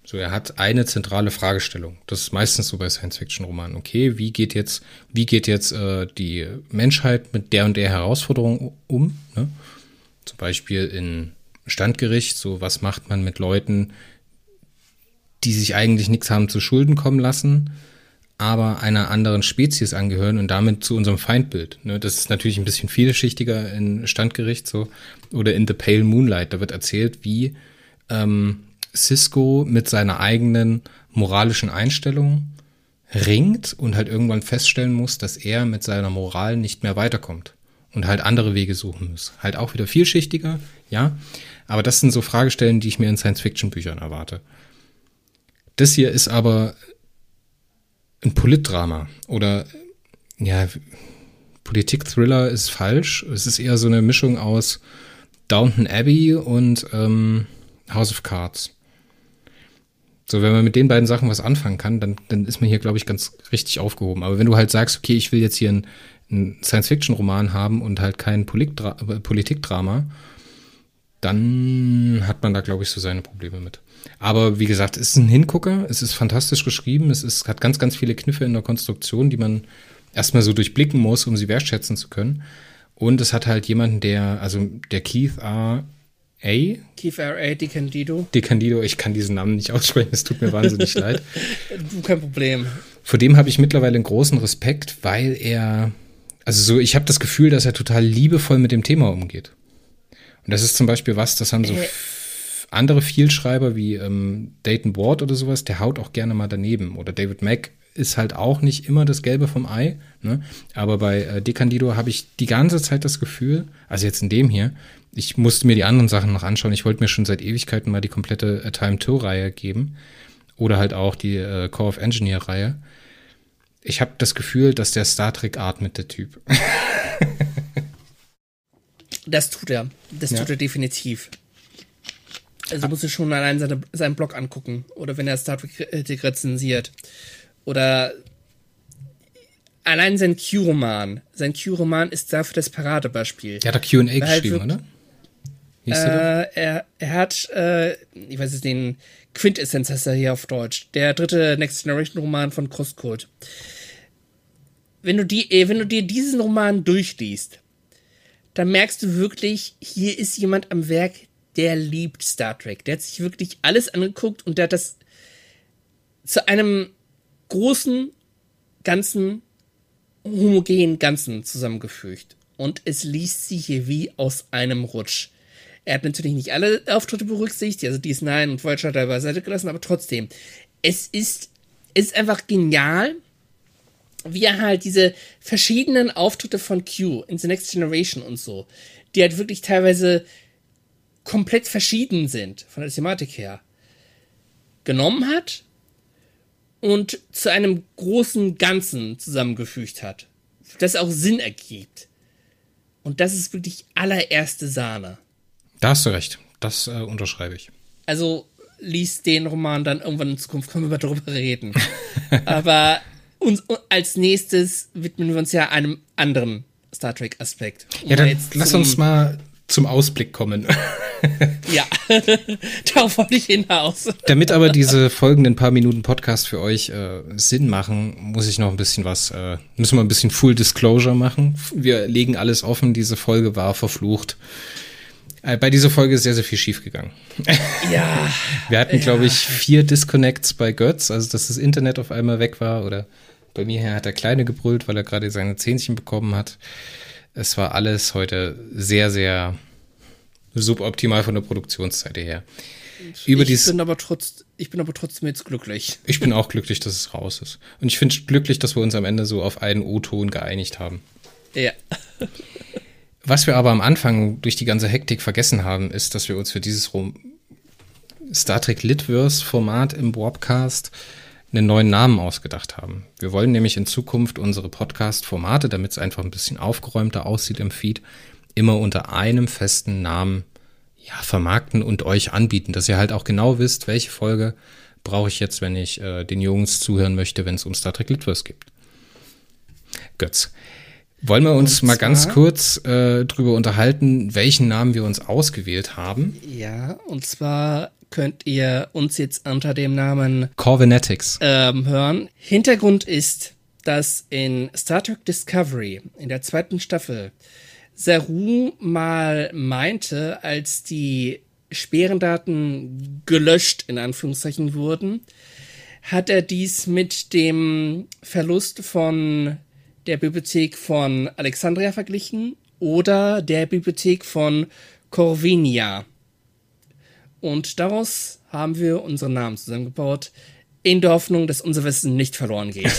So, er hat eine zentrale Fragestellung. Das ist meistens so bei Science-Fiction-Romanen. Okay, wie geht jetzt, wie geht jetzt äh, die Menschheit mit der und der Herausforderung um? Ne? Zum Beispiel in Standgericht, so was macht man mit Leuten, die sich eigentlich nichts haben zu Schulden kommen lassen, aber einer anderen Spezies angehören und damit zu unserem Feindbild. Ne? Das ist natürlich ein bisschen vielschichtiger in Standgericht so oder in The Pale Moonlight. Da wird erzählt, wie ähm, Cisco mit seiner eigenen moralischen Einstellung ringt und halt irgendwann feststellen muss, dass er mit seiner Moral nicht mehr weiterkommt und halt andere Wege suchen muss. Halt auch wieder vielschichtiger, ja. Aber das sind so Fragestellen, die ich mir in Science-Fiction-Büchern erwarte. Das hier ist aber ein Politdrama oder ja, Politik-Thriller ist falsch. Es ist eher so eine Mischung aus Downton Abbey und ähm, House of Cards. So, wenn man mit den beiden Sachen was anfangen kann, dann, dann ist man hier, glaube ich, ganz richtig aufgehoben. Aber wenn du halt sagst, okay, ich will jetzt hier einen, einen Science-Fiction-Roman haben und halt kein Politdra Politikdrama, dann hat man da, glaube ich, so seine Probleme mit. Aber wie gesagt, es ist ein Hingucker, es ist fantastisch geschrieben, es ist, hat ganz, ganz viele Kniffe in der Konstruktion, die man erstmal so durchblicken muss, um sie wertschätzen zu können. Und es hat halt jemanden, der, also der Keith R. A. Keith R. A. DeCandido. DeCandido, ich kann diesen Namen nicht aussprechen, es tut mir wahnsinnig leid. Du, kein Problem. Vor dem habe ich mittlerweile einen großen Respekt, weil er, also so, ich habe das Gefühl, dass er total liebevoll mit dem Thema umgeht. Und das ist zum Beispiel was, das haben so äh andere Vielschreiber wie ähm, Dayton Ward oder sowas, der haut auch gerne mal daneben. Oder David Mack ist halt auch nicht immer das Gelbe vom Ei. Ne? Aber bei äh, De Candido habe ich die ganze Zeit das Gefühl, also jetzt in dem hier, ich musste mir die anderen Sachen noch anschauen. Ich wollte mir schon seit Ewigkeiten mal die komplette äh, Time Tour Reihe geben. Oder halt auch die äh, Core of Engineer Reihe. Ich habe das Gefühl, dass der Star Trek atmet, der Typ. das tut er. Das ja. tut er definitiv. Also musst du schon allein seine, seinen Blog angucken. Oder wenn er Star Trek rezensiert. Oder allein sein Q-Roman. Sein Q-Roman ist dafür das Paradebeispiel. Er hat da Q&A halt geschrieben, Äh, er, er hat, äh, ich weiß es, den Quintessenz heißt er hier auf Deutsch. Der dritte Next Generation Roman von Crosscode. Wenn du die, äh, wenn du dir diesen Roman durchliest, dann merkst du wirklich, hier ist jemand am Werk, der liebt Star Trek. Der hat sich wirklich alles angeguckt und der hat das zu einem großen, ganzen, homogenen Ganzen zusammengefügt. Und es liest sich hier wie aus einem Rutsch. Er hat natürlich nicht alle Auftritte berücksichtigt, also DS9 und Voyager hat er beiseite gelassen, aber trotzdem, es ist, es ist einfach genial, wie er halt diese verschiedenen Auftritte von Q in The Next Generation und so, die halt wirklich teilweise komplett verschieden sind von der Thematik her, genommen hat und zu einem großen Ganzen zusammengefügt hat, das auch Sinn ergibt. Und das ist wirklich allererste Sahne. Da hast du recht. Das äh, unterschreibe ich. Also liest den Roman dann irgendwann in Zukunft, können wir darüber reden. Aber uns, als nächstes widmen wir uns ja einem anderen Star Trek-Aspekt. Um ja, dann lass uns mal zum Ausblick kommen. ja, darauf wollte ich hinaus. Damit aber diese folgenden paar Minuten Podcast für euch äh, Sinn machen, muss ich noch ein bisschen was, äh, müssen wir ein bisschen Full Disclosure machen. Wir legen alles offen, diese Folge war verflucht. Äh, bei dieser Folge ist sehr, sehr viel schiefgegangen. Ja. Wir hatten, ja. glaube ich, vier Disconnects bei Götz, also dass das Internet auf einmal weg war oder bei mir her hat der Kleine gebrüllt, weil er gerade seine Zähnchen bekommen hat. Es war alles heute sehr, sehr suboptimal von der Produktionszeit her. Über ich bin aber trotz, ich bin aber trotzdem jetzt glücklich. Ich bin auch glücklich, dass es raus ist. Und ich finde glücklich, dass wir uns am Ende so auf einen O-Ton geeinigt haben. Ja. Was wir aber am Anfang durch die ganze Hektik vergessen haben, ist, dass wir uns für dieses Rom Star Trek Litverse Format im Warpcast einen neuen Namen ausgedacht haben. Wir wollen nämlich in Zukunft unsere Podcast-Formate, damit es einfach ein bisschen aufgeräumter aussieht im Feed, immer unter einem festen Namen ja, vermarkten und euch anbieten, dass ihr halt auch genau wisst, welche Folge brauche ich jetzt, wenn ich äh, den Jungs zuhören möchte, wenn es um Star Trek Litverse gibt. Götz, wollen wir uns mal ganz kurz äh, drüber unterhalten, welchen Namen wir uns ausgewählt haben? Ja, und zwar könnt ihr uns jetzt unter dem Namen Corvinetics ähm, hören. Hintergrund ist, dass in Star Trek Discovery in der zweiten Staffel Saru mal meinte, als die Sperrendaten gelöscht in Anführungszeichen wurden, Hat er dies mit dem Verlust von der Bibliothek von Alexandria verglichen oder der Bibliothek von Corvinia? Und daraus haben wir unseren Namen zusammengebaut, in der Hoffnung, dass unser Wissen nicht verloren geht.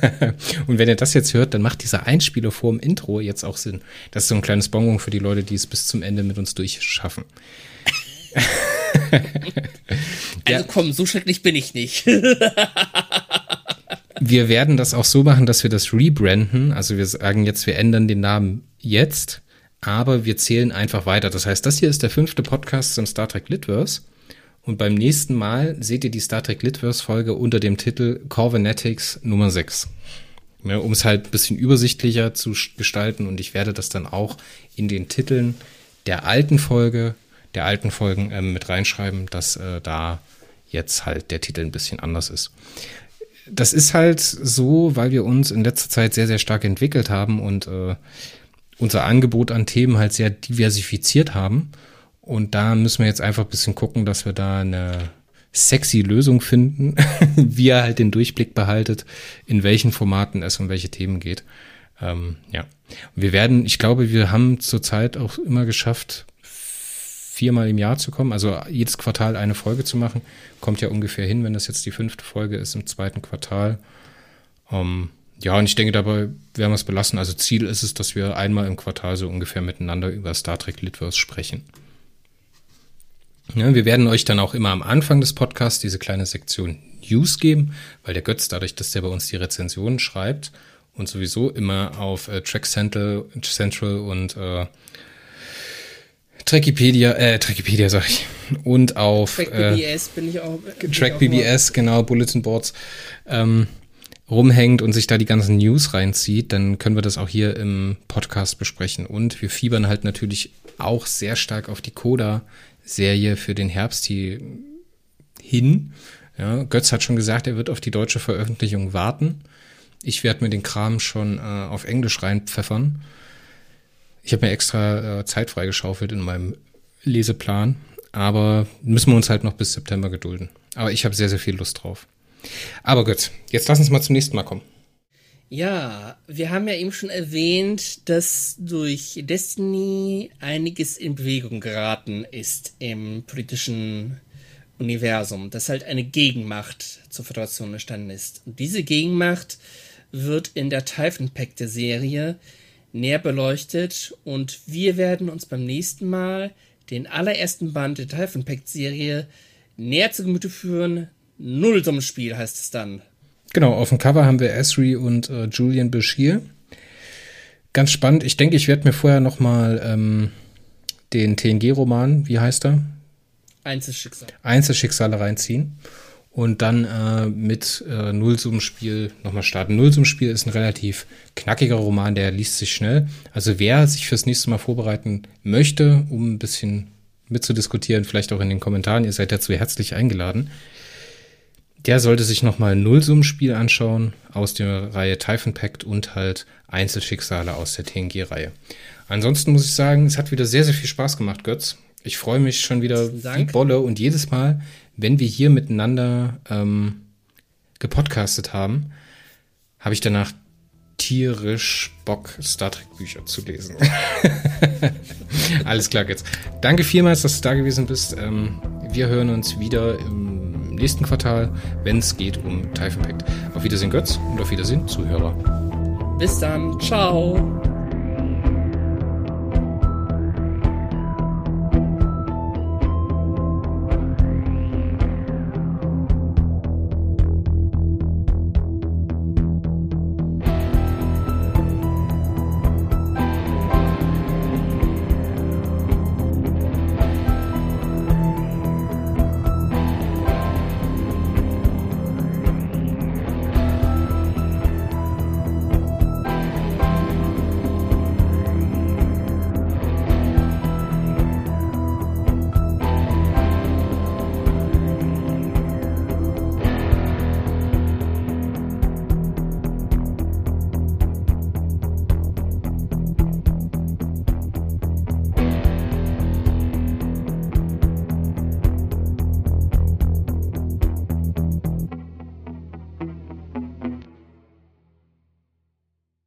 und wenn ihr das jetzt hört, dann macht dieser Einspieler vor dem Intro jetzt auch Sinn. Das ist so ein kleines Bonbon für die Leute, die es bis zum Ende mit uns durchschaffen. also komm, so schrecklich bin ich nicht. wir werden das auch so machen, dass wir das rebranden. Also wir sagen jetzt, wir ändern den Namen jetzt, aber wir zählen einfach weiter. Das heißt, das hier ist der fünfte Podcast zum Star Trek Litverse. Und beim nächsten Mal seht ihr die Star Trek Litverse Folge unter dem Titel Corvenetics Nummer 6. Ja, um es halt ein bisschen übersichtlicher zu gestalten und ich werde das dann auch in den Titeln der alten Folge, der alten Folgen äh, mit reinschreiben, dass äh, da jetzt halt der Titel ein bisschen anders ist. Das ist halt so, weil wir uns in letzter Zeit sehr, sehr stark entwickelt haben und äh, unser Angebot an Themen halt sehr diversifiziert haben. Und da müssen wir jetzt einfach ein bisschen gucken, dass wir da eine sexy Lösung finden, wie er halt den Durchblick behaltet, in welchen Formaten es um welche Themen geht. Ähm, ja. wir werden, ich glaube, wir haben zurzeit auch immer geschafft, viermal im Jahr zu kommen, also jedes Quartal eine Folge zu machen. Kommt ja ungefähr hin, wenn das jetzt die fünfte Folge ist im zweiten Quartal. Ähm, ja, und ich denke, dabei werden wir es belassen. Also Ziel ist es, dass wir einmal im Quartal so ungefähr miteinander über Star Trek Litverse sprechen. Ja, wir werden euch dann auch immer am Anfang des Podcasts diese kleine Sektion News geben, weil der Götz, dadurch, dass der bei uns die Rezensionen schreibt und sowieso immer auf äh, Track Central, Central und äh, Trackipedia, äh, Trackipedia sag ich, und auf Track BBS äh, bin ich auch. Track ich auch BBS, mal. genau, Bulletin Boards, ähm, rumhängt und sich da die ganzen News reinzieht, dann können wir das auch hier im Podcast besprechen. Und wir fiebern halt natürlich auch sehr stark auf die Coda Serie für den Herbst hier hin. Ja, Götz hat schon gesagt, er wird auf die deutsche Veröffentlichung warten. Ich werde mir den Kram schon äh, auf Englisch reinpfeffern. Ich habe mir extra äh, Zeit freigeschaufelt in meinem Leseplan, aber müssen wir uns halt noch bis September gedulden. Aber ich habe sehr, sehr viel Lust drauf. Aber Götz, jetzt lass uns mal zum nächsten Mal kommen. Ja, wir haben ja eben schon erwähnt, dass durch Destiny einiges in Bewegung geraten ist im politischen Universum, dass halt eine Gegenmacht zur Föderation entstanden ist. Und diese Gegenmacht wird in der Typhon Pact der Serie näher beleuchtet und wir werden uns beim nächsten Mal den allerersten Band der Typhon Pact Serie näher zu Gemüte führen. Nullsummenspiel heißt es dann. Genau, auf dem Cover haben wir Esri und äh, Julian Bashir. Ganz spannend. Ich denke, ich werde mir vorher noch mal ähm, den TNG-Roman, wie heißt er? Einzelschicksal. Einzelschicksale reinziehen und dann äh, mit äh, Nullsummenspiel nochmal starten. Nullsummenspiel ist ein relativ knackiger Roman, der liest sich schnell. Also wer sich fürs nächste Mal vorbereiten möchte, um ein bisschen mitzudiskutieren, vielleicht auch in den Kommentaren, ihr seid dazu herzlich eingeladen der sollte sich nochmal Nullsummenspiel anschauen aus der Reihe Typhon Pact und halt Einzelschicksale aus der TNG-Reihe. Ansonsten muss ich sagen, es hat wieder sehr, sehr viel Spaß gemacht, Götz. Ich freue mich schon wieder wie Bolle und jedes Mal, wenn wir hier miteinander ähm, gepodcastet haben, habe ich danach tierisch Bock, Star Trek Bücher zu lesen. Alles klar, Götz. Danke vielmals, dass du da gewesen bist. Ähm, wir hören uns wieder im nächsten Quartal, wenn es geht um Typhon Pact. Auf Wiedersehen Götz und auf Wiedersehen Zuhörer. Bis dann. Ciao.